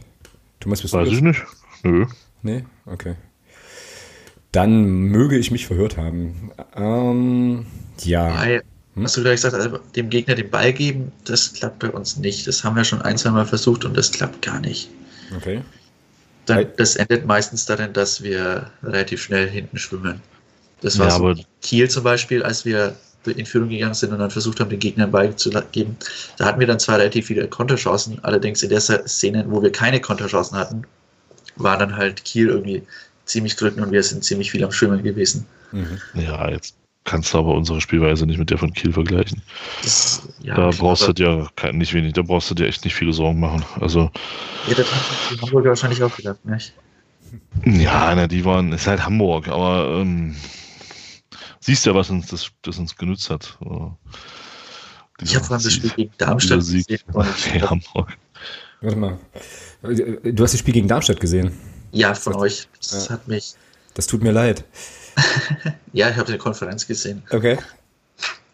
Thomas, bist du Weiß ich nicht. Nö. Nee? Okay. Dann möge ich mich verhört haben. Ähm, ja. Hi. Hm? Hast du gleich gesagt, also dem Gegner den Ball geben, das klappt bei uns nicht. Das haben wir schon ein, zwei Mal versucht und das klappt gar nicht. Okay. Dann, das endet meistens darin, dass wir relativ schnell hinten schwimmen. Das war ja, so Kiel zum Beispiel, als wir in Führung gegangen sind und dann versucht haben, den Gegner den Ball zu geben. Da hatten wir dann zwar relativ viele Konterchancen, allerdings in der Szene, wo wir keine Konterchancen hatten, war dann halt Kiel irgendwie ziemlich drückend und wir sind ziemlich viel am Schwimmen gewesen. Mhm. Ja, jetzt kannst du aber unsere Spielweise nicht mit der von Kiel vergleichen. Das, ja, da brauchst du dir nicht wenig, da brauchst du dir echt nicht viele Sorgen machen. Also. Ja, das haben die Hamburger wahrscheinlich auch gedacht, nicht? Ja, na, die waren, ist halt Hamburg, aber ähm, siehst ja, was uns das, das uns genützt hat. ich habe vor allem das Spiel gegen Darmstadt Sieg gesehen. [laughs] Hamburg. Warte mal. Du hast das Spiel gegen Darmstadt gesehen? Ja, von das euch. Das ja. hat mich. Das tut mir leid. Ja, ich habe die Konferenz gesehen. Okay.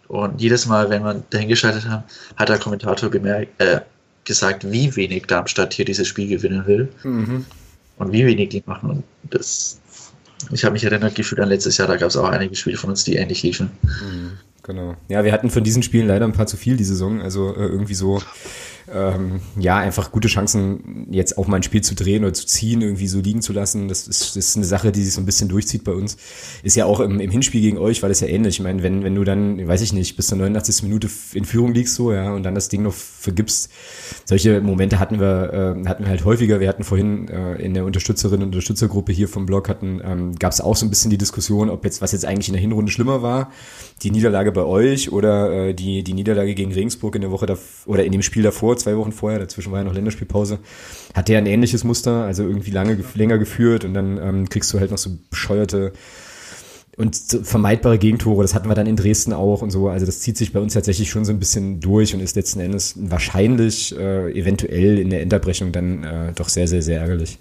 Und jedes Mal, wenn wir dahingeschaltet haben, hat der Kommentator gemerkt, äh, gesagt, wie wenig Darmstadt hier dieses Spiel gewinnen will. Mhm. Und wie wenig die machen. Und das, ich habe mich erinnert gefühlt an letztes Jahr, da gab es auch einige Spiele von uns, die ähnlich liefen. Mhm, genau. Ja, wir hatten von diesen Spielen leider ein paar zu viel die Saison. Also äh, irgendwie so ähm, ja, einfach gute Chancen, jetzt auch mal ein Spiel zu drehen oder zu ziehen, irgendwie so liegen zu lassen. Das ist, das ist eine Sache, die sich so ein bisschen durchzieht bei uns. Ist ja auch im, im Hinspiel gegen euch, war das ja ähnlich. Ich meine, wenn, wenn du dann, weiß ich nicht, bis zur 89. Minute in Führung liegst so, ja, und dann das Ding noch vergibst, solche Momente hatten wir, äh, hatten wir halt häufiger. Wir hatten vorhin äh, in der Unterstützerinnen- und Unterstützergruppe hier vom Blog hatten, ähm, gab es auch so ein bisschen die Diskussion, ob jetzt, was jetzt eigentlich in der Hinrunde schlimmer war, die Niederlage bei euch oder äh, die, die Niederlage gegen Regensburg in der Woche oder in dem Spiel davor, zwei Wochen vorher, dazwischen war ja noch Länderspielpause, hat der ein ähnliches Muster, also irgendwie lange, länger geführt und dann ähm, kriegst du halt noch so bescheuerte und so vermeidbare Gegentore, das hatten wir dann in Dresden auch und so. Also das zieht sich bei uns tatsächlich schon so ein bisschen durch und ist letzten Endes wahrscheinlich äh, eventuell in der Endabrechnung dann äh, doch sehr, sehr, sehr ärgerlich.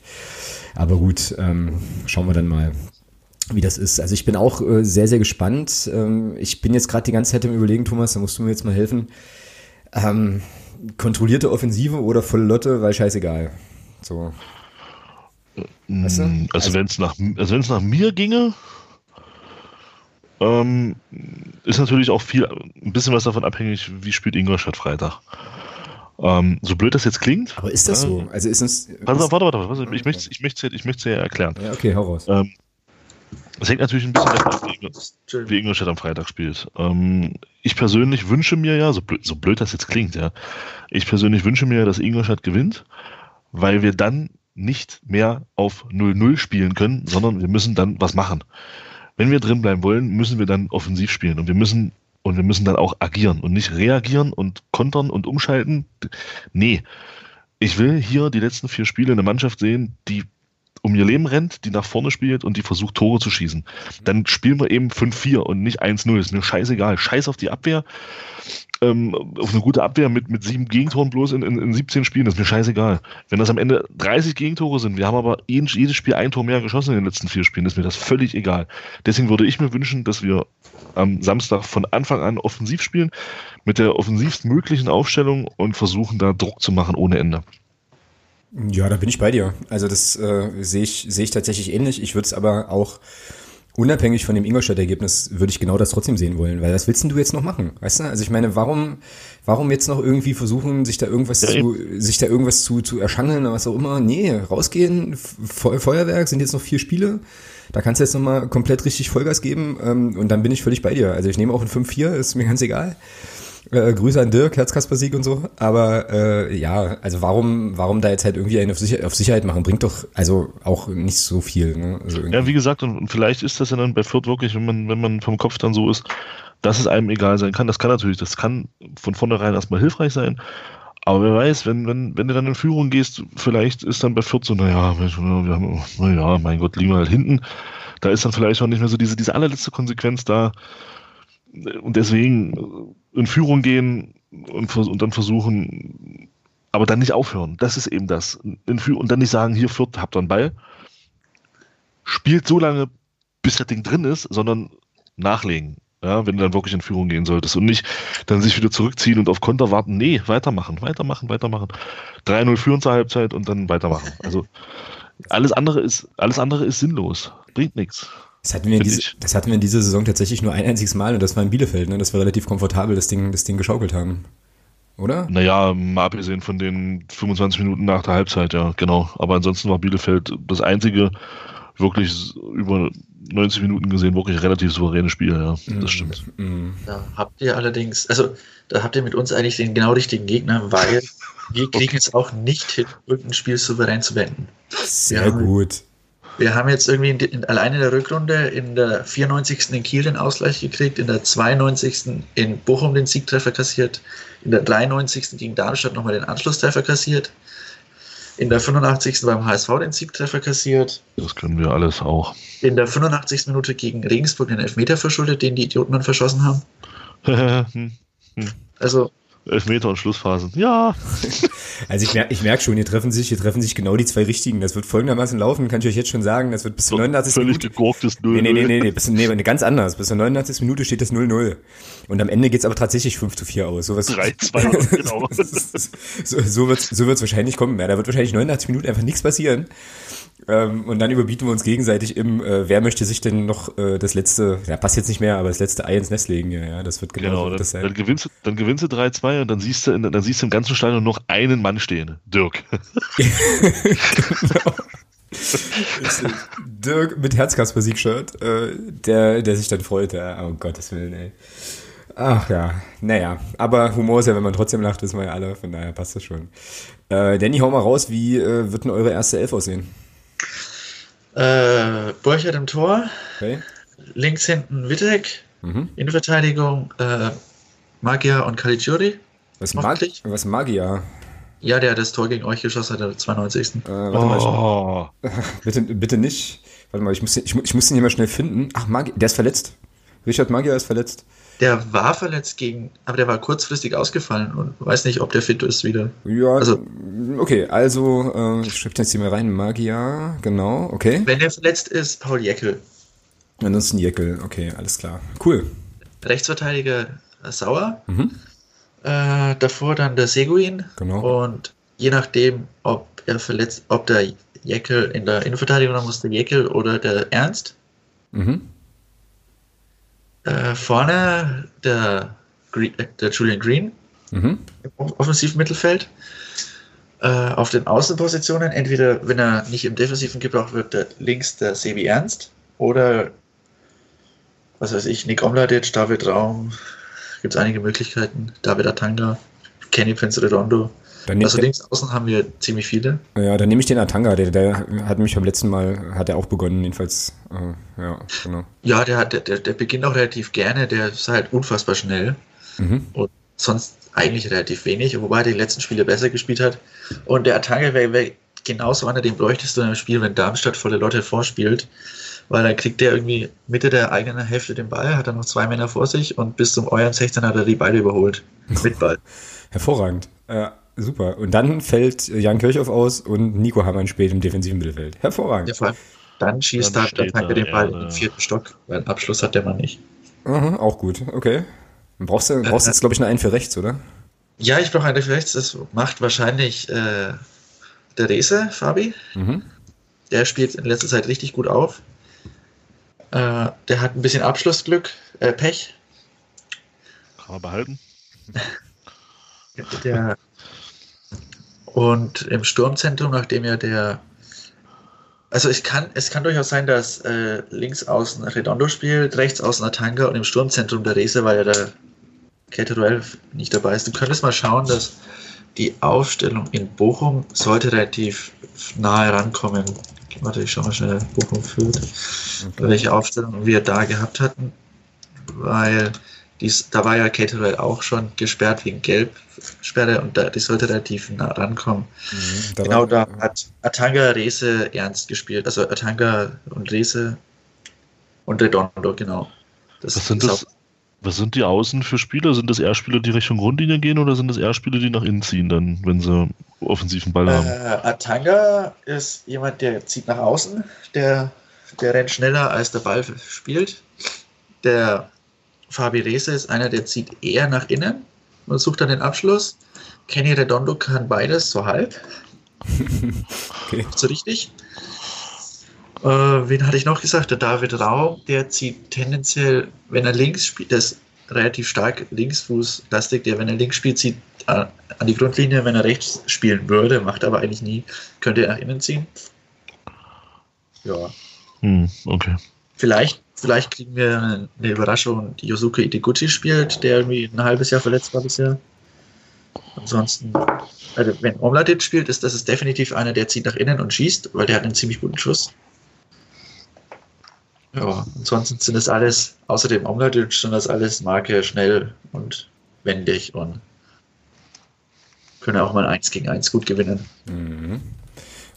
Aber gut, ähm, schauen wir dann mal, wie das ist. Also ich bin auch äh, sehr, sehr gespannt. Ähm, ich bin jetzt gerade die ganze Zeit im Überlegen, Thomas, da musst du mir jetzt mal helfen. Ähm, kontrollierte Offensive oder volle Lotte, weil scheißegal. So. Weißt du? Also, also wenn es nach, also nach mir ginge, ähm, ist natürlich auch viel, ein bisschen was davon abhängig, wie spielt Ingolstadt Freitag. Ähm, so blöd das jetzt klingt. Aber ist das äh, so? Also ist es. Pass auf, warte, warte, warte. Ich möchte es ich möchte, ja erklären. Ja, okay, hau raus. Ähm, es hängt natürlich ein bisschen davon ab, wie Ingolstadt am Freitag spielt. Ähm, ich persönlich wünsche mir ja, so blöd, so blöd das jetzt klingt, ja, ich persönlich wünsche mir, dass Ingolstadt gewinnt, weil wir dann nicht mehr auf 0-0 spielen können, sondern wir müssen dann was machen. Wenn wir drin bleiben wollen, müssen wir dann offensiv spielen und wir müssen und wir müssen dann auch agieren und nicht reagieren und kontern und umschalten. Nee. Ich will hier die letzten vier Spiele eine Mannschaft sehen, die um ihr Leben rennt, die nach vorne spielt und die versucht, Tore zu schießen. Dann spielen wir eben 5-4 und nicht 1-0. Ist mir scheißegal. Scheiß auf die Abwehr. Ähm, auf eine gute Abwehr mit, mit sieben Gegentoren bloß in, in, in 17 Spielen, ist mir scheißegal. Wenn das am Ende 30 Gegentore sind, wir haben aber jedes Spiel ein Tor mehr geschossen in den letzten vier Spielen, ist mir das völlig egal. Deswegen würde ich mir wünschen, dass wir am Samstag von Anfang an offensiv spielen, mit der offensivstmöglichen Aufstellung und versuchen, da Druck zu machen ohne Ende. Ja, da bin ich bei dir. Also das äh, sehe ich, sehe ich tatsächlich ähnlich. Ich würde es aber auch unabhängig von dem Ingolstadt-Ergebnis würde ich genau das trotzdem sehen wollen, weil was willst denn du jetzt noch machen? Weißt du? Also ich meine, warum, warum jetzt noch irgendwie versuchen, sich da irgendwas ja, zu, sich da irgendwas zu, zu erschangeln oder was auch immer? Nee, rausgehen, Fe Feuerwerk, sind jetzt noch vier Spiele. Da kannst du jetzt nochmal komplett richtig Vollgas geben ähm, und dann bin ich völlig bei dir. Also ich nehme auch ein 5-4, ist mir ganz egal. Äh, Grüße an Dirk, Herzkasper-Sieg und so. Aber äh, ja, also warum, warum da jetzt halt irgendwie einen auf, Sicher auf Sicherheit machen, bringt doch also auch nicht so viel. Ne? Also ja, wie gesagt, und vielleicht ist das ja dann bei Fürth wirklich, wenn man, wenn man vom Kopf dann so ist, dass es einem egal sein kann. Das kann natürlich, das kann von vornherein erstmal hilfreich sein. Aber wer weiß, wenn, wenn, wenn du dann in Führung gehst, vielleicht ist dann bei 14, naja, wir haben, naja, mein Gott, liegen wir halt hinten. Da ist dann vielleicht auch nicht mehr so diese, diese allerletzte Konsequenz da. Und deswegen in Führung gehen und, und dann versuchen, aber dann nicht aufhören. Das ist eben das. und dann nicht sagen, hier Fürth, habt einen Ball. Spielt so lange, bis das Ding drin ist, sondern nachlegen. Ja, wenn du dann wirklich in Führung gehen solltest und nicht dann sich wieder zurückziehen und auf Konter warten. Nee, weitermachen, weitermachen, weitermachen. 3-0 führen zur Halbzeit und dann weitermachen. Also alles andere ist, alles andere ist sinnlos. Bringt nichts. Das hatten, wir in diese, das hatten wir in dieser Saison tatsächlich nur ein einziges Mal und das war in Bielefeld, ne, dass wir relativ komfortabel das Ding, das Ding geschaukelt haben. Oder? Naja, mal abgesehen von den 25 Minuten nach der Halbzeit, ja, genau. Aber ansonsten war Bielefeld das einzige wirklich über 90 Minuten gesehen wirklich relativ souveränes Spiel, ja. Das mm, stimmt. Mm. Da habt ihr allerdings, also da habt ihr mit uns eigentlich den genau richtigen Gegner, weil [laughs] wir kriegen okay. es auch nicht hin, irgendein Spiel souverän zu beenden. Sehr wir gut. Wir haben jetzt irgendwie in, in, allein in der Rückrunde in der 94. in Kiel den Ausgleich gekriegt, in der 92. in Bochum den Siegtreffer kassiert, in der 93. gegen Darmstadt nochmal den Anschlusstreffer kassiert, in der 85. beim HSV den Siegtreffer kassiert. Das können wir alles auch. In der 85. Minute gegen Regensburg den Elfmeter verschuldet, den die Idioten dann verschossen haben. [laughs] Also Elfmeter und Schlussphasen. Ja. [laughs] Also ich merke ich merk schon, hier treffen sich, hier treffen sich genau die zwei richtigen. Das wird folgendermaßen laufen, kann ich euch jetzt schon sagen. Das wird bis zur 89. Völlig Minute. gegurktes 0 Nee, nee, nee, nee, nee, bis, nee, ganz anders. Bis zur 89. Minute steht das 0-0. Und am Ende geht's aber tatsächlich 5 zu 4 aus. So 3-2, [laughs] genau. so, so wird's, so wird's wahrscheinlich kommen. Ja, da wird wahrscheinlich 89 Minuten einfach nichts passieren. Ähm, und dann überbieten wir uns gegenseitig im, äh, wer möchte sich denn noch äh, das letzte, ja, passt jetzt nicht mehr, aber das letzte Ei ins Nest legen. Ja, ja das wird genau, genau dann, das sein. Dann gewinnst, dann gewinnst du 3-2 und dann siehst du, in, dann siehst du im ganzen Stadion noch einen Mann stehen. Dirk. [laughs] genau. Dirk mit Herzkasper-Sieg-Shirt, äh, der, der sich dann freut. Ja, oh Gottes Willen, ey. Ach ja, naja, aber Humor ist ja, wenn man trotzdem lacht, wissen wir ja alle, von daher passt das schon. Äh, Danny, hau mal raus, wie äh, wird denn eure erste Elf aussehen? Äh, Burchard im Tor. Okay. Links hinten Wittek. Mhm. Innenverteidigung äh, Magia und Caligiuri. Was, Mag was Magia? Ja, der das Tor gegen euch geschossen hat, der 92. Äh, warte oh. mal, [laughs] bitte, bitte nicht. Warte mal, ich muss, ich, ich muss den hier mal schnell finden. Ach, Magia, der ist verletzt. Richard Magia ist verletzt. Der war verletzt gegen, aber der war kurzfristig ausgefallen und weiß nicht, ob der fit ist wieder. Ja, also, okay, also äh, ich schreibe jetzt hier mal rein, Magia, genau, okay. Wenn er verletzt ist, Paul Jeckel. Ansonsten Jeckel, okay, alles klar. Cool. Rechtsverteidiger Sauer. Mhm. Äh, davor dann der Seguin. Genau. Und je nachdem, ob er verletzt, ob der Jeckel in der Innenverteidigung muss, der Jeckel oder der Ernst. Mhm. Äh, vorne der, äh, der Julian Green mhm. im Offensivmittelfeld. Äh, auf den Außenpositionen, entweder wenn er nicht im Defensiven gebraucht wird, der, links der Sebi Ernst oder was weiß ich, Nick Omladic, David Raum, gibt es einige Möglichkeiten, David Atanga, Kenny Prince Redondo. Dann also links außen haben wir ziemlich viele. Ja, dann nehme ich den Atanga, der, der hat mich beim letzten Mal, hat er auch begonnen, jedenfalls. Äh, ja, genau. Ja, der, hat, der, der beginnt auch relativ gerne, der ist halt unfassbar schnell. Mhm. Und sonst eigentlich relativ wenig, wobei er die letzten Spiele besser gespielt hat. Und der Atanga wäre wär genauso einer, den bräuchtest du in einem Spiel, wenn Darmstadt volle Lotte vorspielt. Weil dann kriegt der irgendwie Mitte der eigenen Hälfte den Ball, hat er noch zwei Männer vor sich und bis zum euren 16 hat er die Beide überholt. [laughs] Mit Ball. Hervorragend. Äh, Super. Und dann fällt Jan Kirchhoff aus und Nico Hamann spielt im defensiven Mittelfeld. Hervorragend. Ja, vor allem dann schießt dann da der Tanke den Ball ja, in den vierten Stock, weil Abschluss hat der Mann nicht. Aha, auch gut, okay. Dann brauchst du brauchst äh, jetzt, glaube ich, noch einen für rechts, oder? Ja, ich brauche einen für rechts. Das macht wahrscheinlich äh, der Rese, Fabi. Mhm. Der spielt in letzter Zeit richtig gut auf. Äh, der hat ein bisschen Abschlussglück, äh, Pech. Kann man behalten. [laughs] der und im Sturmzentrum, nachdem ja der. Also es kann, es kann durchaus sein, dass äh, links außen Redondo spielt, rechts außen Atanga und im Sturmzentrum der Rese, weil ja der Keteruel nicht dabei ist. Du könntest mal schauen, dass die Aufstellung in Bochum sollte relativ nahe rankommen. Warte, ich schau mal schnell, Bochum führt, okay. welche Aufstellung wir da gehabt hatten, weil Dies, da war ja Caterwell auch schon gesperrt wegen Gelbsperre und da, die sollte relativ nah rankommen. Mhm, da genau, da hat Atanga, Rese ernst gespielt. Also Atanga und Rese und Redondo, genau. Das was, sind das, was sind die Außen für Spieler? Sind das eher Spieler, die Richtung Grundlinie gehen oder sind das eher Spieler, die nach innen ziehen, dann, wenn sie offensiven Ball haben? Äh, Atanga ist jemand, der zieht nach außen, der, der rennt schneller, als der Ball spielt. Der Fabi Reza ist einer, der zieht eher nach innen und sucht dann den Abschluss. Kenny Redondo kann beides, so halb. okay. So richtig. Äh, wen hatte ich noch gesagt? Der David Rau, der zieht tendenziell, wenn er links spielt, das ist relativ stark linksfußlastig, der, wenn er links spielt, zieht äh, an die Grundlinie, wenn er rechts spielen würde, macht aber eigentlich nie, könnte er nach innen ziehen. Ja. Hm, okay. Vielleicht Vielleicht kriegen wir eine Überraschung, die Yosuke Ideguchi spielt, der irgendwie ein halbes Jahr verletzt war bisher. Ansonsten, also wenn Omladic spielt, ist das ist definitiv einer, der zieht nach innen und schießt, weil der hat einen ziemlich guten Schuss. Ja, ansonsten sind das alles, außer dem Omladic, sind das alles Marke, schnell und wendig und können auch mal eins gegen eins gut gewinnen. Mhm.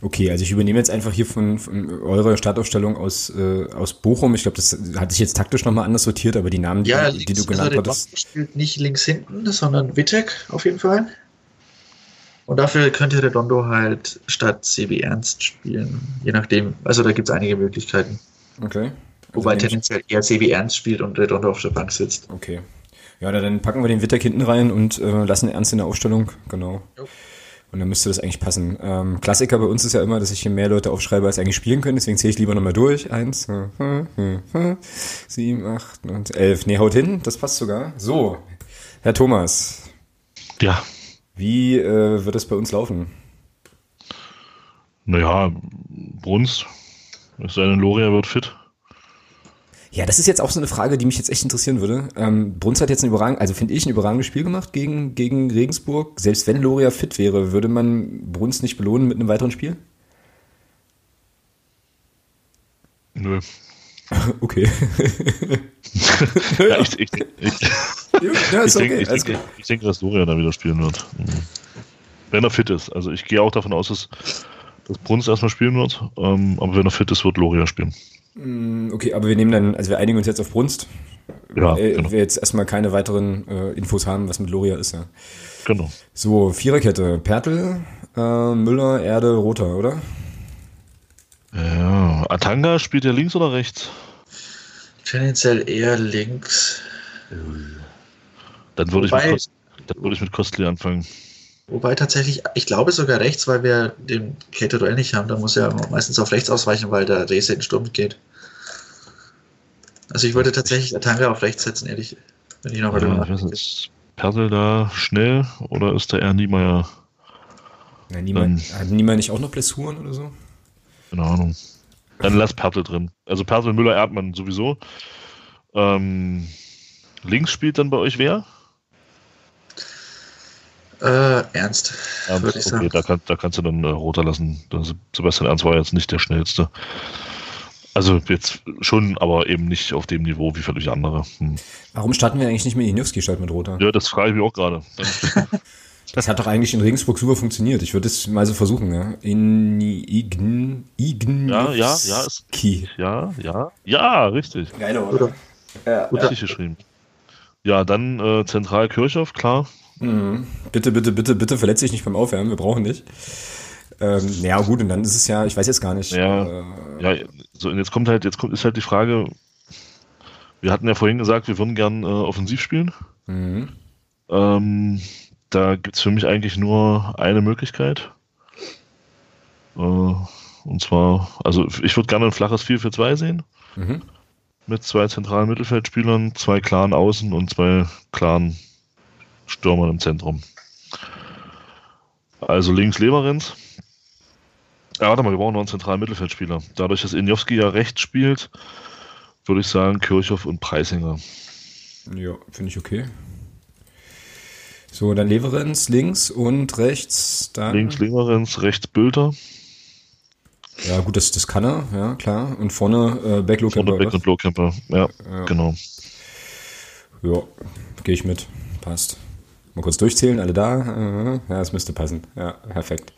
Okay, also ich übernehme jetzt einfach hier von, von eurer Startaufstellung aus, äh, aus Bochum. Ich glaube, das hatte ich jetzt taktisch nochmal anders sortiert, aber die Namen, ja, die, die du genannt hattest. spielt nicht links hinten, sondern Wittek auf jeden Fall. Und dafür könnte Redondo halt statt CB Ernst spielen. Je nachdem. Also da gibt es einige Möglichkeiten. Okay. Also Wobei tendenziell eher CB Ernst spielt und Redondo auf der Bank sitzt. Okay. Ja, dann packen wir den Wittek hinten rein und äh, lassen Ernst in der Aufstellung. Genau. Jo. Und dann müsste das eigentlich passen. Ähm, Klassiker bei uns ist ja immer, dass ich hier mehr Leute aufschreibe, als eigentlich spielen können. Deswegen zähle ich lieber nochmal durch. Eins, sieben, acht und elf. Nee, haut hin. Das passt sogar. So, Herr Thomas. Ja. Wie äh, wird es bei uns laufen? Naja, Bruns. Es sei denn, Loria wird fit. Ja, das ist jetzt auch so eine Frage, die mich jetzt echt interessieren würde. Ähm, Bruns hat jetzt ein überragend, also finde ich, ein überragendes Spiel gemacht gegen, gegen Regensburg. Selbst wenn Loria fit wäre, würde man Bruns nicht belohnen mit einem weiteren Spiel? Nö. [laughs] Okay. [laughs] ja, ich, ich, ich, [laughs] ja, ich, denke, ich, denke, ich denke, dass Loria dann wieder spielen wird. Mhm. Wenn er fit ist. Also ich gehe auch davon aus, dass, dass Bruns erstmal spielen wird. Ähm, aber wenn er fit ist, wird Loria spielen. Mm, okay, aber wir nehmen dann, also wir einigen uns jetzt auf Brunst. Ja, weil genau. wir jetzt erstmal keine weiteren äh, Infos haben, was mit Loria ist, ja. Genau. So, Viererkette. Pertl, äh, Müller, Erde, Roter, oder? Ja, Atanga spielt ja links oder rechts? Tendenziell eher links. Dann würde ich, mit dann würde ich mit Kostli anfangen. Wobei tatsächlich, ich glaube sogar rechts, weil wir den Caterduell nicht haben. Da muss er meistens auf rechts ausweichen, weil der Race in Sturm geht. Also ich würde tatsächlich Atanga auf rechts setzen, ehrlich. Wenn ich noch ja, ich ist Pertl da schnell oder ist da eher Niemeyer? Ja, Niemeyer hat Niemeyer nicht auch noch Blessuren oder so? Keine Ahnung. Dann lass Pertl drin. Also Pertl, Müller, Erdmann sowieso. Ähm, links spielt dann bei euch wer? Äh, Ernst, Ernst würde ich sagen. Okay, da, kann, da kannst du dann äh, roter lassen. Sebastian Ernst war jetzt nicht der schnellste. Also jetzt schon, aber eben nicht auf dem Niveau wie völlig andere. Hm. Warum starten wir eigentlich nicht mit Inowski statt mit Roter? Ja, das frage ich mich auch gerade. [laughs] das hat doch eigentlich in Regensburg super funktioniert. Ich würde es mal so versuchen, ja. In Ign, Ign Ja, ja, ja, ist, ja, ja, ja, richtig. Geil, oder? Ja, richtig ja. geschrieben. Ja, dann äh, Zentral Kirchhoff, klar. Mhm. Bitte, bitte, bitte, bitte verletze dich nicht beim Aufwärmen, wir brauchen dich. Ähm, ja, gut, und dann ist es ja, ich weiß jetzt gar nicht. Ja, äh, ja so, und jetzt kommt halt, jetzt kommt, ist halt die Frage, wir hatten ja vorhin gesagt, wir würden gern äh, offensiv spielen. Mhm. Ähm, da gibt es für mich eigentlich nur eine Möglichkeit. Äh, und zwar, also ich würde gerne ein flaches 4 für 2 sehen. Mhm. Mit zwei zentralen Mittelfeldspielern, zwei klaren Außen und zwei klaren Stürmer im Zentrum. Also links Leverenz. Ja, warte mal, wir brauchen noch einen zentralen Mittelfeldspieler. Dadurch, dass Injowski ja rechts spielt, würde ich sagen Kirchhoff und Preisinger. Ja, finde ich okay. So, dann Leverenz links und rechts. Dann links Leverenz, rechts Bülter. Ja, gut, das, das kann er, ja, klar. Und vorne äh, Camper. Vorne Back und Low Camper, ja, ja, genau. Ja, gehe ich mit. Passt. Mal kurz durchzählen, alle da? Ja, es müsste passen. Ja, perfekt.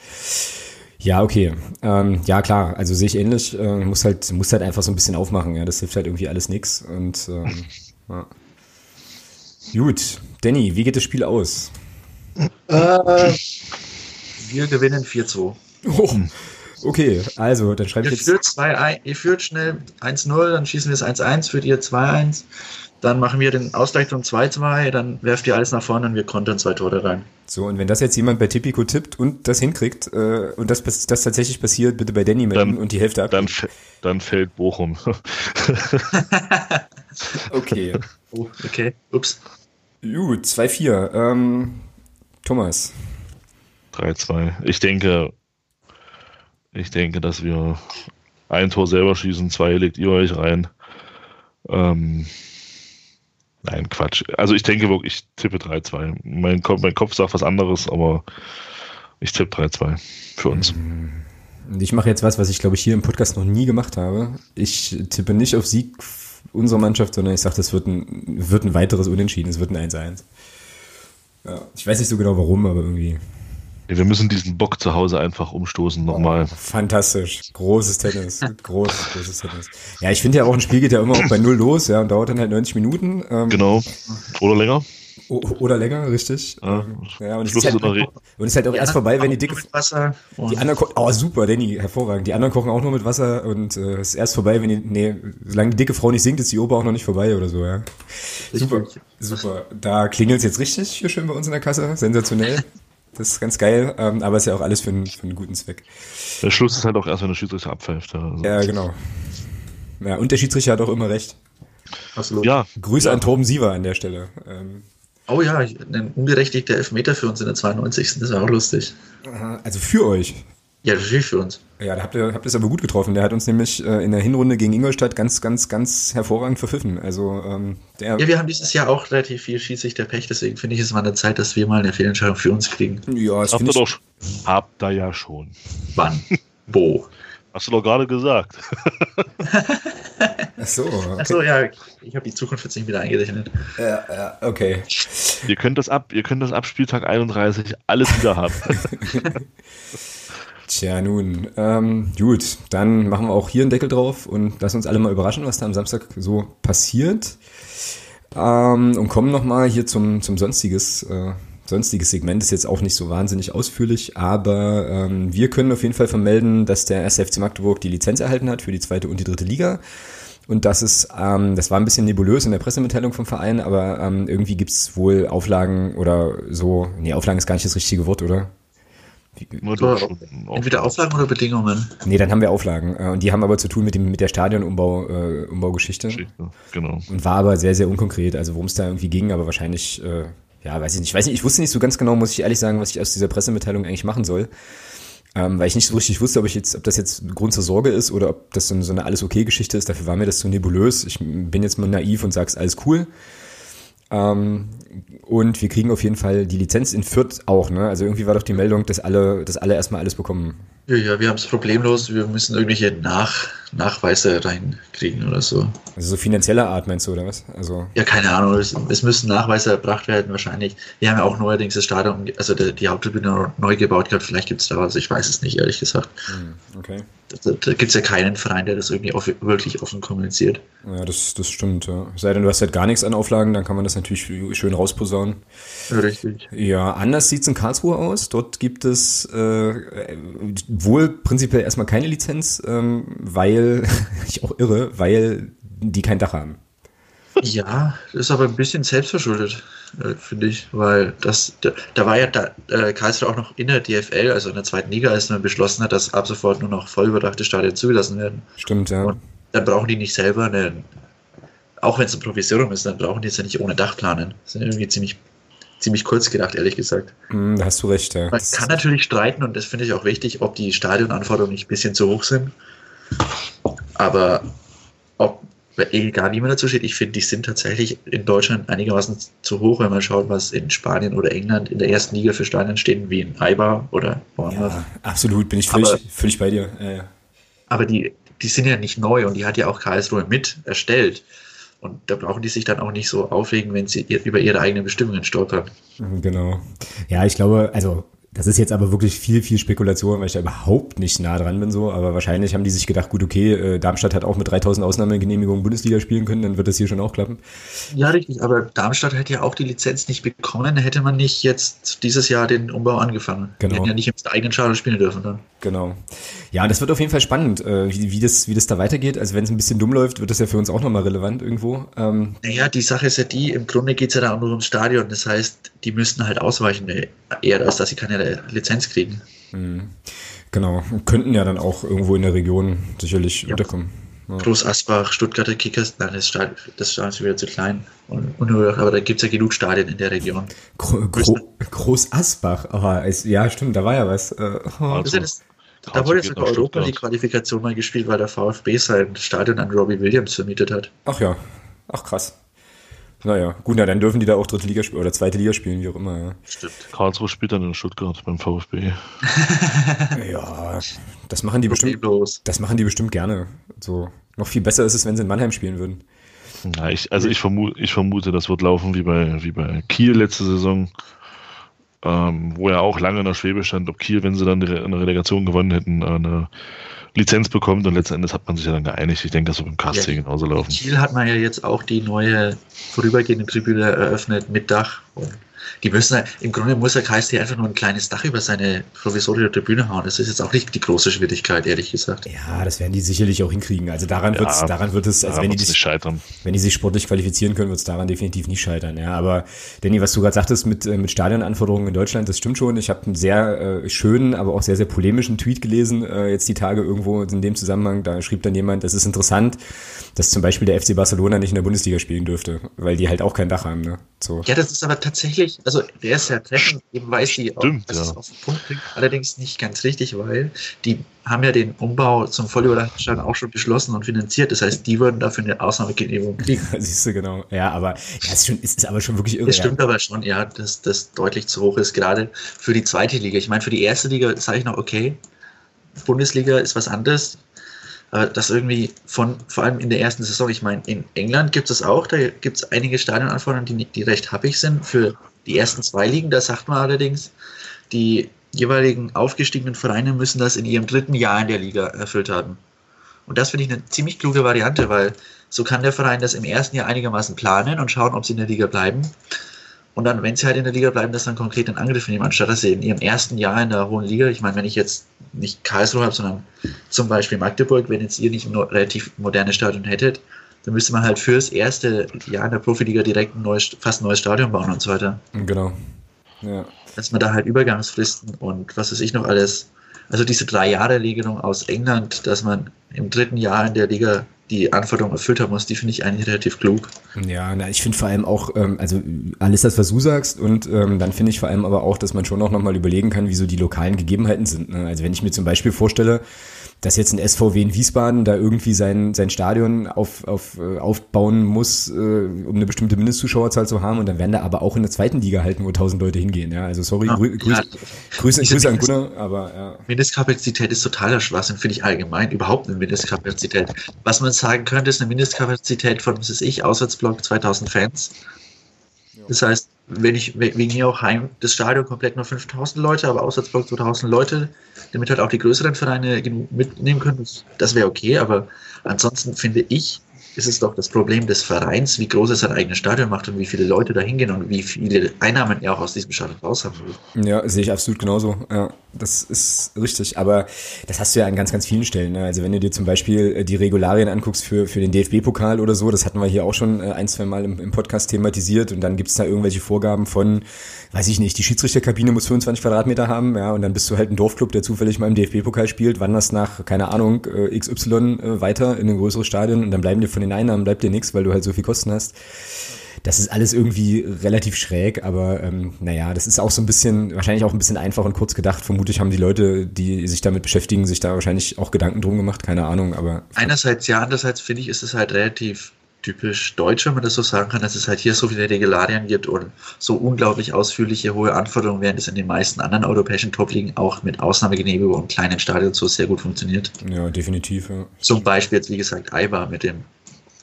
Ja, okay. Ähm, ja, klar. Also sehe ich ähnlich. Äh, muss halt, muss halt einfach so ein bisschen aufmachen. Ja, das hilft halt irgendwie alles nix. Und ähm, [laughs] ja. gut. Danny, wie geht das Spiel aus? Äh, wir gewinnen 4-2. Oh, okay, also dann schreibe ich jetzt. führt, 2 ihr führt schnell 1-0, dann schießen wir es 1-1, führt ihr 2-1. Dann machen wir den Ausgleich zum 2-2, dann werft ihr alles nach vorne und wir kontern zwei Tore rein. So, und wenn das jetzt jemand bei Tipico tippt und das hinkriegt äh, und das, das tatsächlich passiert, bitte bei Danny melden und die Hälfte ab. Dann, dann fällt Bochum. [laughs] Okay. Oh, okay. Ups. Gut, 2-4. Ähm, Thomas. 3-2. Ich denke, ich denke, dass wir ein Tor selber schießen, zwei legt ihr euch rein. Ähm, nein, Quatsch. Also ich denke wirklich, ich tippe 3-2. Mein, Kopf- mein Kopf sagt was anderes, aber ich tippe 3-2 für uns. Und Ich mache jetzt was, was ich glaube ich hier im Podcast noch nie gemacht habe. Ich tippe nicht auf Sieg unserer Mannschaft, sondern ich sage, das wird ein, wird ein weiteres Unentschieden. Es wird ein 1-1. Ja, ich weiß nicht so genau warum, aber irgendwie Wir müssen diesen Bock zu Hause einfach umstoßen nochmal. fantastisch. Großes Tennis. Großes, großes Tennis. Ja, ich finde ja auch, ein Spiel geht ja immer auch bei Null los, ja, und dauert dann halt 90 Minuten. Ähm, Genau. Oder länger. o- Oder länger, richtig. Ja. Ähm, ja, und es ist halt, und es ist halt auch erst vorbei, wenn die dicke, Mit Wasser. Und Die anderen kochen, oh super, Danny, hervorragend. Die anderen kochen auch nur mit Wasser und äh, es ist erst vorbei, wenn die, nee, solange die dicke Frau nicht singt, ist die Oper auch noch nicht vorbei oder so, ja. Super, super. Da klingelt es jetzt richtig hier schön bei uns in der Kasse, sensationell. Das ist ganz geil, ähm, aber ist ja auch alles für einen, für einen guten Zweck. Der Schluss ist halt auch erst, wenn der Schiedsrichter abpfeift. Ja, also. Ja, genau. Ja, und der Schiedsrichter hat auch immer recht. Absolut. ja Grüße Ja. an Torben Siever an der Stelle. Ähm, Oh ja, ein unberechtigter Elfmeter für uns in der 92. Das war auch lustig. also für euch. Ja, natürlich für uns. Ja, da habt ihr, habt ihr es aber gut getroffen. Der hat uns nämlich äh, in der Hinrunde gegen Ingolstadt ganz, ganz, ganz hervorragend verpfiffen. Also ähm, der, Ja, wir haben dieses Jahr auch relativ viel Schiedsrichterpech, deswegen finde ich es mal eine Zeit, dass wir mal eine Fehlentscheidung für uns kriegen. ja, das Habt ihr doch, habt ihr ja schon. Wann? [laughs] Wo? Hast du doch gerade gesagt. Ach so, okay. Achso, ja, ich habe die Zukunft jetzt nicht wieder eingerechnet. Ja, ja, okay. Ihr könnt das ab, ihr könnt das ab Spieltag 31 alles wieder haben. [laughs] Tja, nun, ähm, gut, dann machen wir auch hier einen Deckel drauf und lassen uns alle mal überraschen, was da am Samstag so passiert. Ähm, und kommen nochmal hier zum, zum sonstiges, äh, sonstiges Segment, ist jetzt auch nicht so wahnsinnig ausführlich, aber ähm, wir können auf jeden Fall vermelden, dass der 1. FC Magdeburg die Lizenz erhalten hat für die zweite und die dritte Liga. Und das ist, ähm, das war ein bisschen nebulös in der Pressemitteilung vom Verein, aber ähm, irgendwie gibt's wohl Auflagen oder so, nee, Auflagen ist gar nicht das richtige Wort, oder? So, schon. Entweder Auflagen oder Bedingungen. Nee, dann haben wir Auflagen. Äh, Und die haben aber zu tun mit, dem, mit der Stadionumbau, äh, Umbaugeschichte. Genau. Und war aber sehr, sehr unkonkret. Also worum es da irgendwie ging, aber wahrscheinlich, äh, ja, weiß ich nicht. Ich weiß nicht, ich wusste nicht so ganz genau, muss ich ehrlich sagen, was ich aus dieser Pressemitteilung eigentlich machen soll. Ähm, weil ich nicht so richtig wusste, ob ich jetzt, ob das jetzt Grund zur Sorge ist oder ob das so eine, so eine alles okay Geschichte ist. Dafür war mir das zu nebulös. Ich bin jetzt mal naiv und sag's alles cool. Ähm, und wir kriegen auf jeden Fall die Lizenz in Fürth auch, ne? Also irgendwie war doch die Meldung, dass alle, dass alle erstmal alles bekommen. Ja, ja, wir haben es problemlos. Wir müssen irgendwelche Nach Nachweise reinkriegen oder so. Also so finanzieller Art meinst du, oder was? Also. Ja, keine Ahnung. Es, es müssen Nachweise erbracht werden, wahrscheinlich. Wir haben ja auch neuerdings das Stadion, also die, die Haupttribüne neu gebaut gehabt. Vielleicht gibt es da was. Ich weiß es nicht, ehrlich gesagt. hm, Okay. Da, da gibt es ja keinen Verein, der das irgendwie off wirklich offen kommuniziert. Ja, das, das stimmt, ja. Sei denn, du hast halt gar nichts an Auflagen, dann kann man das natürlich schön rausposaunen. Richtig. Ja, anders sieht's in Karlsruhe aus. Dort gibt es äh, wohl prinzipiell erstmal keine Lizenz, ähm, weil, [laughs] ich auch irre, weil die kein Dach haben. Ja, das ist aber ein bisschen selbstverschuldet, äh, finde ich, weil das, da, da war ja da, äh, Karlsruhe auch noch in der DFL, also in der zweiten Liga, als man beschlossen hat, dass ab sofort nur noch voll überdachte Stadien zugelassen werden. Stimmt, ja. Und dann brauchen die nicht selber eine, auch wenn es ein Provisorium ist, dann brauchen die es ja nicht ohne Dach planen. Das ist irgendwie ziemlich, ziemlich kurz gedacht, ehrlich gesagt. Hm, da hast du recht, ja. Man kann natürlich streiten, und das finde ich auch wichtig, ob die Stadionanforderungen nicht ein bisschen zu hoch sind. Aber ob, egal wie man dazu steht, ich finde, die sind tatsächlich in Deutschland einigermaßen zu hoch, wenn man schaut, was in Spanien oder England in der ersten Liga für Stadien stehen, wie in Eibar oder woanders. ja, absolut, bin ich völlig, Aber- völlig bei dir. Ja, ja. Aber die, die sind ja nicht neu und die hat ja auch Karlsruhe mit erstellt. Und da brauchen die sich dann auch nicht so aufregen, wenn sie über ihre eigenen Bestimmungen stolpern. Genau. Ja, ich glaube, also das ist jetzt aber wirklich viel, viel Spekulation, weil ich da überhaupt nicht nah dran bin so. Aber wahrscheinlich haben die sich gedacht, gut, okay, äh, Darmstadt hat auch mit 3000 Ausnahmegenehmigungen Bundesliga spielen können, dann wird das hier schon auch klappen. Ja, richtig. Aber Darmstadt hätte ja auch die Lizenz nicht bekommen, hätte man nicht jetzt dieses Jahr den Umbau angefangen. Genau. Die hätten ja nicht im eigenen Stadion spielen dürfen dann. Genau. Ja, das wird auf jeden Fall spannend, äh, wie, wie, das, wie das da weitergeht. Also wenn es ein bisschen dumm läuft, wird das ja für uns auch nochmal relevant irgendwo. Ähm, naja, die Sache ist ja die, im Grunde geht es ja da auch nur ums Stadion. Das heißt, die müssten halt ausweichen, eher als dass sie keine Lizenz kriegen. Mhm. Genau, könnten ja dann auch irgendwo in der Region sicherlich ja. unterkommen. Ja. Groß Asbach, Stuttgarter Kickers, nein, das Stadion, das Stadion ist wieder zu klein. Und, und, aber da gibt es ja genug Stadien in der Region. Gro Gro Groß Asbach, aber es, ja, stimmt, da war ja was. Äh, oh. also, das, da wurde sogar Europa die Qualifikation mal gespielt, weil der VfB sein Stadion an Robbie Williams vermietet hat. Ach ja, ach krass. Naja, gut, na, dann dürfen die da auch dritte Liga spielen oder zweite Liga spielen, wie auch immer. Ja. Stimmt. Karlsruhe spielt dann in Stuttgart beim VfB. [laughs] ja, das machen die bestimmt. Das machen die bestimmt gerne. So noch viel besser ist es, wenn sie in Mannheim spielen würden. Na, ich, also ich vermute, ich vermute, das wird laufen wie bei, wie bei Kiel letzte Saison, ähm, wo er auch lange in der Schwebe stand, ob Kiel, wenn sie dann eine Relegation gewonnen hätten, eine Lizenz bekommt und letzten Endes hat man sich ja dann geeinigt. Ich denke, das wird beim KSC ja, genauso laufen. In Kiel hat man ja jetzt auch die neue vorübergehende Tribüne eröffnet mit Dach und die müssen halt, im Grunde muss der KSC einfach nur ein kleines Dach über seine provisorische Tribüne hauen. Das ist jetzt auch nicht die große Schwierigkeit, ehrlich gesagt. Ja, das werden die sicherlich auch hinkriegen. Also daran ja, wird's, daran wird es, also wenn die, nicht scheitern. wenn die sich sportlich qualifizieren können, wird es daran definitiv nicht scheitern. Ja, aber Danny, was du gerade sagtest mit, äh, mit Stadionanforderungen in Deutschland, das stimmt schon. Ich habe einen sehr äh, schönen, aber auch sehr, sehr polemischen Tweet gelesen, äh, jetzt die Tage irgendwo in dem Zusammenhang. Da schrieb dann jemand, es ist interessant, dass zum Beispiel der FC Barcelona nicht in der Bundesliga spielen dürfte, weil die halt auch kein Dach haben. Ne? So. Ja, das ist aber tatsächlich, also der ist ja treffend, eben weiß sie Stimmt, auch, dass ja. es auf den Punkt bringt. Allerdings nicht ganz richtig, weil die haben ja den Umbau zum Vollüberlandstadion auch schon beschlossen und finanziert. Das heißt, die würden dafür eine Ausnahmegenehmigung kriegen. [laughs] Siehst du, genau. Ja, aber ja, ist, schon, ist, ist aber schon wirklich irre. Das stimmt ja. aber schon, ja, dass das deutlich zu hoch ist, gerade für die zweite Liga. Ich meine, für die erste Liga sage ich noch, okay, Bundesliga ist was anderes äh, das irgendwie von, vor allem in der ersten Saison, ich meine, in England gibt es auch, da gibt es einige Stadionanforderungen, die, die recht happig sind für die ersten zwei Ligen. Da sagt man allerdings, die jeweiligen aufgestiegenen Vereine müssen das in ihrem dritten Jahr in der Liga erfüllt haben. Und das finde ich eine ziemlich kluge Variante, weil so kann der Verein das im ersten Jahr einigermaßen planen und schauen, ob sie in der Liga bleiben. Und dann, wenn sie halt in der Liga bleiben, das dann konkret in Angriff nehmen, anstatt dass sie in ihrem ersten Jahr in der hohen Liga, ich meine, wenn ich jetzt nicht Karlsruhe habe, sondern zum Beispiel Magdeburg, wenn jetzt ihr nicht ein relativ modernes Stadion hättet, dann müsste man halt fürs erste Jahr in der Profiliga direkt ein neues, fast ein neues Stadion bauen und so weiter. Genau. Ja. Dass man da halt Übergangsfristen und was weiß ich noch alles. Also diese drei Jahre Regelung aus England, dass man im dritten Jahr in der Liga die Anforderungen erfüllt haben muss, die finde ich eigentlich relativ klug. Ja, na, ich finde vor allem auch, ähm, also alles das, was du sagst und ähm, dann finde ich vor allem aber auch, dass man schon auch nochmal überlegen kann, wie so die lokalen Gegebenheiten sind. Ne? Also wenn ich mir zum Beispiel vorstelle, dass jetzt ein SVW in Wiesbaden da irgendwie sein, sein Stadion auf, auf, äh, aufbauen muss, äh, um eine bestimmte Mindestzuschauerzahl zu haben und dann werden da aber auch in der zweiten Liga halt nur 1000 Leute hingehen. Ja, also sorry, ja, grü Grüße, ja, Grüße, Grüße an Gunnar, aber ja. Mindestkapazität ist totaler Schwachsinn, finde ich allgemein, überhaupt eine Mindestkapazität. Was man sagen könnte, ist eine Mindestkapazität von, was ist ich, Auswärtsblock 2000 Fans. Das heißt, wenn ich wegen mir auch heim das Stadion komplett nur 5000 Leute, aber Auswärtsblock 2000 Leute, damit halt auch die größeren Vereine mitnehmen können, das wäre okay, aber ansonsten finde ich, ist es doch das Problem des Vereins, wie groß er sein eigenes Stadion macht und wie viele Leute da hingehen und wie viele Einnahmen er auch aus diesem Stadion raus haben will. Ja, sehe ich absolut genauso. Ja, das ist richtig. Aber das hast du ja an ganz, ganz vielen Stellen. Ne? Also wenn du dir zum Beispiel äh, die Regularien anguckst für, für den DFB-Pokal oder so, das hatten wir hier auch schon äh, ein, zwei Mal im, im Podcast thematisiert und dann gibt es da irgendwelche Vorgaben von, weiß ich nicht, die Schiedsrichterkabine muss 25 Quadratmeter haben, ja, und dann bist du halt ein Dorfclub, der zufällig mal im DFB-Pokal spielt, wanderst nach, keine Ahnung, äh, XY weiter in ein größeres Stadion und dann bleiben dir von den den Einnahmen bleibt dir nichts, weil du halt so viel Kosten hast. Das ist alles irgendwie relativ schräg, aber ähm, naja, das ist auch so ein bisschen, wahrscheinlich auch ein bisschen einfach und kurz gedacht. Vermutlich haben die Leute, die sich damit beschäftigen, sich da wahrscheinlich auch Gedanken drum gemacht, keine Ahnung, aber. Einerseits ja, andererseits finde ich, ist es halt relativ typisch deutsch, wenn man das so sagen kann, dass es halt hier so viele Regularien gibt und so unglaublich ausführliche hohe Anforderungen, während es in den meisten anderen europäischen Top-Ligen auch mit Ausnahmegenehmigung und kleinen Stadien so sehr gut funktioniert. Ja, definitiv. Ja. Zum Beispiel jetzt, wie gesagt, Eibar mit dem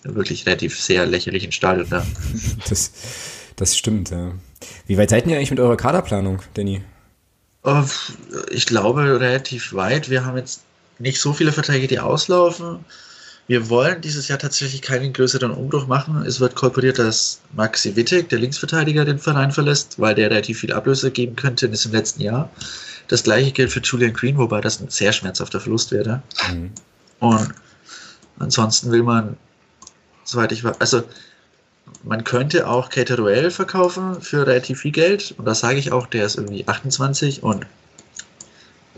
wirklich relativ sehr lächerlichen Stadion da. [laughs] Das, das stimmt, ja. Wie weit seid ihr eigentlich mit eurer Kaderplanung, Danny? Oh, ich glaube relativ weit. Wir haben jetzt nicht so viele Verträge, die auslaufen. Wir wollen dieses Jahr tatsächlich keinen größeren Umbruch machen. Es wird kolportiert, dass Maxi Wittek, der Linksverteidiger, den Verein verlässt, weil der relativ viel Ablöse geben könnte in diesem letzten Jahr. Das gleiche gilt für Julian Green, wobei das ein sehr schmerzhafter Verlust wäre. Mhm. Und ansonsten will man, soweit ich weiß, also man könnte auch Cateruel verkaufen für relativ viel Geld. Und das sage ich auch, der ist irgendwie 28 und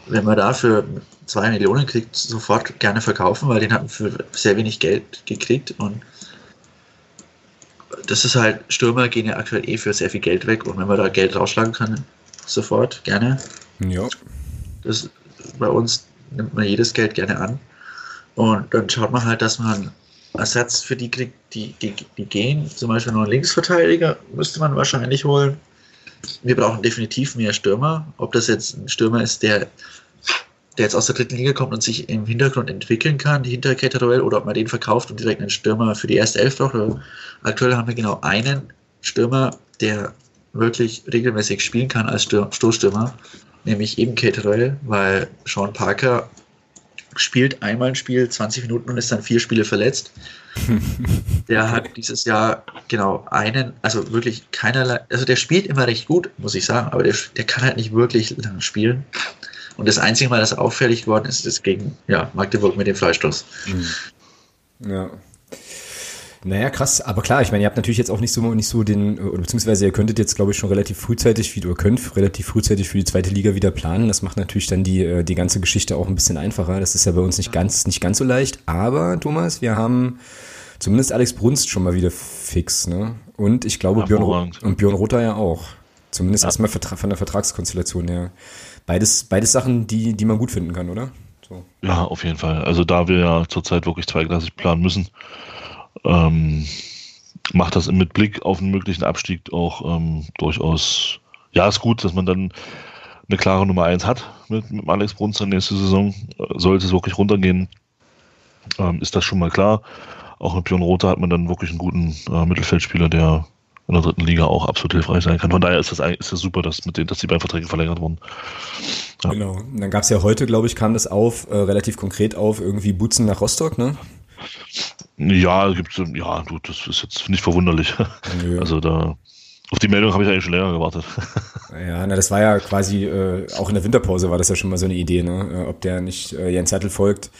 wenn man dafür zwei Millionen kriegt, sofort gerne verkaufen, weil den hat man für sehr wenig Geld gekriegt und das ist halt, Stürmer gehen ja aktuell eh für sehr viel Geld weg und wenn man da Geld rausschlagen kann, sofort, gerne. Ja. Das, bei uns nimmt man jedes Geld gerne an und dann schaut man halt, dass man Ersatz für die kriegt, die, die, die gehen. Zum Beispiel noch einen Linksverteidiger müsste man wahrscheinlich holen. Wir brauchen definitiv mehr Stürmer. Ob das jetzt ein Stürmer ist, der, der jetzt aus der dritten Liga kommt und sich im Hintergrund entwickeln kann, die Hinterkette oder ob man den verkauft und direkt einen Stürmer für die erste Elf braucht. Aktuell haben wir genau einen Stürmer, der wirklich regelmäßig spielen kann als Stoßstürmer, nämlich eben Caterwell, weil Sean Parker spielt einmal ein Spiel 20 Minuten und ist dann vier Spiele verletzt. [laughs] der hat dieses Jahr genau einen, also wirklich keinerlei, also der spielt immer recht gut, muss ich sagen, aber der, der kann halt nicht wirklich lange spielen. Und das einzige Mal, das auffällig geworden ist, ist gegen ja, Magdeburg mit dem Freistoß. Mhm. Ja. Naja, krass, aber klar, ich meine, ihr habt natürlich jetzt auch nicht so, nicht so den, oder beziehungsweise ihr könntet jetzt, glaube ich, schon relativ frühzeitig, wie du könnt, relativ frühzeitig für die zweite Liga wieder planen. Das macht natürlich dann die, äh, die ganze Geschichte auch ein bisschen einfacher. Das ist ja bei uns nicht ganz, nicht ganz so leicht. Aber, Thomas, wir haben zumindest Alex Brunst schon mal wieder fix, ne? Und ich glaube, Björn, und Björn Rother ja auch. Zumindest ja. erstmal von der Vertragskonstellation her. Beides, beides Sachen, die, die man gut finden kann, oder? So. Ja, auf jeden Fall. Also da wir ja zurzeit wirklich zweiklassig planen müssen, ähm, macht das mit Blick auf einen möglichen Abstieg auch ähm, durchaus, ja, ist gut, dass man dann eine klare Nummer 1 hat mit, mit Alex Brunster nächste Saison. Äh, sollte es wirklich runtergehen, ähm, ist das schon mal klar. Auch mit Björn Rother hat man dann wirklich einen guten äh, Mittelfeldspieler, der in der dritten Liga auch absolut hilfreich sein kann. Von daher ist das, ist das super, dass, mit denen, dass die beiden Verträge verlängert wurden. Ja. Genau. Und dann gab es ja heute, glaube ich, kam das auf, äh, relativ konkret auf, irgendwie Butzen nach Rostock, ne? Ja, gibt's, ja, du, das ist jetzt nicht verwunderlich. Nö. Also da, auf die Meldung habe ich eigentlich schon länger gewartet. Ja, na, das war ja quasi, äh, auch in der Winterpause war das ja schon mal so eine Idee, ne? Äh, ob der nicht äh, Jens Zettel folgt.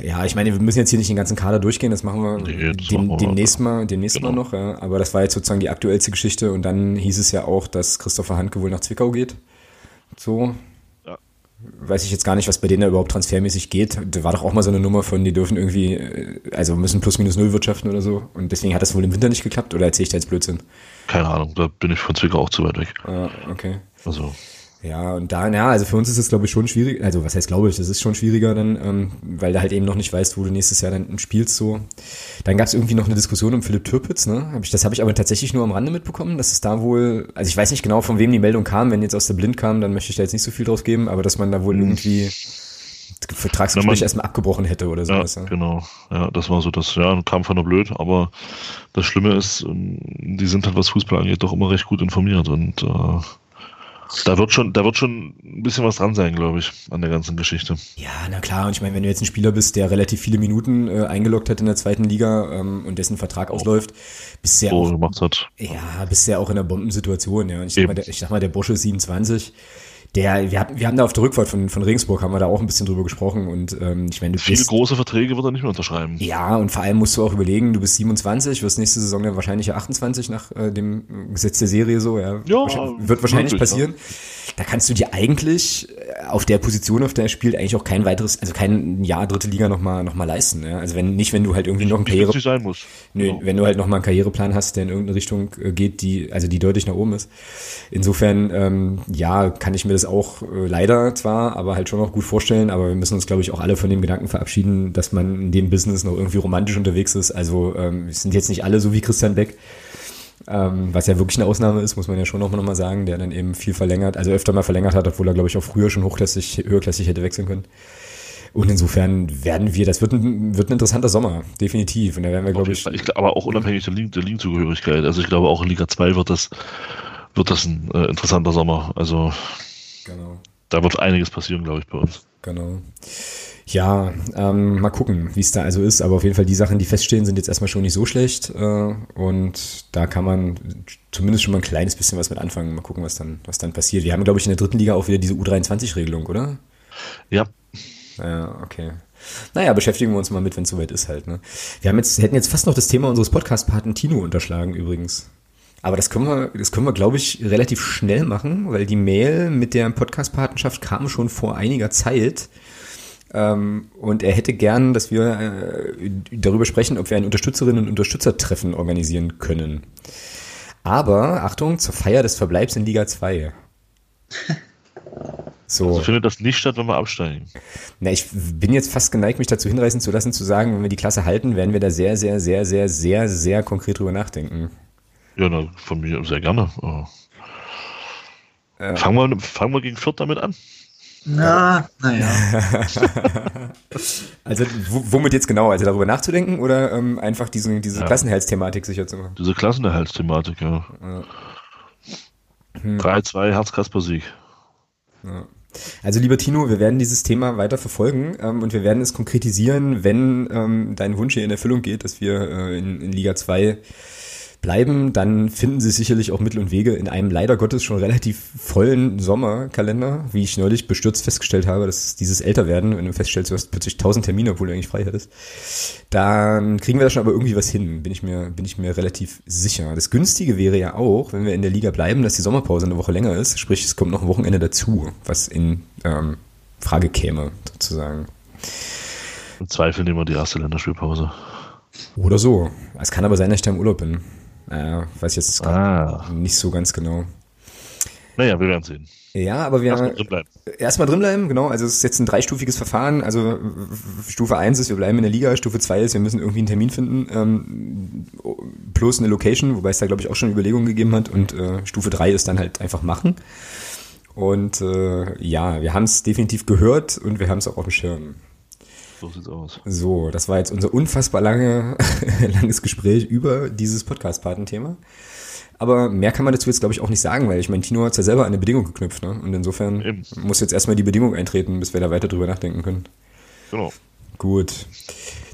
Ja, ich meine, wir müssen jetzt hier nicht den ganzen Kader durchgehen, das machen wir, nee, das dem, machen wir demnächst mal, demnächst genau. mal noch, ja. Aber das war jetzt sozusagen die aktuellste Geschichte und dann hieß es ja auch, dass Christopher Handke wohl nach Zwickau geht. So, weiß ich jetzt gar nicht, was bei denen da überhaupt transfermäßig geht. Da war doch auch mal so eine Nummer von, die dürfen irgendwie, äh, also müssen plus minus null wirtschaften oder so. Und deswegen hat das wohl im Winter nicht geklappt oder erzähle ich da jetzt Blödsinn? Keine Ahnung, da bin ich von Zwickau auch zu weit weg. Ah, okay. Also. Ja, und da, ja, also für uns ist es, glaube ich, schon schwierig. Also, was heißt, glaube ich, das ist schon schwieriger dann, ähm, weil du halt eben noch nicht weißt, wo du nächstes Jahr dann spielst so. Dann gab es irgendwie noch eine Diskussion um Philipp Türpitz, ne? Hab ich, das habe ich aber tatsächlich nur am Rande mitbekommen, dass es da wohl, also ich weiß nicht genau, von wem die Meldung kam. Wenn jetzt aus der Blind kam, dann möchte ich da jetzt nicht so viel draus geben, aber dass man da wohl mhm. irgendwie Vertragsgespräch erstmal abgebrochen hätte oder sowas. Ja, ja, genau. Ja, das war so das, ja, kam von der blöd, aber das Schlimme ist, ähm, die sind halt, was Fußball angeht, doch immer recht gut informiert und äh, da wird schon, da wird schon ein bisschen was dran sein, glaube ich, an der ganzen Geschichte. Ja, na klar. Und ich meine, wenn du jetzt ein Spieler bist, der relativ viele Minuten äh, eingeloggt hat in der zweiten Liga ähm, und dessen Vertrag ausläuft, bist du ja auch, gemacht hat. Ja, bist ja auch in einer Bombensituation. Ja. Und ich sag, mal, der, ich sag mal, der Bosche 27, der, wir, haben, wir haben da auf der Rückfahrt von, von Regensburg, haben wir da auch ein bisschen drüber gesprochen und ähm, ich meine, du Viele bist, große Verträge wird er nicht mehr unterschreiben. Ja, und vor allem musst du auch überlegen, du bist 27, wirst nächste Saison dann wahrscheinlich ja 28 nach äh, dem Gesetz der Serie so, ja. ja wird wahrscheinlich passieren. Ja. Da kannst du dir eigentlich äh, auf der Position, auf der er spielt, eigentlich auch kein weiteres, also kein Jahr dritte Liga nochmal noch mal leisten. Ja? Also wenn nicht, wenn du halt irgendwie noch einen Karriere... sein muss. Nö, genau. wenn du halt nochmal einen Karriereplan hast, der in irgendeine Richtung äh, geht, die, also die deutlich nach oben ist. Insofern, ähm, ja, kann ich mir das auch äh, leider zwar, aber halt schon noch gut vorstellen, aber wir müssen uns, glaube ich, auch alle von dem Gedanken verabschieden, dass man in dem Business noch irgendwie romantisch unterwegs ist. Also ähm, sind jetzt nicht alle so wie Christian Beck, ähm, was ja wirklich eine Ausnahme ist, muss man ja schon nochmal noch mal sagen, der dann eben viel verlängert, also öfter mal verlängert hat, obwohl er, glaube ich, auch früher schon hochklassig, höherklassig hätte wechseln können. Und insofern werden wir, das wird ein, wird ein interessanter Sommer, definitiv. Und da werden wir, glaube ich, ich. Aber auch unabhängig der, Ligen, der Ligenzugehörigkeit. Also ich glaube auch in Liga 2 wird das, wird das ein äh, interessanter Sommer. Also genau. da wird einiges passieren, glaube ich, bei uns. Genau. Ja, ähm, mal gucken, wie es da also ist. Aber auf jeden Fall die Sachen, die feststehen, sind jetzt erstmal schon nicht so schlecht. Äh, und da kann man zumindest schon mal ein kleines bisschen was mit anfangen. Mal gucken, was dann, was dann passiert. Wir haben, glaube ich, in der dritten Liga auch wieder diese U23-Regelung, oder? Ja. Ja, okay. Naja, beschäftigen wir uns mal mit, wenn es soweit ist halt. Ne? Wir haben jetzt, hätten jetzt fast noch das Thema unseres Podcast-Paten Tino unterschlagen übrigens. Aber das können wir, das können wir, glaube ich, relativ schnell machen, weil die Mail mit der Podcast-Patenschaft kam schon vor einiger Zeit. Ähm, und er hätte gern, dass wir äh, darüber sprechen, ob wir ein Unterstützerinnen und Unterstützertreffen organisieren können. Aber, Achtung, zur Feier des Verbleibs in Liga 2. [laughs] So. Also findet das nicht statt, wenn wir absteigen? Na, ich bin jetzt fast geneigt, mich dazu hinreißen zu lassen, zu sagen, wenn wir die Klasse halten, werden wir da sehr, sehr, sehr, sehr, sehr, sehr konkret drüber nachdenken. Ja, na, von mir sehr gerne. Ja. Fangen, wir, fangen wir gegen Fürth damit an. Na, naja. [laughs] also womit jetzt genau? Also darüber nachzudenken oder ähm, einfach diese, diese ja. Klassenerhaltsthematik sicher zu machen? Diese Klassenerhaltsthematik, ja. ja. Hm. 3-2 Herz-Kasper-Sieg. Ja. Also lieber Tino, wir werden dieses Thema weiter verfolgen ähm, und wir werden es konkretisieren, wenn ähm, dein Wunsch hier in Erfüllung geht, dass wir äh, in, in Liga 2 bleiben, dann finden Sie sicherlich auch Mittel und Wege in einem leider Gottes schon relativ vollen Sommerkalender, wie ich neulich bestürzt festgestellt habe, dass dieses Älterwerden, wenn du feststellst, du hast plötzlich tausend Termine, obwohl du eigentlich frei hattest, dann kriegen wir da schon aber irgendwie was hin, bin ich mir, bin ich mir relativ sicher. Das Günstige wäre ja auch, wenn wir in der Liga bleiben, dass die Sommerpause eine Woche länger ist, sprich es kommt noch ein Wochenende dazu, was in ähm, Frage käme, sozusagen. Im Zweifel nehmen wir die erste Länderspielpause. Oder so. Es kann aber sein, dass ich da im Urlaub bin. Naja, weiß ich jetzt ah. nicht so ganz genau. Naja, wir werden sehen. Ja, aber wir erstmal drinbleiben. Erstmal drinbleiben, genau. Also es ist jetzt ein dreistufiges Verfahren. Also Stufe 1 ist, wir bleiben in der Liga. Stufe 2 ist, wir müssen irgendwie einen Termin finden. Ähm, plus eine Location, wobei es da, glaube ich, auch schon Überlegungen gegeben hat. Und äh, Stufe 3 ist dann halt einfach machen. Und äh, ja, wir haben es definitiv gehört und wir haben es auch auf dem Schirm. So sieht's aus. So, das war jetzt unser unfassbar lange, [laughs] langes Gespräch über dieses Podcast-Patenthema. Aber mehr kann man dazu jetzt, glaube ich, auch nicht sagen, weil ich meine, Tino hat ja selber eine Bedingung geknüpft, ne? Und insofern Eben. muss jetzt erstmal die Bedingung eintreten, bis wir da weiter drüber nachdenken können. Genau. Gut.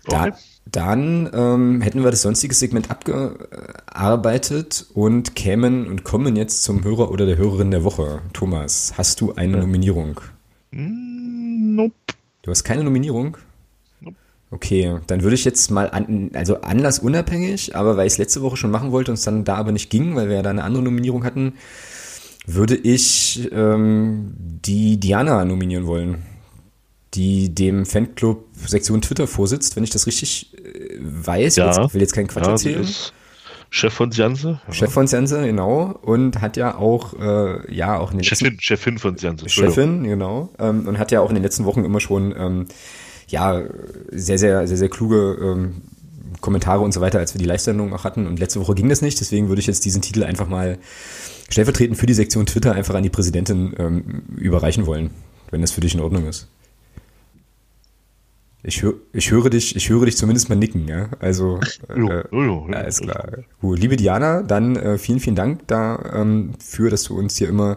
Da, okay. Dann ähm, hätten wir das sonstige Segment abgearbeitet und kämen und kommen jetzt zum Hörer oder der Hörerin der Woche. Thomas, hast du eine ja. Nominierung? Mm, nope. Du hast keine Nominierung? Okay, dann würde ich jetzt mal, an, also anlassunabhängig, aber weil ich es letzte Woche schon machen wollte und es dann da aber nicht ging, weil wir ja da eine andere Nominierung hatten, würde ich ähm, die Diana nominieren wollen, die dem Fanclub Sektion Twitter vorsitzt, wenn ich das richtig äh, weiß. Ja. Ich will jetzt keinen Quatsch ja, erzählen. Chef von Sianse. Ja. Chef von Sianse, genau. Und hat ja auch, äh, ja, auch in den Chefin, letzten, Chefin von Sianse. Chefin, genau. Ähm, und hat ja auch in den letzten Wochen immer schon ähm, ja, sehr, sehr, sehr, sehr kluge ähm, Kommentare und so weiter, als wir die Live-Sendung auch hatten. Und letzte Woche ging das nicht, deswegen würde ich jetzt diesen Titel einfach mal stellvertretend für die Sektion Twitter einfach an die Präsidentin ähm, überreichen wollen, wenn das für dich in Ordnung ist. Ich, hör, ich höre dich, ich höre dich zumindest mal nicken, ja. Also jo, äh, jo, jo, alles klar. Gut, liebe Diana, dann äh, vielen, vielen Dank dafür, ähm, dass du uns hier immer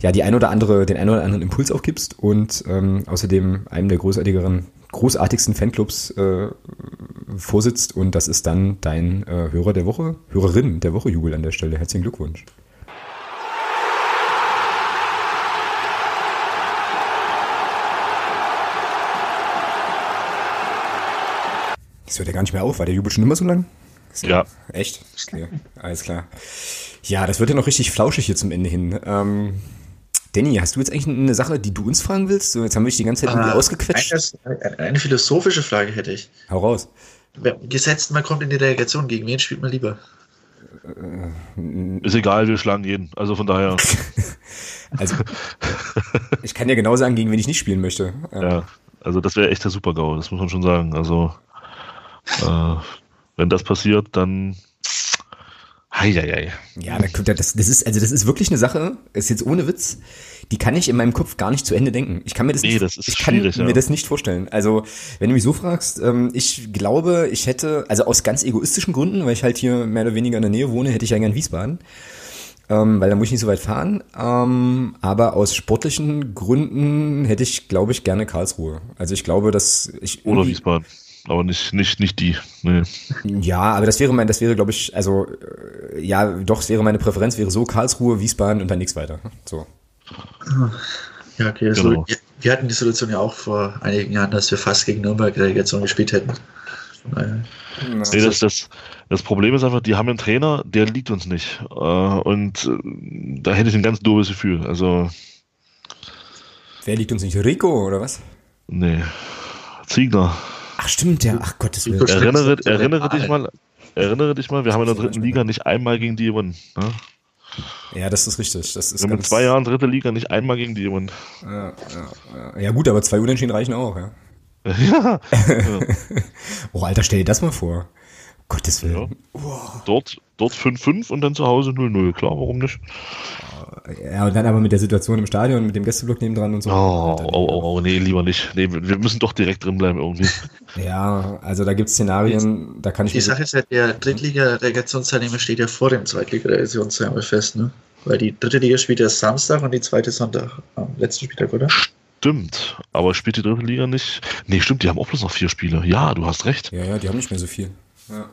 ja die ein oder andere, den ein oder anderen Impuls auch gibst und ähm, außerdem einem der großartigeren, großartigsten Fanclubs äh, vorsitzt und das ist dann dein äh, Hörer der Woche, Hörerin der Woche Jubel an der Stelle. Herzlichen Glückwunsch. Das hört ja gar nicht mehr auf. War der Jubel schon immer so lang? Ja. Echt? Okay, alles klar. Ja, das wird ja noch richtig flauschig hier zum Ende hin. Ähm, Danny, hast du jetzt eigentlich eine Sache, die du uns fragen willst? So, jetzt haben wir dich die ganze Zeit irgendwie ah, ausgequetscht. Eine, eine, philosophische Frage hätte ich. Hau raus. Gesetzt, man kommt in die Delegation. Gegen wen spielt man lieber? Ist egal, wir schlagen jeden. Also von daher. [laughs] also, ich kann ja genau sagen, gegen wen ich nicht spielen möchte. Ja, also das wäre echt der Super-GAU, das muss man schon sagen. Also äh, wenn das passiert, dann Heieiei. Ja, das, das ist, also das ist wirklich eine Sache, ist jetzt ohne Witz, die kann ich in meinem Kopf gar nicht zu Ende denken. Ich kann mir das, Nee, nicht, das ist ich kann mir ja. das nicht vorstellen. Also, wenn du mich so fragst, ähm, ich glaube, ich hätte, also aus ganz egoistischen Gründen, weil ich halt hier mehr oder weniger in der Nähe wohne, hätte ich ja gern Wiesbaden. Ähm, weil da muss ich nicht so weit fahren. Ähm, aber aus sportlichen Gründen hätte ich, glaube ich, gerne Karlsruhe. Also ich glaube, dass ich Oder Wiesbaden. Aber nicht, nicht, nicht die. Nee. Ja, aber das wäre mein, das wäre, glaube ich, also äh, ja, doch, es wäre meine Präferenz, wäre so Karlsruhe, Wiesbaden und dann nichts weiter. So. Ja, okay. Also, Genau. wir, wir hatten die Situation ja auch vor einigen Jahren, dass wir fast gegen Nürnberg Relegation gespielt hätten. Von daher- Nee, das, das, das Problem ist einfach, die haben einen Trainer, der liegt uns nicht. Äh, und äh, da hätte ich ein ganz doofes Gefühl. Also, Wer liegt uns nicht? Rico oder was? nee. Ziegler. Ach stimmt, ja. Ach Gottes Willen. Erinnere, erinnere dich mal, erinnere dich mal, wir haben in der dritten Liga nicht einmal gegen die gewonnen. Ne? Ja, das ist richtig. Das ist Wir haben in zwei Jahren dritte Liga nicht einmal gegen die gewonnen. Ja, ja, ja. ja gut, aber zwei Unentschieden reichen auch, ja. [laughs] ja. [laughs] Oh, Alter, stell dir das mal vor. Gottes ja. Willen. Dort, dort 5-5 und dann zu Hause 0-0. Klar, warum nicht? Ja, und dann aber mit der Situation im Stadion, mit dem Gästeblock nebendran und so. Oh, oh, oh, oh, nee, lieber nicht. Nee, wir müssen doch direkt drin bleiben irgendwie. Ja, also da gibt's Szenarien, da kann ich Die Sache ist ja, der Drittliga-Relegationsteilnehmer steht ja vor dem Zweitliga-Relegationsteilnehmer fest, ne? Weil die dritte Liga spielt ja Samstag und die zweite Sonntag am letzten Spieltag, oder? Stimmt, aber spielt die dritte Liga nicht? Nee, stimmt, die haben auch bloß noch vier Spiele. Ja, du hast recht. Ja, ja, die haben nicht mehr so viel. Ja.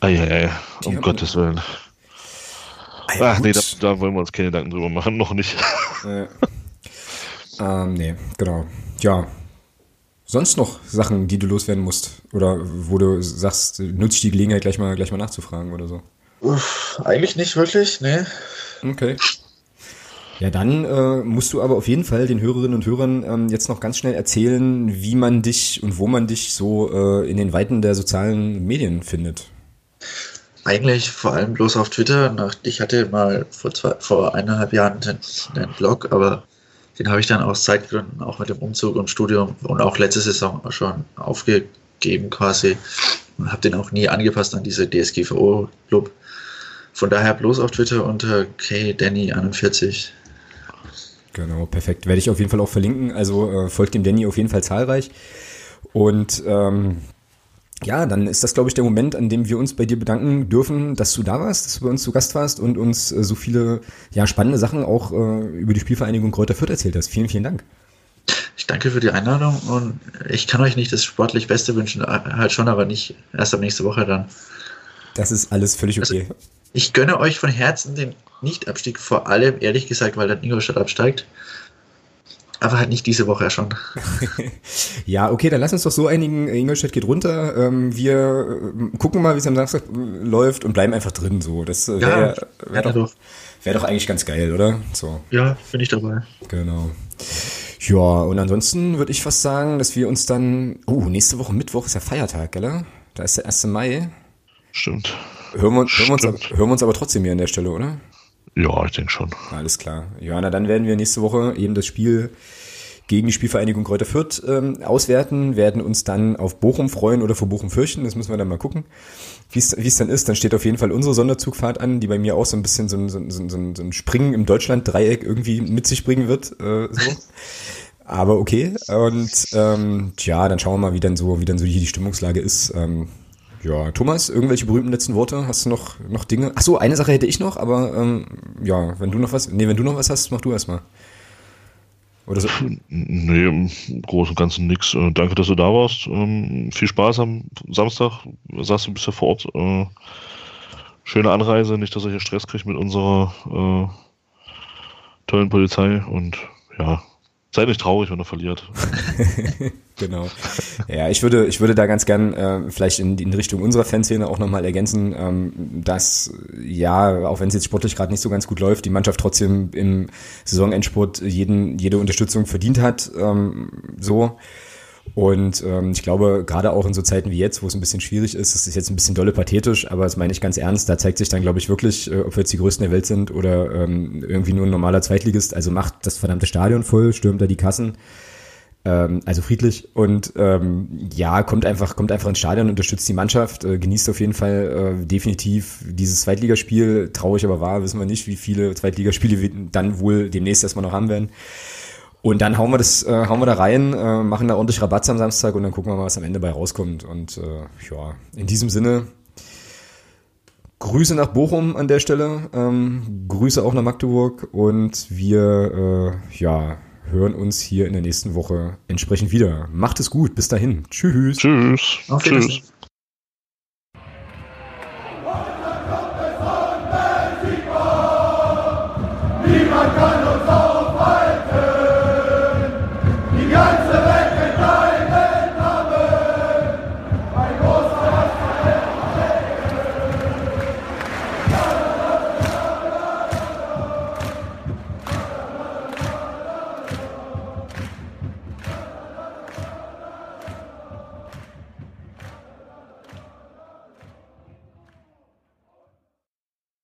Eieiei, um Gottes Willen. Ja, Ach nee, da, da wollen wir uns keine Gedanken drüber machen, [laughs] noch nicht. Äh, ähm, nee, genau. Ja. Sonst noch Sachen, die du loswerden musst? Oder wo du sagst, nutze ich die Gelegenheit, gleich mal, gleich mal nachzufragen oder so? Uff, eigentlich nicht wirklich, ne? Okay. Ja, dann äh, musst du aber auf jeden Fall den Hörerinnen und Hörern ähm, jetzt noch ganz schnell erzählen, wie man dich und wo man dich so äh, in den Weiten der sozialen Medien findet. Eigentlich vor allem bloß auf Twitter. Nach, ich hatte mal vor, zwei, vor eineinhalb Jahren den Blog, aber den habe ich dann aus Zeitgründen auch mit dem Umzug und Studium und auch letzte Saison schon aufgegeben quasi. Und habe den auch nie angepasst an diese DSGVO-Club. Von daher bloß auf Twitter unter kdanny41. Genau, perfekt. Werde ich auf jeden Fall auch verlinken. Also äh, folgt dem Danny auf jeden Fall zahlreich. Und ähm, ja, dann ist das, glaube ich, der Moment, an dem wir uns bei dir bedanken dürfen, dass du da warst, dass du bei uns zu Gast warst und uns äh, so viele ja, spannende Sachen auch äh, über die Spielvereinigung Kräuter Fürth erzählt hast. Vielen, vielen Dank. Ich danke für die Einladung und ich kann euch nicht das sportlich Beste wünschen, halt schon, aber nicht erst ab nächste Woche dann. Das ist alles völlig okay. Ich gönne euch von Herzen den Nichtabstieg, vor allem ehrlich gesagt, weil dann Ingolstadt absteigt. Aber halt nicht diese Woche schon. [laughs] Ja, okay, dann lass uns doch so einigen. Ingolstadt geht runter. Ähm, wir äh, gucken mal, wie es am Samstag äh, läuft und bleiben einfach drin. So, das äh, wäre Ja, wär doch, doch. wär doch eigentlich ganz geil, oder? So. Ja, bin ich dabei. Genau. Ja, und ansonsten würde ich fast sagen, dass wir uns dann. Oh, nächste Woche Mittwoch ist ja Feiertag, gell? Da ist der 1. Mai. Stimmt. Hören wir, uns- hören, wir uns, Stimmt. aber- hören wir uns aber trotzdem hier an der Stelle, oder? Ja, ich denke schon. Alles klar. Johanna, dann werden wir nächste Woche eben das Spiel gegen die Spielvereinigung Kräuter Fürth ähm, auswerten, werden uns dann auf Bochum freuen oder vor Bochum fürchten. Das müssen wir dann mal gucken, wie es dann ist. Dann steht auf jeden Fall unsere Sonderzugfahrt an, die bei mir auch so ein bisschen so ein, so ein, so ein, so ein Springen im Deutschland-Dreieck irgendwie mit sich bringen wird. Äh, so. Aber okay. Und ähm, ja, dann schauen wir mal, wie dann so, wie dann so hier die Stimmungslage ist. Ähm, ja, Thomas, irgendwelche berühmten letzten Worte? Hast du noch, noch Dinge? Ach so, eine Sache hätte ich noch, aber ähm, ja, wenn du noch was, nee, wenn du noch was hast, mach du erst mal. Oder so. Nee, im Großen und Ganzen nix. Äh, danke, dass du da warst. Ähm, viel Spaß am Samstag. Sagst, du bist ja vor Ort. Äh, schöne Anreise, nicht, dass ihr hier Stress kriegt mit unserer äh, tollen Polizei. Und ja, seid nicht traurig, wenn er verliert. [laughs] Genau. Ja, ich würde, ich würde da ganz gern äh, vielleicht in, in Richtung unserer Fanszene auch nochmal ergänzen, ähm, dass ja, auch wenn es jetzt sportlich gerade nicht so ganz gut läuft, die Mannschaft trotzdem im Saisonendspurt jeden, jede Unterstützung verdient hat. Ähm, so. Und ähm, ich glaube, gerade auch in so Zeiten wie jetzt, wo es ein bisschen schwierig ist, das ist jetzt ein bisschen dolle pathetisch, aber das meine ich ganz ernst, da zeigt sich dann, glaube ich, wirklich, äh, ob wir jetzt die Größten der Welt sind oder ähm, irgendwie nur ein normaler Zweitligist, also macht das verdammte Stadion voll, stürmt da die Kassen Ähm, also friedlich und ähm, ja, kommt einfach, kommt einfach ins Stadion, unterstützt die Mannschaft, äh, genießt auf jeden Fall äh, definitiv dieses Zweitligaspiel. Traurig aber wahr, wissen wir nicht, wie viele Zweitligaspiele wir dann wohl demnächst erstmal noch haben werden. Und dann hauen wir das, äh, hauen wir da rein, äh, machen da ordentlich Rabatz am Samstag und dann gucken wir mal, was am Ende bei rauskommt. Und äh, ja, in diesem Sinne, Grüße nach Bochum an der Stelle, ähm, Grüße auch nach Magdeburg und wir äh, ja, hören uns hier in der nächsten Woche entsprechend wieder. Macht es gut, bis dahin. Tschüss. Tschüss. Auf Tschüss. Niemand kann